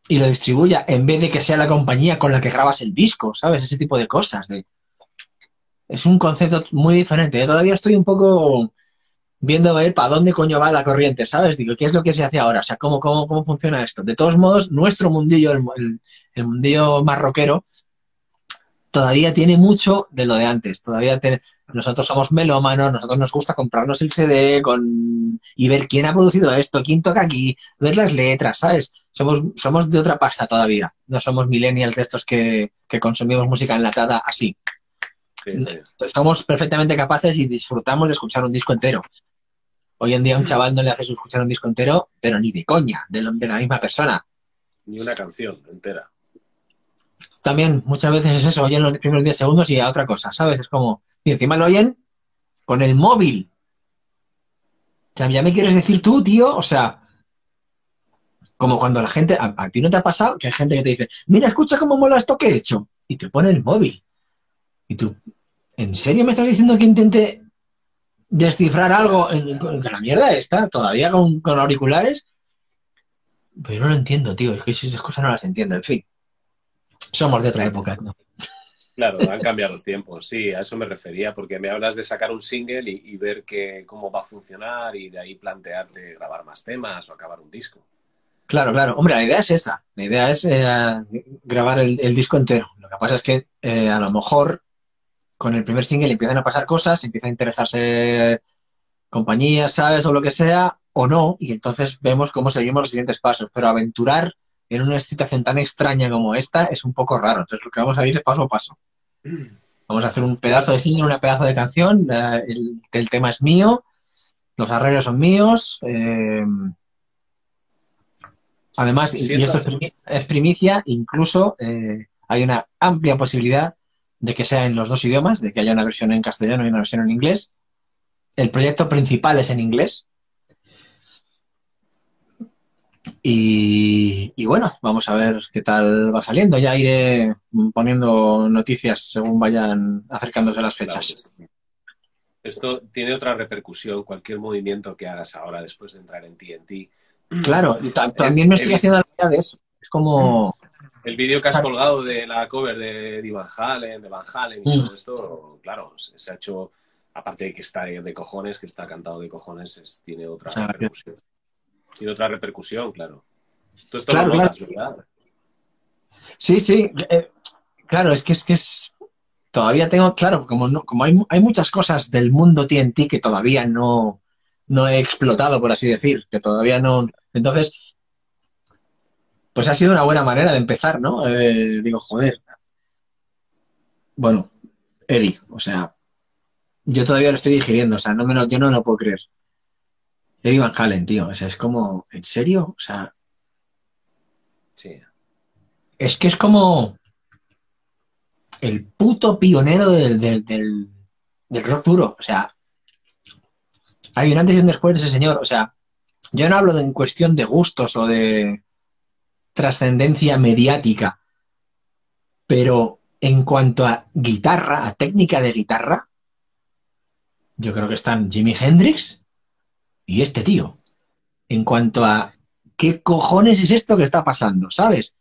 y lo distribuya en vez de que sea la compañía con la que grabas el disco, ¿sabes? Ese tipo de cosas. De... Es un concepto muy diferente. Yo todavía estoy un poco viendo a ver para dónde coño va la corriente, ¿sabes? Digo, ¿qué es lo que se hace ahora? O sea, ¿cómo, cómo, cómo funciona esto? De todos modos, nuestro mundillo, el, el- el mundillo más rockero, todavía tiene mucho de lo de antes. Todavía te- nosotros somos melómanos, nosotros nos gusta comprarnos el CD con, y ver quién ha producido esto, quién toca aquí, ver las letras, ¿sabes? Somos, somos de otra pasta todavía. No somos millennials de estos que, que consumimos música enlatada así. Sí, sí. Somos perfectamente capaces y disfrutamos de escuchar un disco entero. Hoy en día a un chaval no le haces escuchar un disco entero, pero ni de coña, de, lo- de la misma persona. Ni una canción entera. También muchas veces es eso, oyen los primeros 10 segundos y a otra cosa, ¿sabes? Es como, y encima lo oyen con el móvil. O sea, ya me quieres decir tú, tío, o sea, como cuando la gente, a, a ti no te ha pasado que hay gente que te dice, mira, escucha cómo mola esto que he hecho, y te pone el móvil. Y tú, ¿en serio me estás diciendo que intente descifrar algo en, con, con la mierda esta, todavía con, con auriculares? Pero no lo entiendo, tío, es que esas cosas no las entiendo, en fin. Somos de otra época, ¿no? Claro, han cambiado los tiempos, sí, a eso me refería, porque me hablas de sacar un single y, y ver que, cómo va a funcionar y de ahí plantearte grabar más temas o acabar un disco. Claro, claro. Hombre, la idea es esa. La idea es eh, grabar el, el disco entero. Lo que pasa es que eh, a lo mejor con el primer single empiezan a pasar cosas, empieza a interesarse compañías, ¿sabes? O lo que sea, o no, y entonces vemos cómo seguimos los siguientes pasos. Pero aventurar en una situación tan extraña como esta es un poco raro. Entonces lo que vamos a ir es paso a paso. Vamos a hacer un pedazo de single, una pedazo de canción, el, el tema es mío, los arreglos son míos. eh, además, y, esto es primicia, incluso eh, hay una amplia posibilidad de que sea en los dos idiomas, de que haya una versión en castellano y una versión en inglés. El proyecto principal es en inglés. Y, y bueno, vamos a ver qué tal va saliendo. Ya iré poniendo noticias según vayan acercándose las fechas. pues, Esto tiene otra repercusión, cualquier movimiento que hagas ahora después de entrar en TNT. Claro, también me He estoy visto- haciendo la idea de eso. Es como, El vídeo que has colgado de la cover de, de Van Halen, de Van Halen y Mm. todo esto, claro, se, ha hecho, aparte de que está de cojones, que está cantado de cojones, es- tiene otra repercusión. Tiene otra repercusión, claro. Tú esto Claro, lo claro. notas, ¿verdad? Sí, sí, eh, claro, es que es que es todavía tengo, claro, como no, como hay, hay muchas cosas del mundo TNT que todavía no, no he explotado, por así decir, que todavía no. Entonces, pues ha sido una buena manera de empezar, ¿no? Eh, digo, joder. Bueno, Eddie, o sea, yo todavía lo estoy digiriendo, o sea, no me lo, yo no me lo puedo creer. Eddie Van Halen, tío, o sea, es como, ¿en serio? O sea, Sí. Es que es como el puto pionero del, del, del- del rock duro. O sea, hay un antes y un después de ese señor. O sea, yo no hablo de en cuestión de gustos o de trascendencia mediática, pero en cuanto a guitarra, a técnica de guitarra, yo creo que están Jimi Hendrix y este tío. En cuanto a qué cojones es esto que está pasando, ¿sabes?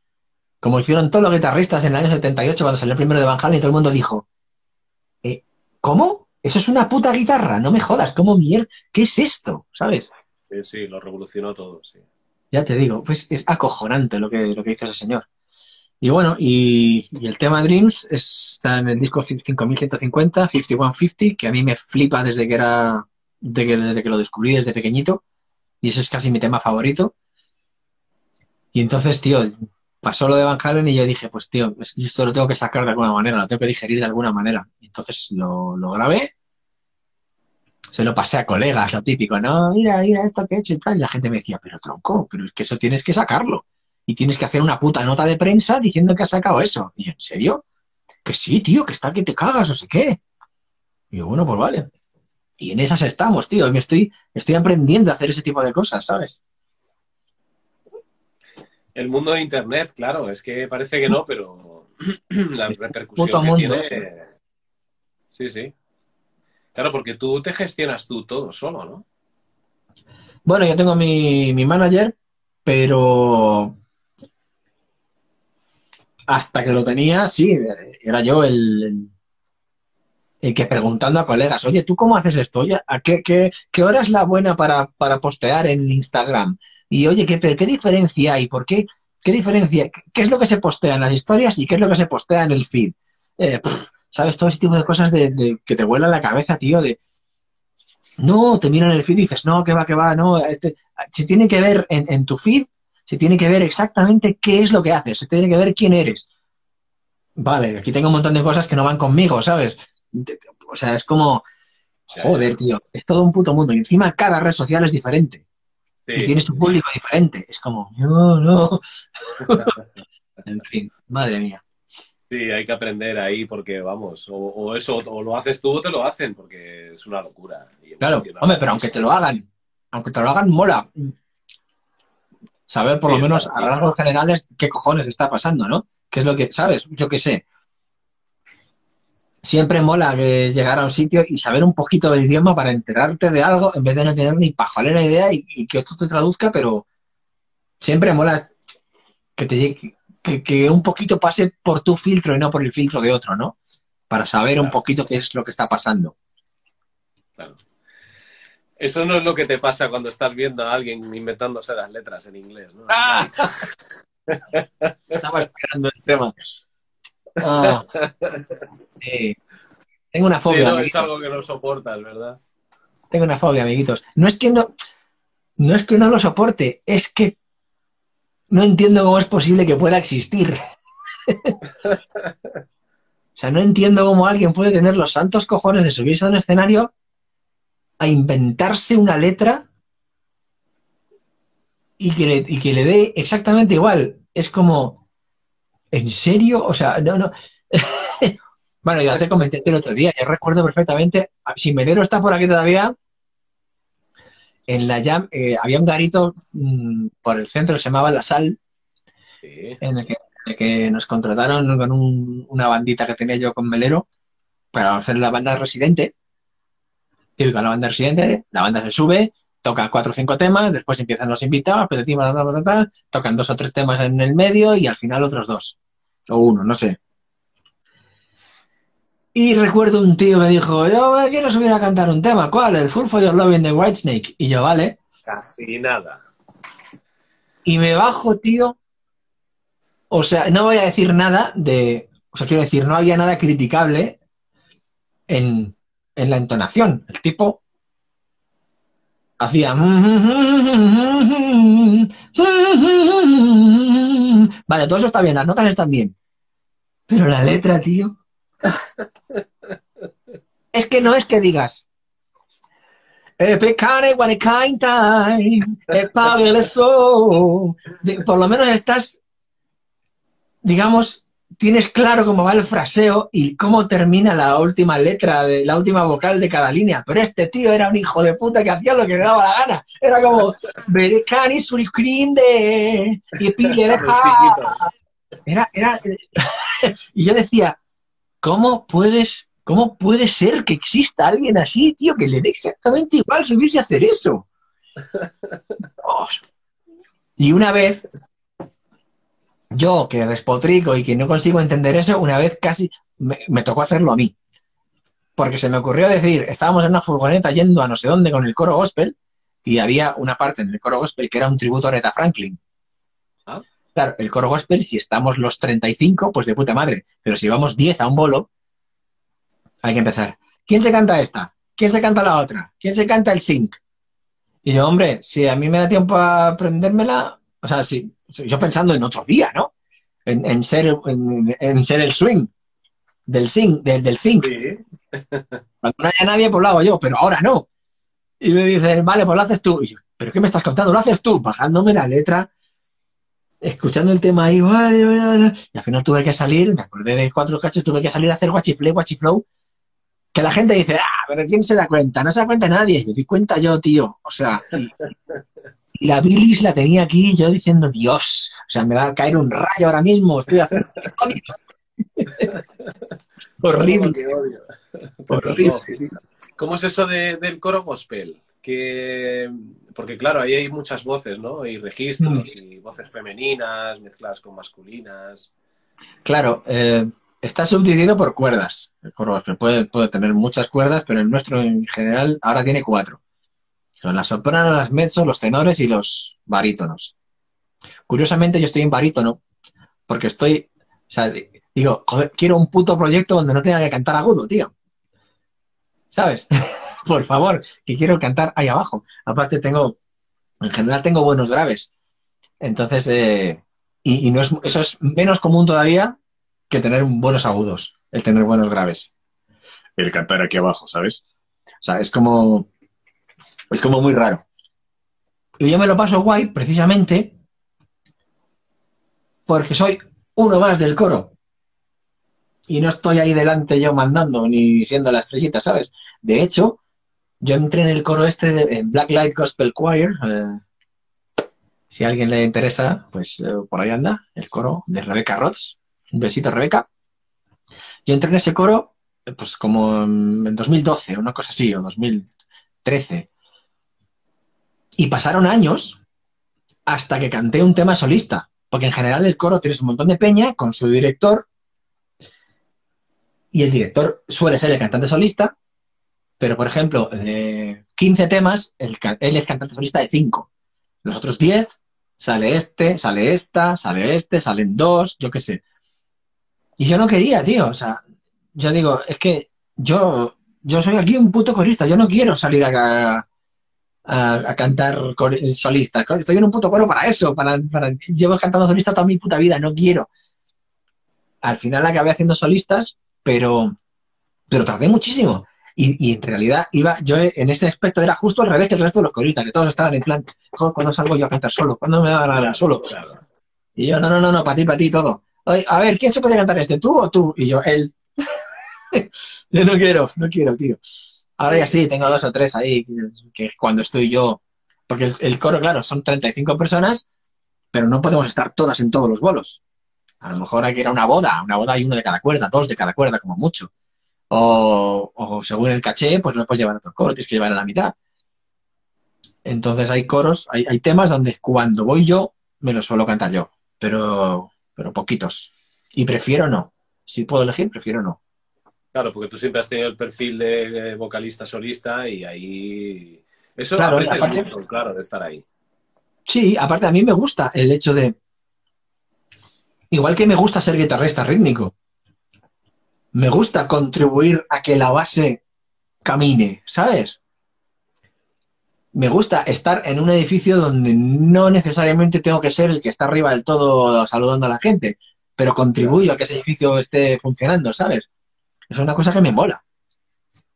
Como hicieron todos los guitarristas en el año 78 cuando salió el primero de Van Halen y todo el mundo dijo, "Eh, ¿cómo? Eso es una puta guitarra, no me jodas, ¿cómo mierda? ¿Qué es esto? ¿Sabes? Sí, sí, lo revolucionó todo, sí. Ya te digo, pues es acojonante lo que, lo que dice ese señor. Y bueno, y, el tema Dreams está en el disco 5150, 5150, que a mí me flipa desde que era, desde que lo descubrí desde pequeñito, y ese es casi mi tema favorito. Y entonces, tío, pasó lo de Van Halen y yo dije, pues tío, esto lo tengo que sacar de alguna manera, lo tengo que digerir de alguna manera. Y entonces lo, lo grabé, se lo pasé a colegas, lo típico, no, mira, mira esto que he hecho y tal. Y la gente me decía, pero tronco, pero es que eso tienes que sacarlo. Y tienes que hacer una puta nota de prensa diciendo que has sacado eso. Y yo, ¿en serio? Que sí, tío, que está que te cagas, o sé qué. Y yo, bueno, pues vale. Y en esas estamos, tío. y Me estoy, estoy aprendiendo a hacer ese tipo de cosas, ¿sabes? El mundo de Internet, claro, es que parece que no, pero [clears throat] la repercusión que mundo, tiene... Sí, sí. Claro, porque tú te gestionas tú todo solo, ¿no? Bueno, yo tengo mi, mi manager, pero hasta que lo tenía, sí, era yo el, el, que preguntando a colegas, oye, ¿tú cómo haces esto? Oye, ¿a qué, qué, qué hora es la buena para, para postear en Instagram? Y oye, ¿qué, ¿qué diferencia hay? ¿Por qué? ¿Qué diferencia? ¿Qué es lo que se postea en las historias y qué es lo que se postea en el feed? Eh, ¿Sabes? Todo ese tipo de cosas de, de que te vuelan la cabeza, tío, de... No, te miran el feed y dices, no, que va, que va, no, este, se tiene que ver en, en, tu feed, se tiene que ver exactamente qué es lo que haces, se tiene que ver quién eres. Vale, aquí tengo un montón de cosas que no van conmigo, ¿sabes? O sea, es como, joder, tío, es todo un puto mundo. Y encima cada red social es diferente. Sí. Y tienes tu público diferente. Es como, no, no. [laughs] en fin, madre mía. Sí, hay que aprender ahí porque, vamos, o, o, eso, o lo haces tú o te lo hacen, porque es una locura. Claro, hombre, pero aunque te lo hagan, aunque te lo hagan, mola. Saber por sí, lo menos a rasgos generales qué cojones está pasando, ¿no? ¿Qué es lo que, sabes? Yo qué sé. Siempre mola que llegar a un sitio y saber un poquito del idioma para enterarte de algo en vez de no tener ni pajolera idea y, y que otro te traduzca, pero siempre mola que te llegue, que, que, un poquito pase por tu filtro y no por el filtro de otro, ¿no? Para saber claro. un poquito qué es lo que está pasando. Claro. Eso no es lo que te pasa cuando estás viendo a alguien inventándose las letras en inglés, ¿no? ¡Ah! [laughs] Estaba esperando el tema. Ah. Eh, tengo una fobia. Sí, no, es algo que no soportas, ¿verdad? Tengo una fobia, amiguitos. No es que no, no es que no lo soporte, es que no entiendo cómo es posible que pueda existir. [laughs] o sea, no entiendo cómo alguien puede tener los santos cojones de subirse a un escenario a inventarse una letra y que le, y que le dé exactamente igual. Es como, ¿en serio? O sea, no, no. [laughs] bueno, ya te comenté el otro día, yo recuerdo perfectamente, si Melero está por aquí todavía, en la Jam eh, había un garito mm, por el centro que se llamaba La Sal, en, el que, nos contrataron con una bandita que tenía yo con Melero para hacer la banda residente. Típico, la banda residente, la banda se sube, toca cuatro o cinco temas, después empiezan los invitados, tocan dos o tres temas en el medio y al final otros dos. O uno, no sé. Y recuerdo un tío me dijo, yo quiero subir a cantar un tema. ¿Cuál? El Full for Your Loving de Whitesnake. Y yo, vale. Casi nada. Y me bajo, tío. O sea, no voy a decir nada de... O sea, quiero decir, no había nada criticable en, en la entonación. El tipo hacía... Vale, todo eso está bien, las notas están bien. Pero la letra, tío es que no es que digas. Por lo menos estás, digamos, tienes claro cómo va el fraseo y cómo termina la última letra, de la última vocal de cada línea. Pero este tío era un hijo de puta que hacía lo que le daba la gana. Era como, Era, era, [laughs] y yo decía, ¿Cómo puedes, cómo puede ser que exista alguien así, tío, que le dé exactamente igual subirse a hacer eso? Y una vez, yo que despotrico y que no consigo entender eso, una vez casi me, tocó hacerlo a mí. Porque se me ocurrió decir, estábamos en una furgoneta yendo a no sé dónde con el coro gospel y había una parte en el coro gospel que era un tributo a Aretha Franklin. Claro, el coro gospel, si estamos los 35, pues de puta madre. Pero si vamos 10 a un bolo, hay que empezar. ¿Quién se canta esta? ¿Quién se canta la otra? ¿Quién se canta el zinc? Y yo, hombre, si a mí me da tiempo a aprendérmela, o sea, si, yo pensando en otro día, ¿no? En, ser, en, ser el swing del zinc, del, del zinc. Cuando no haya nadie, pues lo hago yo, pero ahora no. Y me dice, vale, pues lo haces tú. Y yo, ¿pero qué me estás contando? Lo haces tú, bajándome la letra escuchando el tema ahí, y al final tuve que salir, me acordé de cuatro cachos, tuve que salir a hacer guachiflay, guachiflow, que la gente dice, ah, pero ¿quién se da cuenta? No se da cuenta nadie, me di cuenta yo, tío, o sea, y, la bilis la tenía aquí, yo diciendo, Dios, o sea, me va a caer un rayo ahora mismo, estoy haciendo... [laughs] Horrible. Horrible. ¿Cómo es eso del coro gospel? Que, porque claro, ahí hay muchas voces, ¿no? Y registros mm. y voces femeninas mezcladas con masculinas. Claro, eh, está subdividido por cuerdas. El coro puede, puede tener muchas cuerdas, pero el nuestro en general ahora tiene cuatro. Son las sopranos, las mezzos, los tenores y los barítonos. Curiosamente yo estoy en barítono porque estoy, o sea, digo, quiero un puto proyecto donde no tenga que cantar agudo, tío. ¿Sabes? [laughs] por favor, que quiero cantar ahí abajo. Aparte tengo, en general tengo buenos graves. Entonces, eh, y, no es, eso es menos común todavía que tener buenos agudos, el tener buenos graves. El cantar aquí abajo, ¿sabes? O sea, es como, es como muy raro. Y yo me lo paso guay precisamente porque soy uno más del coro. Y no estoy ahí delante yo mandando ni siendo la estrellita, ¿sabes? De hecho, yo entré en el coro este de Black Light Gospel Choir. Eh, si a alguien le interesa, pues eh, por ahí anda, el coro de Rebeca Rods. Un besito, Rebeca. Yo entré en ese coro, eh, pues como en 2012, una cosa así, o 2013. Y pasaron años hasta que canté un tema solista. Porque en general el coro tienes un montón de peña con su director. Y el director suele ser el cantante solista pero, por ejemplo, de 15 temas, él es cantante solista de 5. Los otros 10, sale este, sale esta, sale este, salen dos, yo qué sé. Y yo no quería, tío. O sea, yo digo, es que yo, yo soy aquí un puto corista. Yo no quiero salir a, a, cantar solista. Estoy en un puto coro para eso. Para, llevo cantando solista toda mi puta vida. No quiero. Al final acabé haciendo solistas, pero, pero tardé muchísimo Y, en realidad iba, yo en ese aspecto era justo al revés que el resto de los coristas, que todos estaban en plan, joder, ¿cuándo salgo yo a cantar solo? ¿Cuándo me va a dar solo? Y yo, no, no, no, no, para ti, para ti, todo. a ver, ¿quién se puede cantar este? ¿Tú o tú? Y yo, él. [laughs] yo no quiero, no quiero, tío. Ahora ya sí, tengo dos o tres ahí, que, cuando estoy yo, porque el, el, coro, claro, son 35 personas, pero no podemos estar todas en todos los bolos. A lo mejor hay que ir a una boda, una boda hay uno de cada cuerda, dos de cada cuerda, como mucho. O, según el caché, pues no puedes llevar otro coro, tienes que llevar a la mitad. Entonces hay coros, hay, hay temas donde cuando voy yo, me los suelo cantar yo, pero, pero poquitos. Y prefiero no. Si puedo elegir, prefiero no. Claro, porque tú siempre has tenido el perfil de vocalista solista y ahí. Eso claro, mucho, claro, de estar ahí. Sí, aparte a mí me gusta el hecho de. Igual que me gusta ser guitarrista rítmico, me gusta contribuir a que la base camine, ¿sabes? Me gusta estar en un edificio donde no necesariamente tengo que ser el que está arriba del todo saludando a la gente, pero contribuyo a que ese edificio esté funcionando, ¿sabes? Es una cosa que me mola.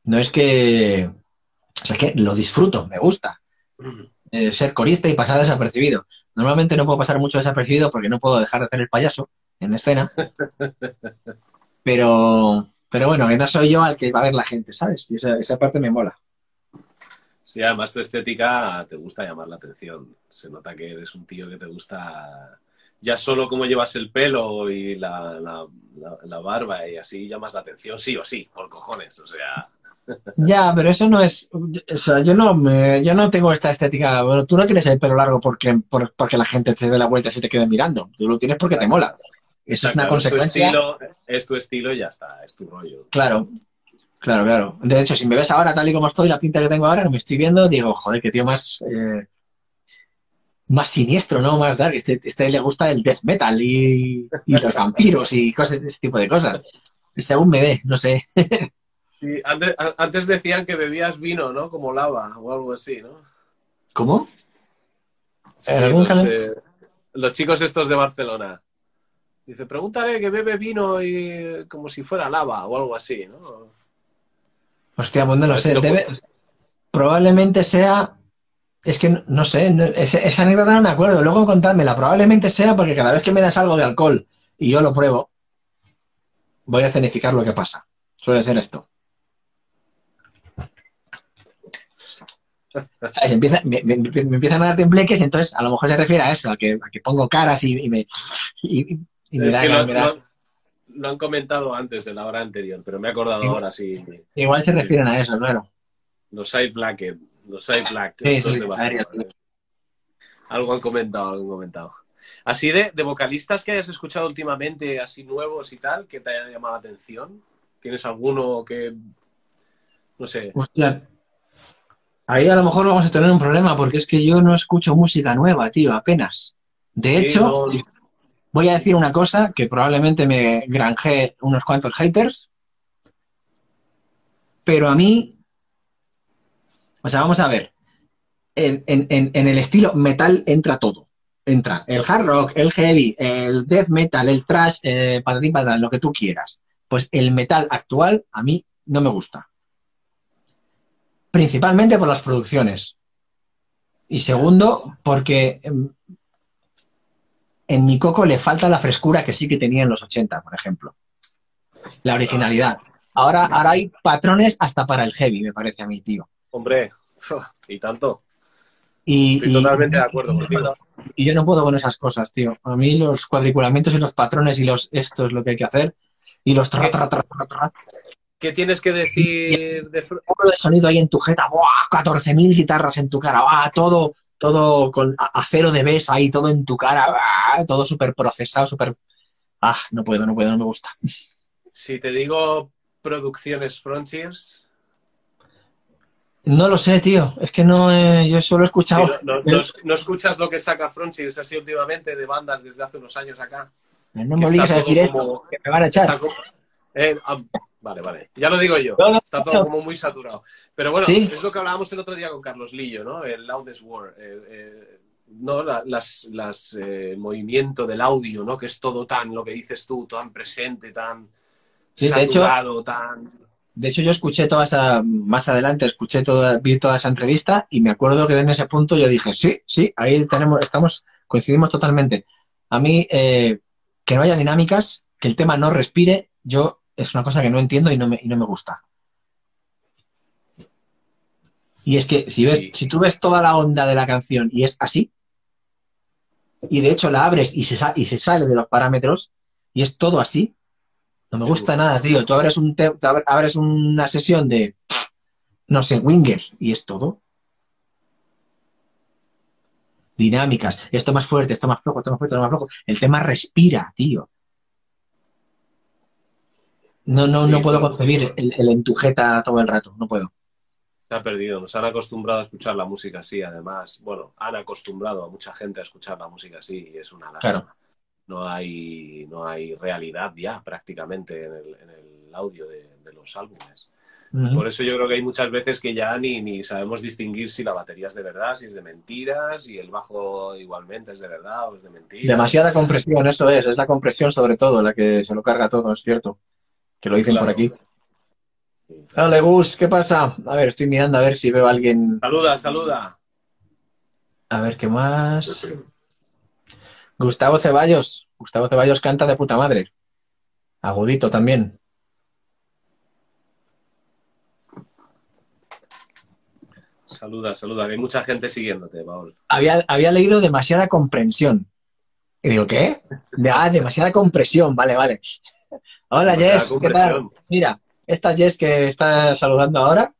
No es que... O sea, que lo disfruto, me gusta. Eh, ser corista y pasar desapercibido. Normalmente no puedo pasar mucho desapercibido porque no puedo dejar de hacer el payaso en escena. [laughs] Pero, pero bueno, que no soy yo al que va a ver la gente, ¿sabes? Y esa, esa parte me mola. Sí, además tu estética te gusta llamar la atención. Se nota que eres un tío que te gusta ya solo cómo llevas el pelo y la, la, barba y así llamas la atención, sí o sí, por cojones, o sea. Ya, pero eso no es, o sea, yo no me, yo no tengo esta estética, bueno, tú no tienes el pelo largo porque, porque la gente te dé la vuelta y se te quede mirando, tú lo tienes porque te mola. Eso es una consecuencia. Es tu, estilo, es tu estilo y ya está, es tu rollo. Claro, claro, claro. De hecho, si me ves ahora tal y como estoy, la pinta que tengo ahora, que me estoy viendo, digo, joder, qué tío más, eh, más siniestro, ¿no? Más dark. Este, este le gusta el death metal y, los vampiros y cosas, ese tipo de cosas. Según me dé, no sé. [laughs] Sí, antes, decían que bebías vino, ¿no? Como lava o algo así, ¿no? ¿Cómo? los, eh, los chicos estos de Barcelona. Dice, pregúntale que bebe vino y como si fuera lava o algo así, ¿no? Hostia, pues no lo sé. Probablemente sea. Es que no sé, esa anécdota no me acuerdo. Luego contádmela. Probablemente sea porque cada vez que me das algo de alcohol y yo lo pruebo, voy a escenificar lo que pasa. Suele ser esto. Me, empiezan a dar tembleques, entonces a lo mejor se refiere a eso, a que, pongo caras y, me, es que lo, han comentado antes en la hora anterior, pero me he acordado ahora sí. Igual se refieren a eso, claro. Los side blacked, los side blacked, de Algo han comentado, algo han comentado. Así de, de, vocalistas que hayas escuchado últimamente, así nuevos y tal, que te haya llamado la atención. ¿Tienes alguno que, no sé? Hostia. Ahí a lo mejor vamos a tener un problema porque es que yo no escucho música nueva, tío, apenas. De hecho, Voy a decir una cosa que probablemente me granje unos cuantos haters, pero a mí, o sea, vamos a ver, en, el estilo metal entra todo. Entra el hard rock, el heavy, el death metal, el thrash, eh, patatín, lo que tú quieras. Pues el metal actual a mí no me gusta. Principalmente por las producciones. Y segundo, porque em, en mi coco le falta la frescura que sí que tenía en los 80, por ejemplo. La originalidad. Ahora, ahora hay patrones hasta para el heavy, me parece a mí, tío. Hombre, y tanto. Y, Estoy totalmente de acuerdo contigo. Y yo no puedo con esas cosas, tío. A mí los cuadriculamientos y los patrones y los esto es lo que hay que hacer. Y los tra, tra, tra, tra, ¿Qué tienes que decir de, de sonido ahí en tu jeta, ¡buah! 14.000 guitarras en tu cara, ¡buah! Todo, todo con acero de bes ahí, todo en tu cara, ¡ah! todo súper procesado, súper... Ah, no puedo, no puedo, no me gusta. Si te digo producciones Frontiers... No lo sé, tío. Es que no, eh, yo solo he escuchado... no, escuchas lo que saca Frontiers así últimamente de bandas desde hace unos años acá? No me obligues a decir esto, que me van a echar. Eh, Vale, vale. Ya lo digo yo. Está todo como muy saturado. Pero bueno, es lo que hablábamos el otro día con Carlos Lillo, ¿no? El Loudest Word. Eh, ¿no? las, las eh, movimiento del audio, ¿no? Que es todo tan, lo que dices tú, tan presente, tan saturado, tan... De hecho, yo escuché toda esa, más adelante, escuché toda, vi toda esa entrevista y me acuerdo que en ese punto yo dije, sí, sí, ahí tenemos, estamos, coincidimos totalmente. A mí, eh, que no haya dinámicas, que el tema no respire, yo es una cosa que no entiendo y no me, y no me gusta. Y es que si ves, Sí. si tú ves toda la onda de la canción y es así, y de hecho la abres y se, y se sale de los parámetros, y es todo así, no me gusta nada, tío. Tú abres, un te- abres una sesión de, no sé, Winger, y es todo. Dinámicas, esto más fuerte, esto más flojo, esto más fuerte, esto más flojo. El tema respira, tío. No, no, Sí, no puedo concebir el, el entujeta todo el rato, no puedo. Se ha perdido, nos han acostumbrado a escuchar la música así, además, bueno, han acostumbrado a mucha gente a escuchar la música así y es una lástima. Claro. No hay, no hay realidad ya prácticamente en el, en el audio de, de los álbumes. Por eso yo creo que hay muchas veces que ya ni, ni sabemos distinguir si la batería es de verdad, si es de mentiras, y el bajo igualmente es de verdad o es de mentiras. Demasiada compresión, eso es, es la compresión sobre todo la que se lo carga todo, es cierto. Que lo dicen por aquí. Hola Gus, ¿qué pasa? A ver, estoy mirando a ver si veo a alguien. Saluda, saluda. A ver, ¿qué más? Gustavo Ceballos. Gustavo Ceballos canta de puta madre. Agudito también. Saluda, saluda, que hay mucha gente siguiéndote, Paul. Había, había leído demasiada comprensión. Y digo, ¿qué? Ah, demasiada compresión, vale, vale. Hola Jess, ¿qué tal? Mira, esta Jess que está saludando ahora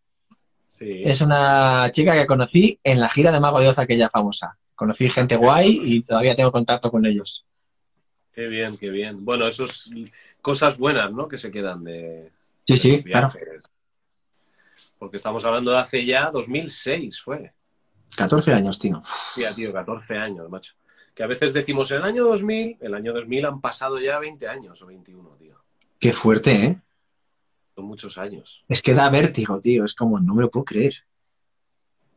Sí. es una chica que conocí en la gira de Mago de Oz, aquella famosa. Conocí gente guay y todavía tengo contacto con ellos. Qué bien, qué bien. Bueno, eso es cosas buenas, ¿no? Que se quedan de, Sí, de sí, los claro. Porque estamos hablando de hace ya 2006, fue. 14 años, tío. Tía, tío, 14 años, macho. Que a veces decimos el año 2000, el año 2000 han pasado ya 20 años o 21, tío. Qué fuerte, ¿eh? Son muchos años. Es que da vértigo, tío. Es como, no me lo puedo creer.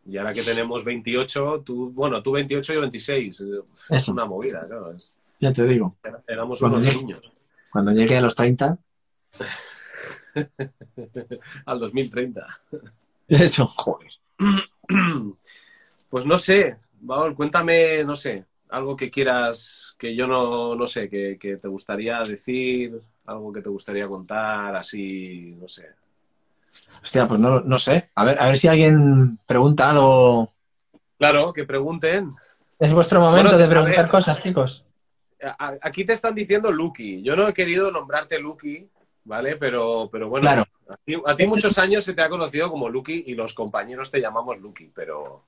Y ahora que tenemos 28, tú, bueno, tú 28 y yo 26. eh, Es una movida, claro. es- Ya te digo. éramos unos llegue- niños. Cuando llegue a los 30, [laughs] Al 2030. eso, joder. [clears throat] Pues no sé, Baol, cuéntame, no sé, algo que quieras, que yo no, no sé, que, que te gustaría decir, algo que te gustaría contar, así, no sé. Hostia, pues no, no sé. A ver, a ver si alguien pregunta algo. Claro, que pregunten. Es vuestro momento Bueno, de preguntar ver. cosas, chicos. Aquí te están diciendo Lucky. Yo no he querido nombrarte Lucky, ¿vale? Pero, pero bueno, Claro. a, ti, a ti muchos años se te ha conocido como Lucky y los compañeros te llamamos Lucky, pero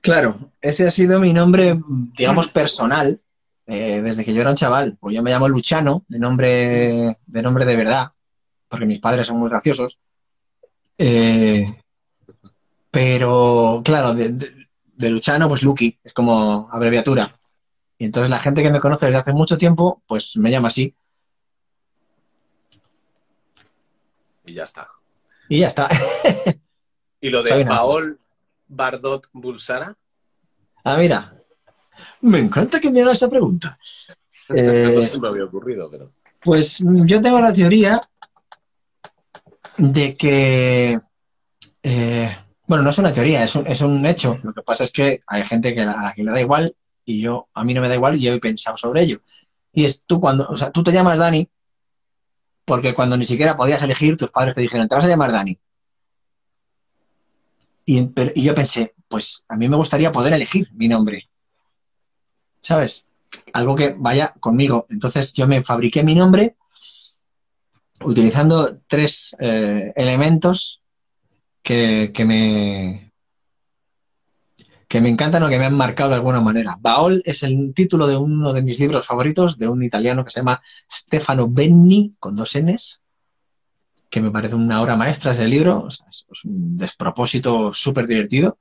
Claro, ese ha sido mi nombre, digamos, [clears throat] personal, eh, desde que yo era un chaval. Pues yo me llamo Luchano, de nombre, de nombre de verdad, porque mis padres son muy graciosos. Eh, pero, claro, de, de- de Luchano, pues Lucky, es como abreviatura. Y entonces la gente que me conoce desde hace mucho tiempo, pues me llama así. y ya está. Y ya está. Y lo de Paol Bardot Bulsara, Ah, mira. Me encanta que me haga esa pregunta. [laughs] no Eh, se me había ocurrido, pero. Pues yo tengo la teoría de que, eh, bueno, no es una teoría, es un, es un hecho. Lo que pasa es que hay gente que a la que le da igual y yo, a mí no me da igual y yo he pensado sobre ello. Y es tú cuando, o sea, tú te llamas Dani porque cuando ni siquiera podías elegir, tus padres te dijeron, te vas a llamar Dani. Y, pero- y yo pensé, pues a mí me gustaría poder elegir mi nombre. ¿Sabes? algo que vaya conmigo. Entonces yo me fabriqué mi nombre utilizando tres eh, elementos que, que me que me encantan o que me han marcado de alguna manera. Baol es el título de uno de mis libros favoritos, de un italiano que se llama Stefano Benni, con dos Ns, que me parece una obra maestra ese libro, o sea, es un despropósito súper divertido.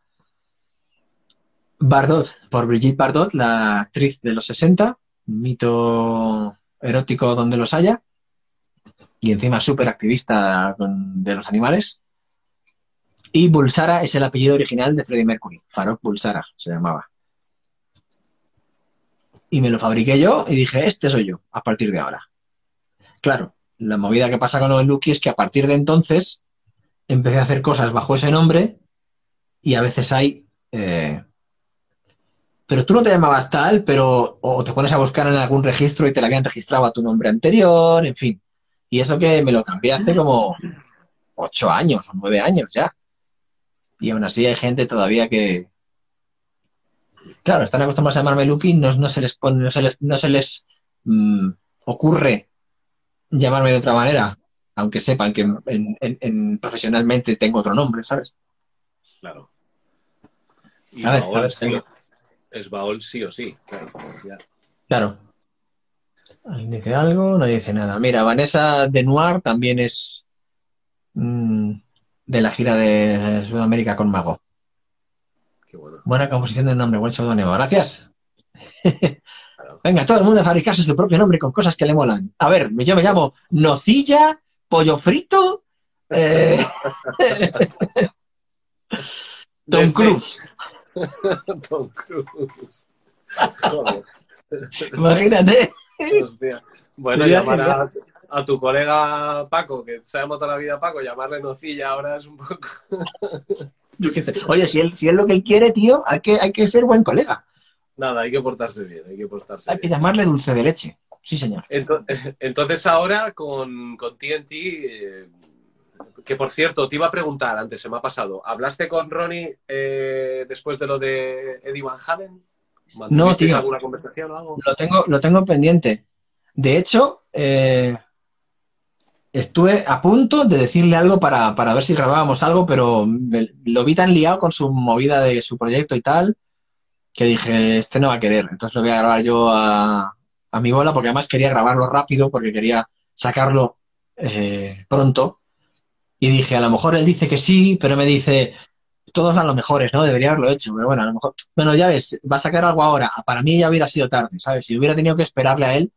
Bardot, por Brigitte Bardot, la actriz de los 60, mito erótico donde los haya, y encima súper activista de los animales. Y Bulsara es el apellido original de Freddie Mercury, Farok Bulsara se llamaba. Y me lo fabriqué yo y dije, este soy yo, a partir de ahora. Claro, la movida que pasa con el Lucky es que a partir de entonces empecé a hacer cosas bajo ese nombre y a veces hay... eh, pero tú no te llamabas tal, pero o te pones a buscar en algún registro y te la habían registrado a tu nombre anterior, en fin. Y eso que me lo cambié hace como ocho años o nueve años ya. Y aún así hay gente todavía que... Claro, están acostumbrados a llamarme Lucky, no, no se les pone, no se les, no se les mm, ocurre llamarme de otra manera, aunque sepan que en- en- en- profesionalmente tengo otro nombre, ¿sabes? Claro. Y A ver, Baol a ver, sí es Baol sí o sí. Claro, ya. Claro. ¿Alguien dice algo? No dice nada. Mira, Vanessa de Noir también es mm, de la gira de Sudamérica con Mago. Qué bueno. Buena composición del nombre, buen seudónimo. Gracias. [laughs] Venga, todo el mundo a fabricarse su propio nombre con cosas que le molan. A ver, yo me llamo Nocilla, Pollo Frito, eh, [laughs] Tom Cruise. [laughs] Tom Cruise. Joder, Imagínate. hostia. Bueno, llamar a, a tu colega Paco, que sabemos toda la vida Paco, llamarle nocilla ahora es un poco. [laughs] Yo qué sé. Oye, si él, si es lo que él quiere, tío, hay que, hay que ser buen colega. Nada, hay que portarse bien, hay que portarse Hay que llamarle dulce de leche. Sí, señor. Ento- [laughs] Entonces ahora con, con TNT, eh, que por cierto, te iba a preguntar antes, se me ha pasado, ¿hablaste con Ronnie eh, después de lo de Eddie Van Halen? ¿Mantuvisteis tío. alguna conversación o algo? Lo tengo, lo tengo pendiente. De hecho, eh, estuve a punto de decirle algo para, para ver si grabábamos algo, pero me- lo vi tan liado con su movida de su proyecto y tal, que dije, este no va a querer. Entonces lo voy a grabar yo a, a mi bola, porque además quería grabarlo rápido, porque quería sacarlo eh, pronto. Y dije, a lo mejor él dice que sí, pero me dice, todos dan lo mejores, ¿no? Debería haberlo hecho, pero bueno, a lo mejor, bueno, ya ves, va a sacar algo ahora. Para mí ya hubiera sido tarde, ¿sabes? Si hubiera tenido que esperarle a él,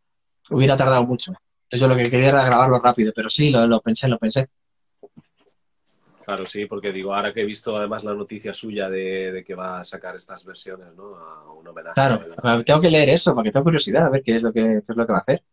hubiera tardado mucho. Entonces yo lo que quería era grabarlo rápido, pero sí, lo, lo pensé, lo pensé. Claro, sí, porque digo, ahora que he visto además la noticia suya de, de que va a sacar estas versiones, ¿no? A un homenaje. Claro, tengo que leer eso, porque tengo curiosidad a ver qué es lo que, qué es lo que va a hacer.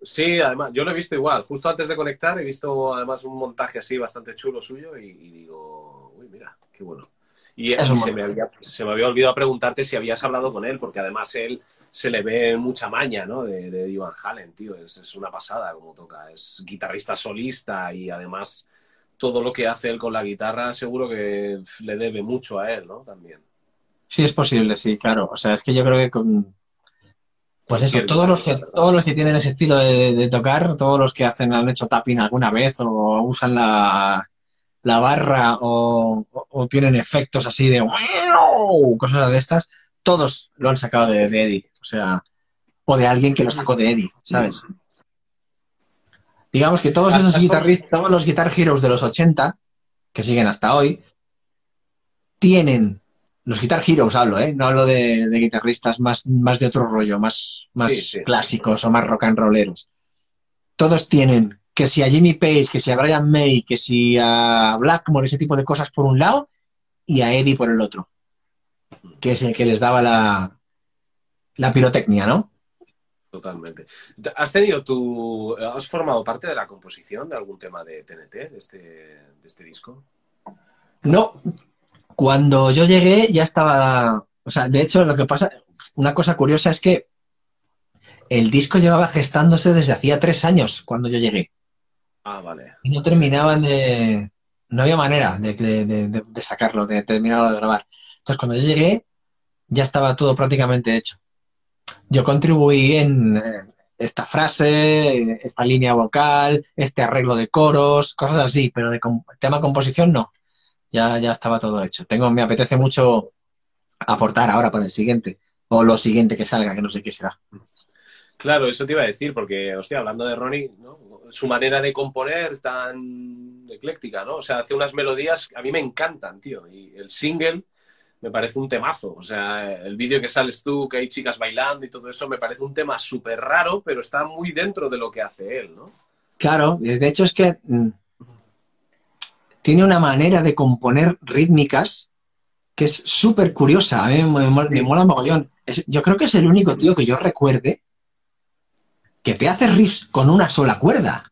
Sí, además, yo lo he visto igual. Justo antes de conectar he visto además un montaje así bastante chulo suyo y, y digo, uy, mira, qué bueno. Y, Es y un se, me había, se me había olvidado preguntarte si habías hablado con él, porque además él se le ve mucha maña, ¿no? De, de Eddie Van Halen, tío. Es, es una pasada como toca. Es guitarrista solista y además todo lo que hace él con la guitarra seguro que le debe mucho a él, ¿no? También. Sí, es posible, sí, claro. O sea, es que yo creo que con. Pues eso, todos los que, todos los que tienen ese estilo de, de tocar, todos los que hacen, han hecho tapping alguna vez o usan la, la barra o, tienen efectos así de cosas de estas, todos lo han sacado de, de Eddie. O sea, o de alguien que lo sacó de Eddie, ¿sabes? Digamos que todos esos guitarristas, todos los Guitar Heroes de los 80, que siguen hasta hoy, tienen, los Guitar Heroes hablo, ¿eh? No hablo de, de guitarristas más, más de otro rollo, más, más Sí, sí. clásicos o más rock and rolleros. Todos tienen que si a Jimmy Page, que si a Brian May, que si a Blackmore, ese tipo de cosas por un lado, y a Eddie por el otro, que es el que les daba la, la pirotecnia, ¿no? Totalmente. ¿Has tenido tu. ¿Has formado parte de la composición de algún tema de TNT, de este, de este disco? No, cuando yo llegué ya estaba, o sea, de hecho lo que pasa, una cosa curiosa es que el disco llevaba gestándose desde hacía tres años cuando yo llegué Ah, vale. y no terminaban de, no había manera de, de- de- de- sacarlo, de terminarlo de grabar. Entonces cuando yo llegué ya estaba todo prácticamente hecho. Yo contribuí en eh, esta frase, esta línea vocal, este arreglo de coros, cosas así, pero de com- tema composición no. Ya, ya estaba todo hecho. Tengo, me apetece mucho aportar ahora para el siguiente. O lo siguiente que salga, que no sé qué será. Claro, eso te iba a decir, porque, hostia, hablando de Ronnie, ¿no? su manera de componer tan ecléctica, ¿no? O sea, hace unas melodías que a mí me encantan, tío. Y el single me parece un temazo. O sea, el vídeo que sales tú, que hay chicas bailando y todo eso, me parece un tema súper raro, pero está muy dentro de lo que hace él, ¿no? Claro, de hecho es que mm, tiene una manera de componer rítmicas que es súper curiosa. A mí me, mola- me mola mogollón. Es- yo creo que es el único tío que yo recuerde que te hace riffs con una sola cuerda.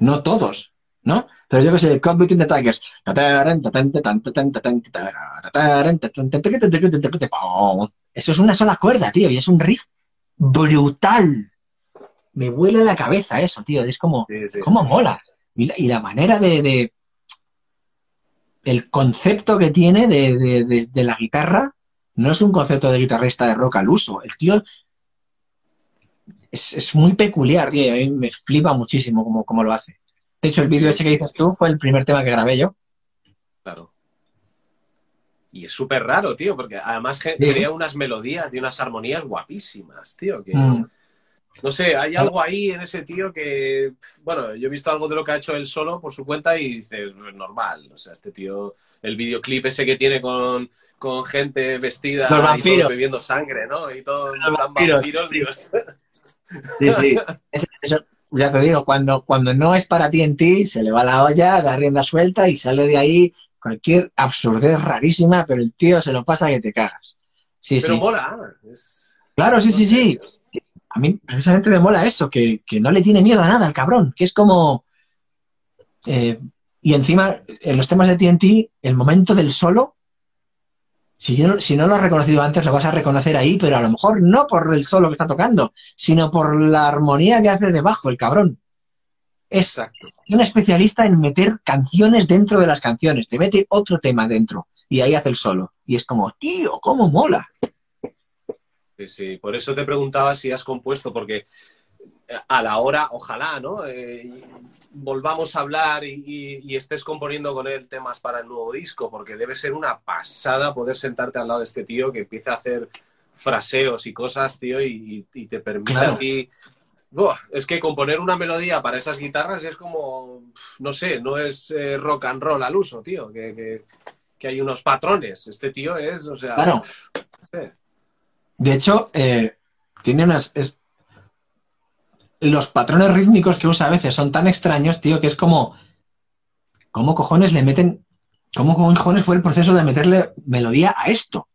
No todos, ¿no? Pero yo que sé, Caught Between the Tigers. Eso es una sola cuerda, tío, y es un riff brutal. Me vuela la cabeza eso, tío. Es como, Sí, sí, cómo sí. mola. Y la, y la manera de, de- El concepto que tiene de, de- la guitarra no es un concepto de guitarrista de rock al uso. El tío es, es muy peculiar, tío. y A mí me flipa muchísimo cómo, cómo lo hace. De hecho, el vídeo ese que dices tú fue el primer tema que grabé yo. Claro. Y es súper raro, tío, porque además Sí. crea unas melodías y unas armonías guapísimas, tío. Que, Mm. No sé, hay algo ahí en ese tío que, bueno, yo he visto algo de lo que ha hecho él solo por su cuenta y dices, "No es normal. O sea, este tío, el videoclip ese que tiene con, con gente vestida Los y vampiros. todos bebiendo sangre, ¿no? Y todos en Los vampiros, vampiros, digo, [laughs] Sí, sí. Eso- eso, ya te digo, cuando, cuando no es para ti en ti, se le va la olla, da rienda suelta y sale de ahí cualquier absurdez rarísima, pero el tío se lo pasa que te cagas. Sí, pero sí. mola. Es, Claro, sí, sí, sí. A mí precisamente me mola eso, que, que no le tiene miedo a nada al cabrón, que es como... eh, y encima, en los temas de TNT, el momento del solo, si, yo no- si no lo has reconocido antes, lo vas a reconocer ahí, pero a lo mejor no por el solo que está tocando, sino por la armonía que hace debajo el cabrón. Es Exacto. un especialista en meter canciones dentro de las canciones, te mete otro tema dentro y ahí hace el solo. Y es como, tío, ¿cómo mola? Sí, sí, por eso te preguntaba si has compuesto, porque a la hora, ojalá, ¿no? Eh, volvamos a hablar y, y- y estés componiendo con él temas para el nuevo disco, porque debe ser una pasada poder sentarte al lado de este tío que empieza a hacer fraseos y cosas, tío, y, te permite Claro. a ti... Buah, es que componer una melodía para esas guitarras es como, no sé, no es eh, rock and roll al uso, tío, que, que- que hay unos patrones. Este tío es, o sea, Claro. pf, no sé. De hecho, eh, tiene unas. es- Los patrones rítmicos que usa a veces son tan extraños, tío, que es como. ¿Cómo cojones le meten. ¿Cómo cojones fue el proceso de meterle melodía a esto?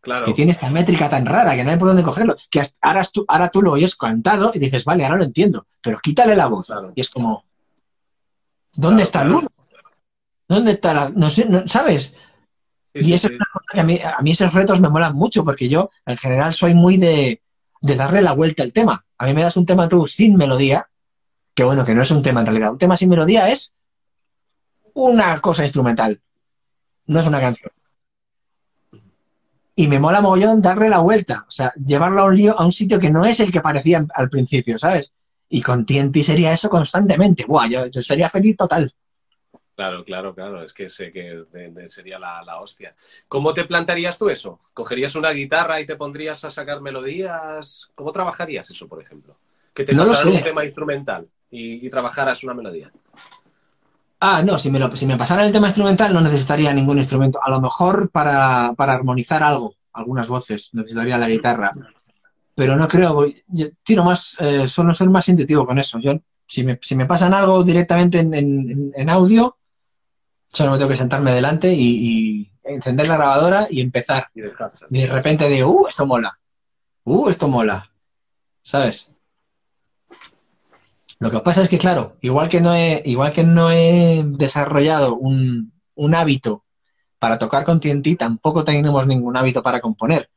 claro. Que tiene esta métrica tan rara que no hay por dónde cogerlo. Que hasta- ahora tú, ahora tú lo oyes cantado y dices, vale, ahora lo entiendo, pero quítale la voz. Claro. Y es como. ¿Dónde Claro, está el uno? ¿Dónde está la.? No sé, no- ¿sabes? Sí, y sí, eso sí. A mí, a mí esos retos me molan mucho porque yo, en general, soy muy de, de darle la vuelta al tema. A mí me das un tema tú sin melodía, que bueno, que no es un tema en realidad. Un tema sin melodía es una cosa instrumental, no es una canción. Y me mola mogollón darle la vuelta, o sea, llevarlo a un lío, a un sitio que no es el que parecía al principio, ¿sabes? Y con TNT sería eso constantemente. Buah, yo, yo sería feliz total. Claro, claro, claro. Es que sé que de- de- sería la, la hostia. ¿Cómo te plantearías tú eso? ¿Cogerías una guitarra y te pondrías a sacar melodías? ¿Cómo trabajarías eso, por ejemplo? Que te No pasaran un tema instrumental y, y trabajaras una melodía. Ah, no, si me, lo, si me pasara el tema instrumental no necesitaría ningún instrumento. A lo mejor para, para armonizar algo, algunas voces, necesitaría la guitarra. Pero no creo, yo tiro más, eh, suelo ser más intuitivo con eso. Yo, si me, si me pasan algo directamente en, en- en audio, solo me tengo que sentarme delante y, y encender la grabadora y empezar. Y de repente digo, uh, esto mola. Uh, esto mola. ¿Sabes? Lo que pasa es que, claro, igual que no he, igual que no he desarrollado un, un hábito para tocar con TNT, tampoco tenemos ningún hábito para componer.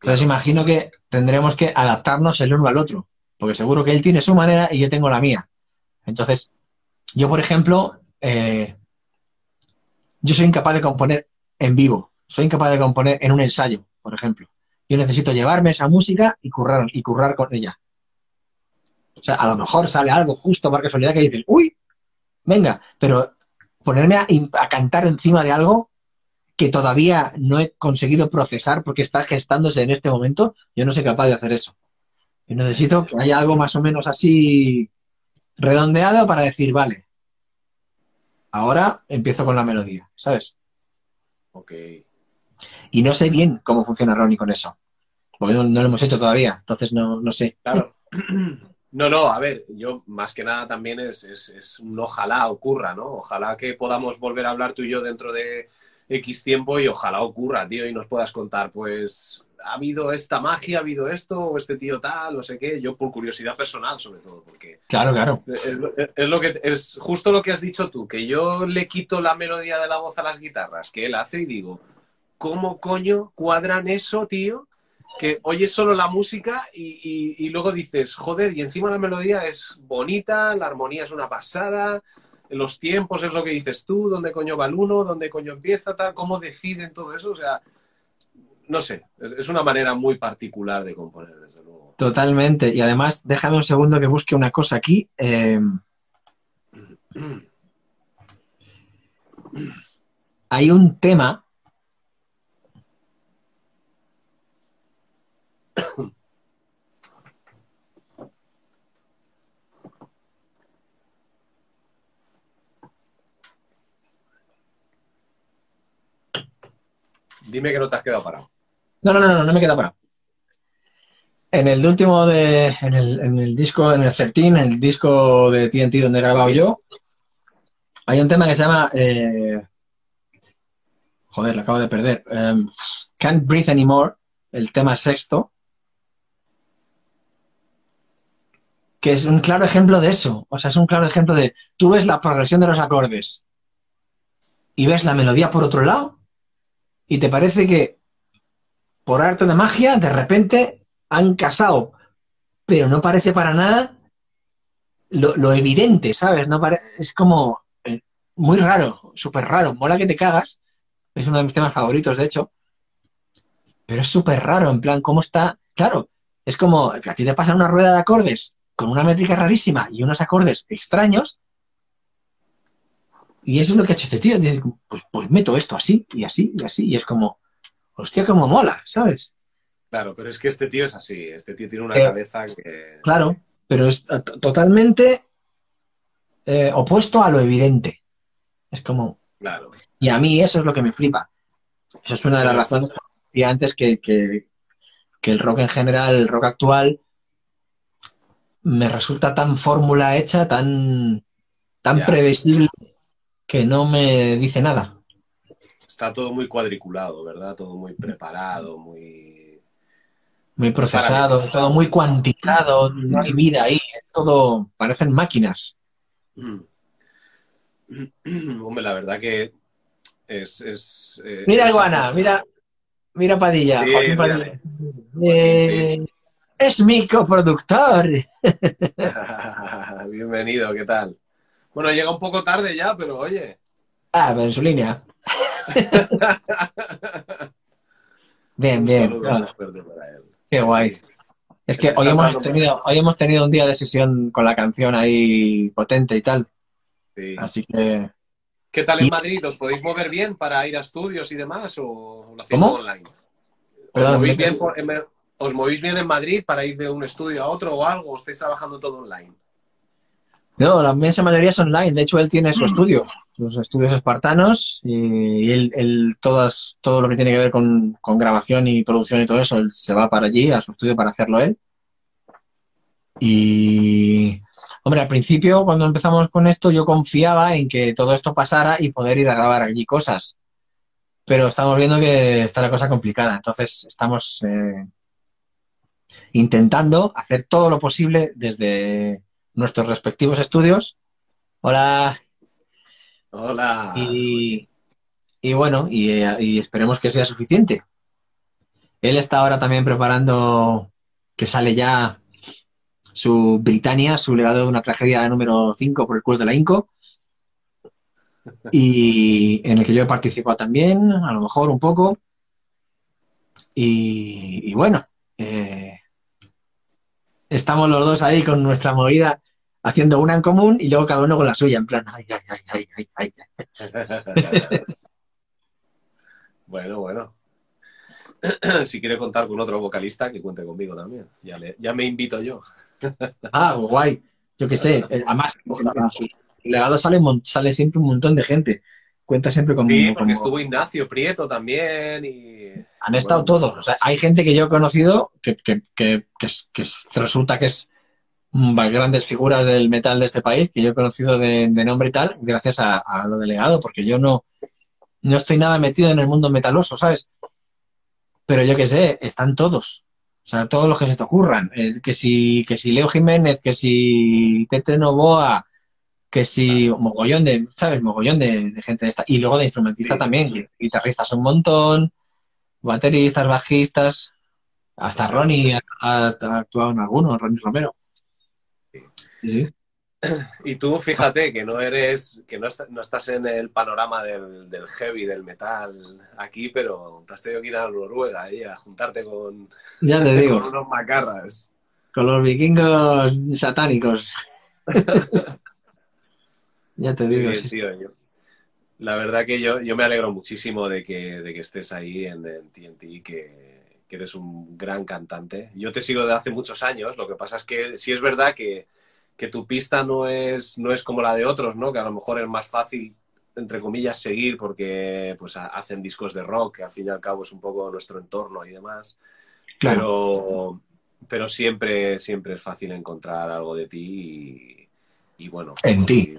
Entonces imagino que tendremos que adaptarnos el uno al otro, porque seguro que él tiene su manera y yo tengo la mía. Entonces, yo, por ejemplo, eh, yo soy incapaz de componer en vivo, soy incapaz de componer en un ensayo, por ejemplo. Yo necesito llevarme esa música y currar, y currar con ella. O sea, a lo mejor sale algo justo por casualidad que dices, uy, venga, pero ponerme a, a cantar encima de algo que todavía no he conseguido procesar porque está gestándose en este momento, yo no soy capaz de hacer eso. Yo necesito que haya algo más o menos así redondeado para decir, vale, ahora empiezo con la melodía, ¿sabes? Ok. Y no sé bien cómo funciona Ronnie con eso, porque no, no lo hemos hecho todavía, entonces no, no sé. Claro. [clears throat] No, no, a ver, yo más que nada también es, es, es un ojalá ocurra, ¿no? Ojalá que podamos volver a hablar tú y yo dentro de X tiempo y ojalá ocurra, tío, y nos puedas contar, pues, ha habido esta magia, ha habido esto, o este tío tal, no sé qué, yo por curiosidad personal sobre todo, porque Claro, claro. es, es lo que, es justo lo que has dicho tú, que yo le quito la melodía de la voz a las guitarras que él hace y digo, ¿cómo coño cuadran eso, tío? Que oyes solo la música y, y- y luego dices, joder, y encima la melodía es bonita, la armonía es una pasada, los tiempos es lo que dices tú, dónde coño va el uno, dónde coño empieza, tal, cómo deciden todo eso, o sea, no sé, es una manera muy particular de componer, desde luego. Totalmente. Y además, déjame un segundo que busque una cosa aquí. Eh, hay un tema. Dime que no te has quedado parado. No, no, no, no, no me queda para. En el último de. En el, en el disco, en el 13, en el disco de TNT donde he grabado yo, hay un tema que se llama. eh, joder, lo acabo de perder. Em, Can't Breathe Anymore, el tema sexto. Que es un claro ejemplo de eso. O sea, es un claro ejemplo de. Tú ves la progresión de los acordes y ves la melodía por otro lado y te parece que por arte de magia, de repente han casado, pero no parece para nada lo, evidente, ¿sabes? No es como eh, muy raro, súper raro. Mola que te cagas. Es uno de mis temas favoritos, de hecho. Pero es súper raro, en plan, ¿cómo está? Claro, es como a ti te pasa una rueda de acordes con una métrica rarísima y unos acordes extraños. Y eso es lo que ha hecho este tío. Pues, pues meto esto así y así y así. Y es como, hostia, como mola, ¿sabes? Claro, pero es que este tío es así, este tío tiene una Eh, cabeza que... Claro, pero es to- totalmente eh, opuesto a lo evidente. Es como, Claro, y a mí eso es lo que me flipa. Eso es una de las razones que decía antes que, que, que el rock en general, el rock actual, me resulta tan fórmula hecha, tan, tan Ya. previsible, que no me dice nada. Está todo muy cuadriculado, ¿verdad? Todo muy preparado, muy... Muy procesado, todo muy cuantificado, no hay vida ahí, todo, parecen máquinas. [clears throat] Hombre, la verdad que es... es eh, Mira, Iguana, mira, mira Padilla, Sí, Joaquín mírale. Padilla. Eh, es mi coproductor. [laughs] [laughs] Bienvenido, ¿qué tal? Bueno, llega un poco tarde ya, pero oye. Ah, pero en su línea. [laughs] Bien, un bien. claro, para él. Qué guay. Es que hoy hemos tenido, hoy hemos tenido un día de sesión con la canción ahí potente y tal. Sí. Así que ¿Qué tal en Y- Madrid? ¿Os podéis mover bien para ir a estudios y demás o lo hacéis ¿Cómo? todo online? ¿Os, Perdón, movéis me- bien por- en, ¿Os movéis bien en Madrid para ir de un estudio a otro o algo? ¿O estáis trabajando todo online? No, la inmensa mayoría es online. De hecho, él tiene su estudio, sus estudios espartanos y él, él todas, todo lo que tiene que ver con, con grabación y producción y todo eso, él se va para allí, a su estudio para hacerlo él. Y, hombre, al principio, cuando empezamos con esto, yo confiaba en que todo esto pasara y poder ir a grabar allí cosas. Pero estamos viendo que está la cosa complicada. Entonces, estamos eh, intentando hacer todo lo posible desde nuestros respectivos estudios. Hola. Hola. Y, y bueno, y, y esperemos que sea suficiente. Él está ahora también preparando que sale ya su Britannia, su legado de una tragedia número 5 por el culo de la Inco. Y en el que yo he participado también, a lo mejor un poco. Y, y bueno, eh, estamos los dos ahí con nuestra movida haciendo una en común y luego cada uno con la suya, en plan, ay, ay, ay, ay, ay, ay. [laughs] bueno, bueno. [clears throat] si quiere contar con otro vocalista, que cuente conmigo también. Ya, le- ya me invito yo. [laughs] Ah, guay. Yo qué sé. [laughs] Además, su legado sale, sale siempre un montón de gente. Cuenta siempre con... Sí, porque estuvo Ignacio Prieto también y... Han estado Bueno, todos. O sea, hay gente que yo he conocido que, que- que- que es- que es- resulta que es grandes figuras del metal de este país, que yo he conocido de, de nombre y tal, gracias a, a lo delegado, porque yo no, no estoy nada metido en el mundo metaloso, ¿sabes? pero yo qué sé, están todos. O sea, todos los que se te ocurran. Eh, que si, que si Leo Jiménez, que si Tete Novoa, que si mogollón de, ¿sabes? Mogollón de, de gente de esta. Y luego de instrumentista Sí, también, sí. guitarristas un montón, bateristas, bajistas, hasta Ronnie ha, actuado en algunos, Ronnie Romero. Sí. Y tú fíjate que no eres, que no, no estás en el panorama del, del heavy, del metal aquí, pero te has tenido que ir a Noruega ahí a juntarte con, Ya te [laughs] con digo, unos macarras. con los vikingos satánicos. [laughs] ya te digo, bien, sí. tío, yo- La verdad que yo, yo me alegro muchísimo de que, de que estés ahí en, en TNT, que, que eres un gran cantante. Yo te sigo de hace muchos años, lo que pasa es que sí es verdad que, que tu pista no es, no es como la de otros, ¿no? Que a lo mejor es más fácil, entre comillas, seguir porque pues ha- hacen discos de rock, que al fin y al cabo es un poco nuestro entorno y demás. Claro. Pero, pero siempre, siempre es fácil encontrar algo de ti y, y bueno. En ti.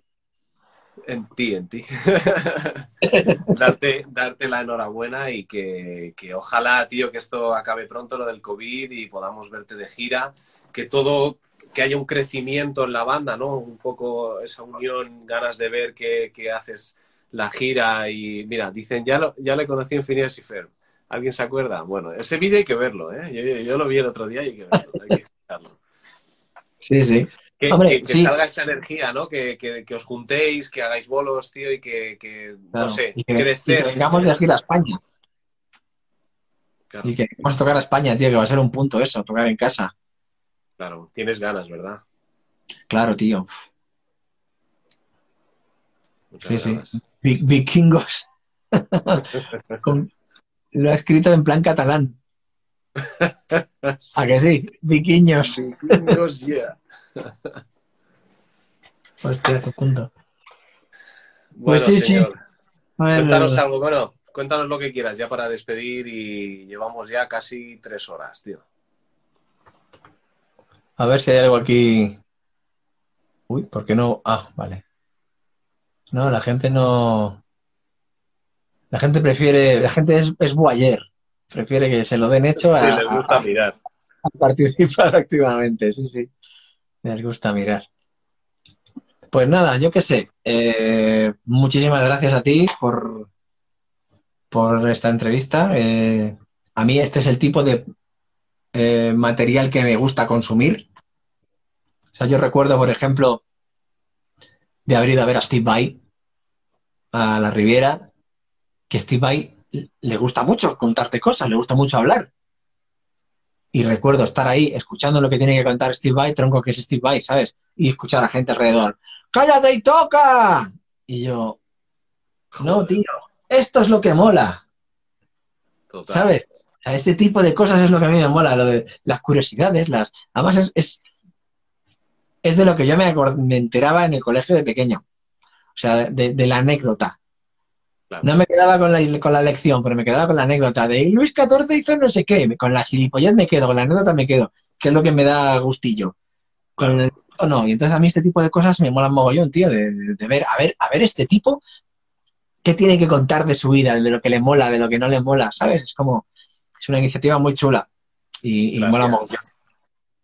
En ti, en ti. [laughs] darte, darte la enhorabuena y que, que ojalá, tío, que esto acabe pronto, lo del COVID, y podamos verte de gira, que todo, que haya un crecimiento en la banda, ¿no? Un poco esa unión, ganas de ver que, que haces la gira y mira, dicen, ya, lo, ya le conocí en Phineas y Ferb. ¿Alguien se acuerda? Bueno, ese vídeo hay que verlo, ¿eh? Yo, lo vi el otro día y hay que verlo. Sí, sí. Que, Hombre, que- que sí. salga esa energía, ¿no? Que, que- os juntéis, que hagáis bolos, tío, y que, que, Claro. no sé, y que, y que crecer. vengamos de gira a España. Claro, Y que vamos a tocar a España, tío, que va a ser un punto eso, tocar en casa. claro, tienes ganas, ¿verdad? Claro, tío. Uf, Muchas Sí, sí. ganas. Vikingos. [laughs] Lo ha escrito en plan catalán. [laughs] ¿A que sí? Viquiños. Vikingos, yeah. [laughs] Hostia, qué punto. Bueno, Pues sí, sí. señor, A ver, cuéntanos algo, bueno, cuéntanos lo que quieras ya para despedir y llevamos ya casi tres horas, tío. a ver si hay algo aquí. Uy, ¿por qué no? Ah, vale. No, la gente no. La gente prefiere. La gente es, es voyeur. Prefiere que se lo den hecho Sí, a, les gusta a- mirar. a participar [laughs] activamente. Sí, sí. Les gusta mirar. Pues nada, yo qué sé. Eh, muchísimas gracias a ti por, por esta entrevista. Eh, a mí este es el tipo de eh, material que me gusta consumir. O sea, yo recuerdo, por ejemplo, de haber ido a ver a Steve Vai a la Riviera, que Steve Vai le gusta mucho contarte cosas, le gusta mucho hablar. Y recuerdo estar ahí escuchando lo que tiene que contar Steve Vai, tronco que es Steve Vai, ¿sabes? Y escuchar a la gente alrededor. ¡Cállate y toca! Y yo, no, tío, esto es lo que mola, Total. ¿sabes? O sea, este tipo de cosas es lo que a mí me mola, lo de las curiosidades, las... Además es, es, es de lo que yo me, enteraba en el colegio de pequeño. O sea, de, de la anécdota. Claro. No me quedaba con la, con la lección, pero me quedaba con la anécdota de Luis XIV hizo no sé qué. Con la gilipollez me quedo, con la anécdota me quedo, que es lo que me da gustillo. Con el o no. Y entonces a mí este tipo de cosas me molan mogollón, tío, de, de- de ver, a ver, a ver este tipo, qué tiene que contar de su vida, de lo que le mola, de lo que no le mola, ¿sabes? Es como, es una iniciativa muy chula y, y mola mogollón.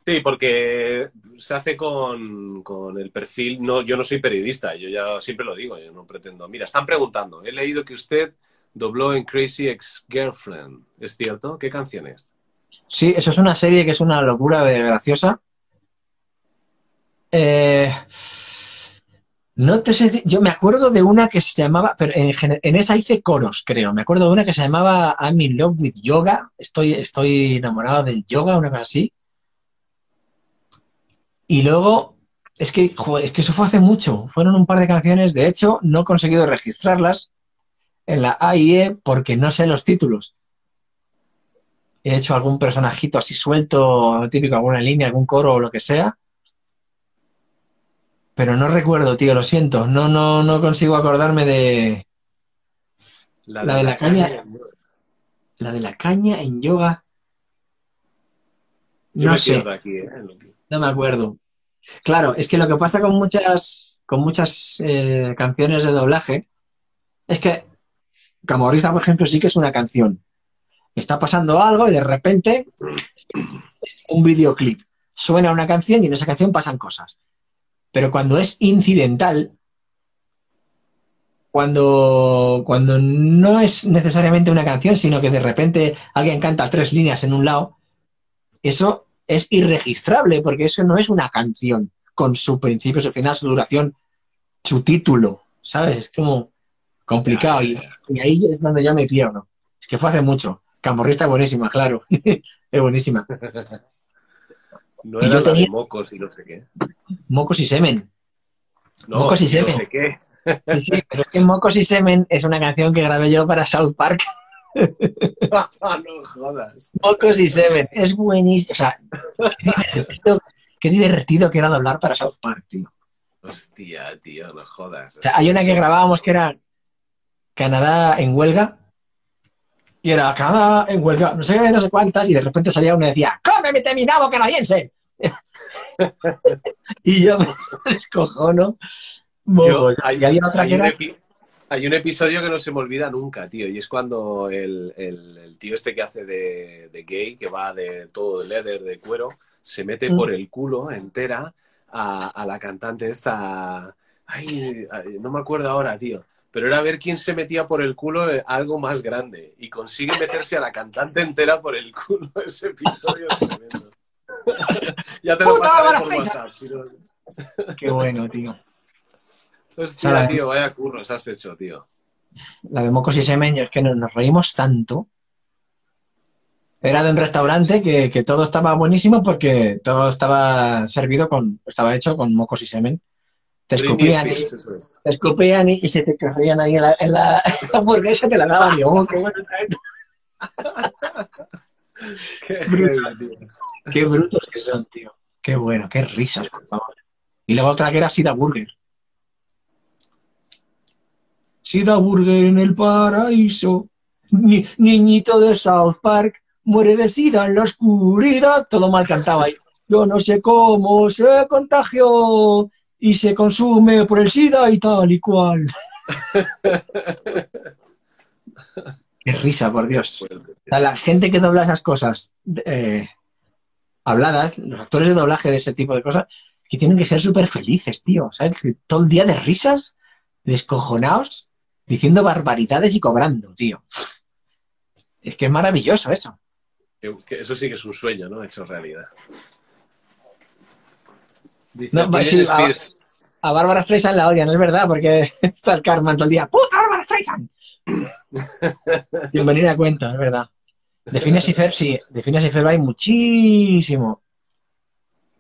Sí, porque se hace con, con el perfil. No, yo no soy periodista, yo ya siempre lo digo, yo no pretendo. Mira, están preguntando. He leído que usted dobló en Crazy Ex Girlfriend. ¿Es cierto? ¿Qué canción es? Sí, eso es una serie que es una locura de graciosa. Eh, no te sé, yo me acuerdo de una que se llamaba, pero en, en esa hice coros, creo. Me acuerdo de una que se llamaba I'm in love with yoga. Estoy, estoy enamorado del yoga, una cosa así. Y luego, es que, joder, es que eso fue hace mucho. Fueron un par de canciones. De hecho, no he conseguido registrarlas en la AIE porque no sé los títulos. He hecho algún personajito así suelto, típico, alguna línea, algún coro o lo que sea. Pero no recuerdo, tío, lo siento. No, no, no consigo acordarme de La de la caña. la de la caña en yoga. Yo No me sé. aquí, ¿eh? No me acuerdo. Claro, es que lo que pasa con muchas, con muchas eh, canciones de doblaje es que Camorriza, por ejemplo, sí que es una canción. está pasando algo y de repente un videoclip, suena una canción y en esa canción pasan cosas. Pero cuando es incidental, cuando, cuando no es necesariamente una canción, sino que de repente alguien canta tres líneas en un lado, eso es irregistrable, porque eso no es una canción con su principio, su final, su duración, su título, ¿sabes? Es como complicado y, ahí es donde yo me pierdo. Es que fue hace mucho. Camorrista buenísima, claro. [laughs] es buenísima. No era de mocos y no sé qué. Mocos y semen. mocos y semen. No sé qué. Sí, pero es que Mocos y Semen es una canción que grabé yo para South Park. [laughs] no jodas. Mocos y Semen. Es buenísimo. O sea, qué divertido, que era doblar para South Park, tío. Hostia, tío, no jodas. O sea, hay una que grabábamos que era Canadá en huelga. Y era Canadá en huelga, no sé no sé cuántas, y de repente salía uno y decía, ¡Cómeme mi nabo canadiense! [laughs] y yo me [laughs] descojono hay, un episodio que no se me olvida nunca, tío, y es cuando el, tío este que hace de, gay, que va de todo de leather, de cuero, se mete mm. por el culo entera a, la cantante esta... Ay, no me acuerdo ahora, tío. Pero era ver quién se metía por el culo algo más grande. Y consigue meterse a la cantante entera por el culo. [laughs] Ese episodio es tremendo. [laughs] ya te lo pasaré por WhatsApp. Qué bueno, tío. Hostia, tío, vaya curros has hecho, tío. La de Mocos y Semen, es que nos, reímos tanto. Era de un restaurante que, todo estaba buenísimo porque todo estaba servido con, estaba hecho con mocos y semen. Te escupían, y, te escupían y, se te corrían ahí en la, en la, [laughs] hamburguesa, te la daban y oh, qué bueno. [laughs] qué, qué brutos que son, tío. Qué bueno, qué risas, por favor. Y luego otra que era Sida Burger. Sida Burger en el paraíso. niñito de South Park muere de sida en la oscuridad. Todo mal cantaba ahí. Yo no sé cómo se contagió y se consume por el sida y tal y cual. [laughs] Qué risa, por Dios. La gente que dobla esas cosas eh, habladas, los actores de doblaje de ese tipo de cosas, que tienen que ser súper felices, tío. ¿Sabes? Todo el día de risas, descojonados diciendo barbaridades y cobrando, tío. Es que es maravilloso eso. eso sí que es un sueño, ¿no? Hecho realidad. a, Bárbara Streisand la odian, es verdad, porque [laughs] está el karma todo el día. ¡Puta Bárbara Streisand! [laughs] Bienvenida a cuenta, es verdad. De Phineas y Ferb, sí. De Phineas y Ferb hay muchísimo.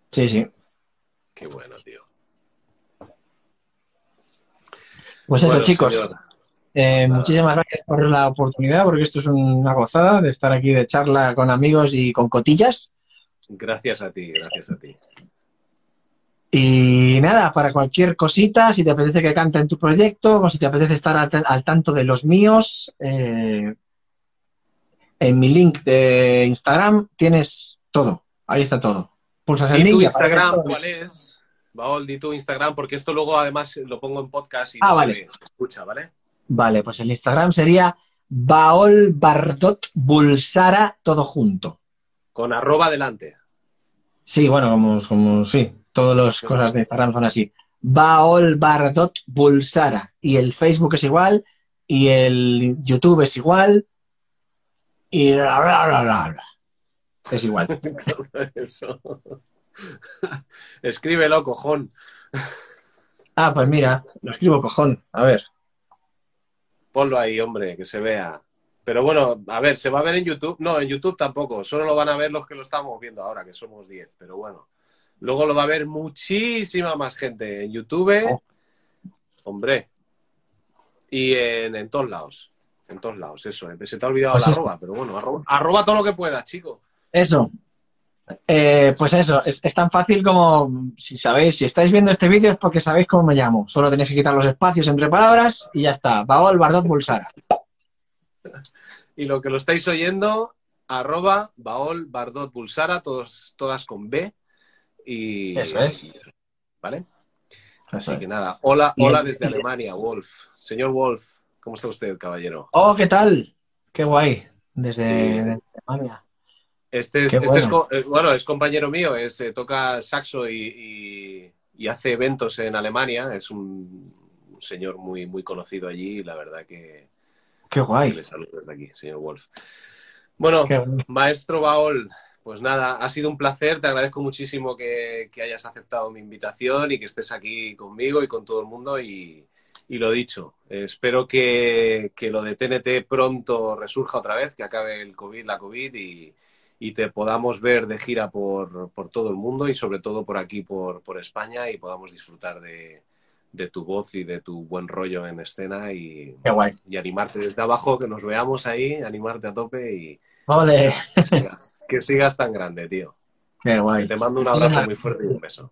Sí, sí. Qué bueno, tío. Pues eso, chicos. Eh, muchísimas gracias por la oportunidad, porque esto es una gozada de estar aquí de charla con amigos y con cotillas. Gracias a ti, gracias a ti. Y nada, para cualquier cosita, si te apetece que cante en tu proyecto o si te apetece estar al, tanto de los míos, eh, en mi link de Instagram tienes todo. Ahí está todo. Pulsas el ¿Y tu Instagram cuál es? Baol, di tu Instagram, porque esto luego además lo pongo en podcast y ah, se escucha, ¿vale? Vale, pues el Instagram sería Baol Bardot Bulsara, todo junto. Con arroba delante. Sí, bueno, como, como sí, todas las cosas de Instagram son así. Baol Bardot Bulsara. Y el Facebook es igual, y el YouTube es igual, y Es igual. [laughs] Eso. Escríbelo, cojón. Ah, pues mira, lo escribo cojón. A ver. Ponlo ahí, hombre, que se vea. Pero bueno, a ver, ¿se va a ver en YouTube? No, en YouTube tampoco. Solo lo van a ver los que lo estamos viendo ahora, que somos 10. Pero bueno, luego lo va a ver muchísima más gente en YouTube. Oh. Hombre. Y en, todos lados. En todos lados, eso. Se te ha olvidado pues la arroba, pero bueno, arroba, arroba todo lo que puedas, chico. Eso. Eh, pues eso, es, tan fácil como si sabéis, si estáis viendo este vídeo es porque sabéis cómo me llamo. Solo tenéis que quitar los espacios entre palabras y ya está. Baol Bardot Bulsara. Y lo que lo estáis oyendo, arroba Baol Bardot Bulsara, todos, todas con B. Y, eso es. ¿Vale? Así que nada, hola, hola desde Alemania, Wolf. Señor Wolf, ¿cómo está usted, caballero? Oh, ¿qué tal? Qué guay. desde, Alemania. Este, es, este bueno. es, compañero mío, es, eh, toca saxo y, hace eventos en Alemania. Es un, señor muy, muy conocido allí y la verdad que. Qué guay. Le saludo desde aquí, señor Wolf. Bueno, maestro Baol, pues nada, ha sido un placer. Te agradezco muchísimo que, hayas aceptado mi invitación y que estés aquí conmigo y con todo el mundo. Y, lo dicho, espero que, lo de TNT pronto resurja otra vez, que acabe el COVID, la COVID y, y te podamos ver de gira por, todo el mundo y sobre todo por aquí, por, España y podamos disfrutar de, tu voz y de tu buen rollo en escena y, y animarte desde abajo, que nos veamos ahí, animarte a tope y que, sigas, tan grande, tío. Qué guay. Te mando un abrazo muy fuerte y un beso.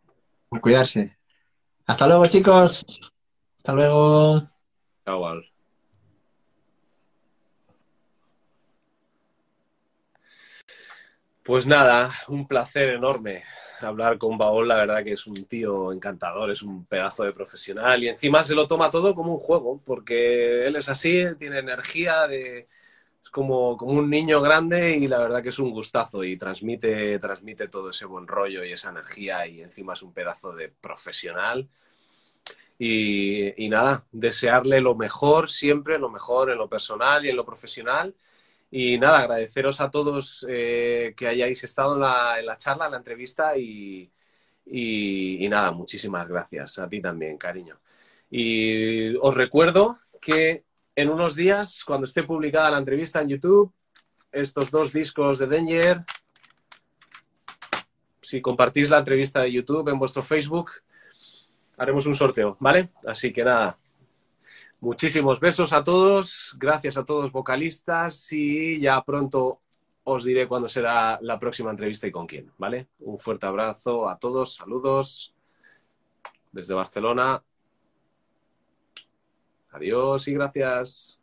A cuidarse. Hasta luego, chicos. Hasta luego. Chao, Pues nada, un placer enorme hablar con Baol, la verdad que es un tío encantador, es un pedazo de profesional y encima se lo toma todo como un juego, porque él es así, tiene energía de... Es como, como un niño grande y la verdad que es un gustazo y transmite, transmite todo ese buen rollo y esa energía y encima es un pedazo de profesional. Y, y nada, desearle lo mejor siempre, lo mejor en lo personal y en lo profesional y nada, agradeceros a todos eh, que hayáis estado en la, charla, en la entrevista y, y, nada, muchísimas gracias. A ti también, cariño. Y os recuerdo que en unos días, cuando esté publicada la entrevista en YouTube, estos dos discos de Danger, si compartís la entrevista de YouTube en vuestro Facebook, haremos un sorteo, ¿vale? Así que nada, Muchísimos besos a todos, gracias a todos vocalistas y ya pronto os diré cuándo será la próxima entrevista y con quién, ¿vale? Un fuerte abrazo a todos, saludos desde Barcelona. Adiós y gracias.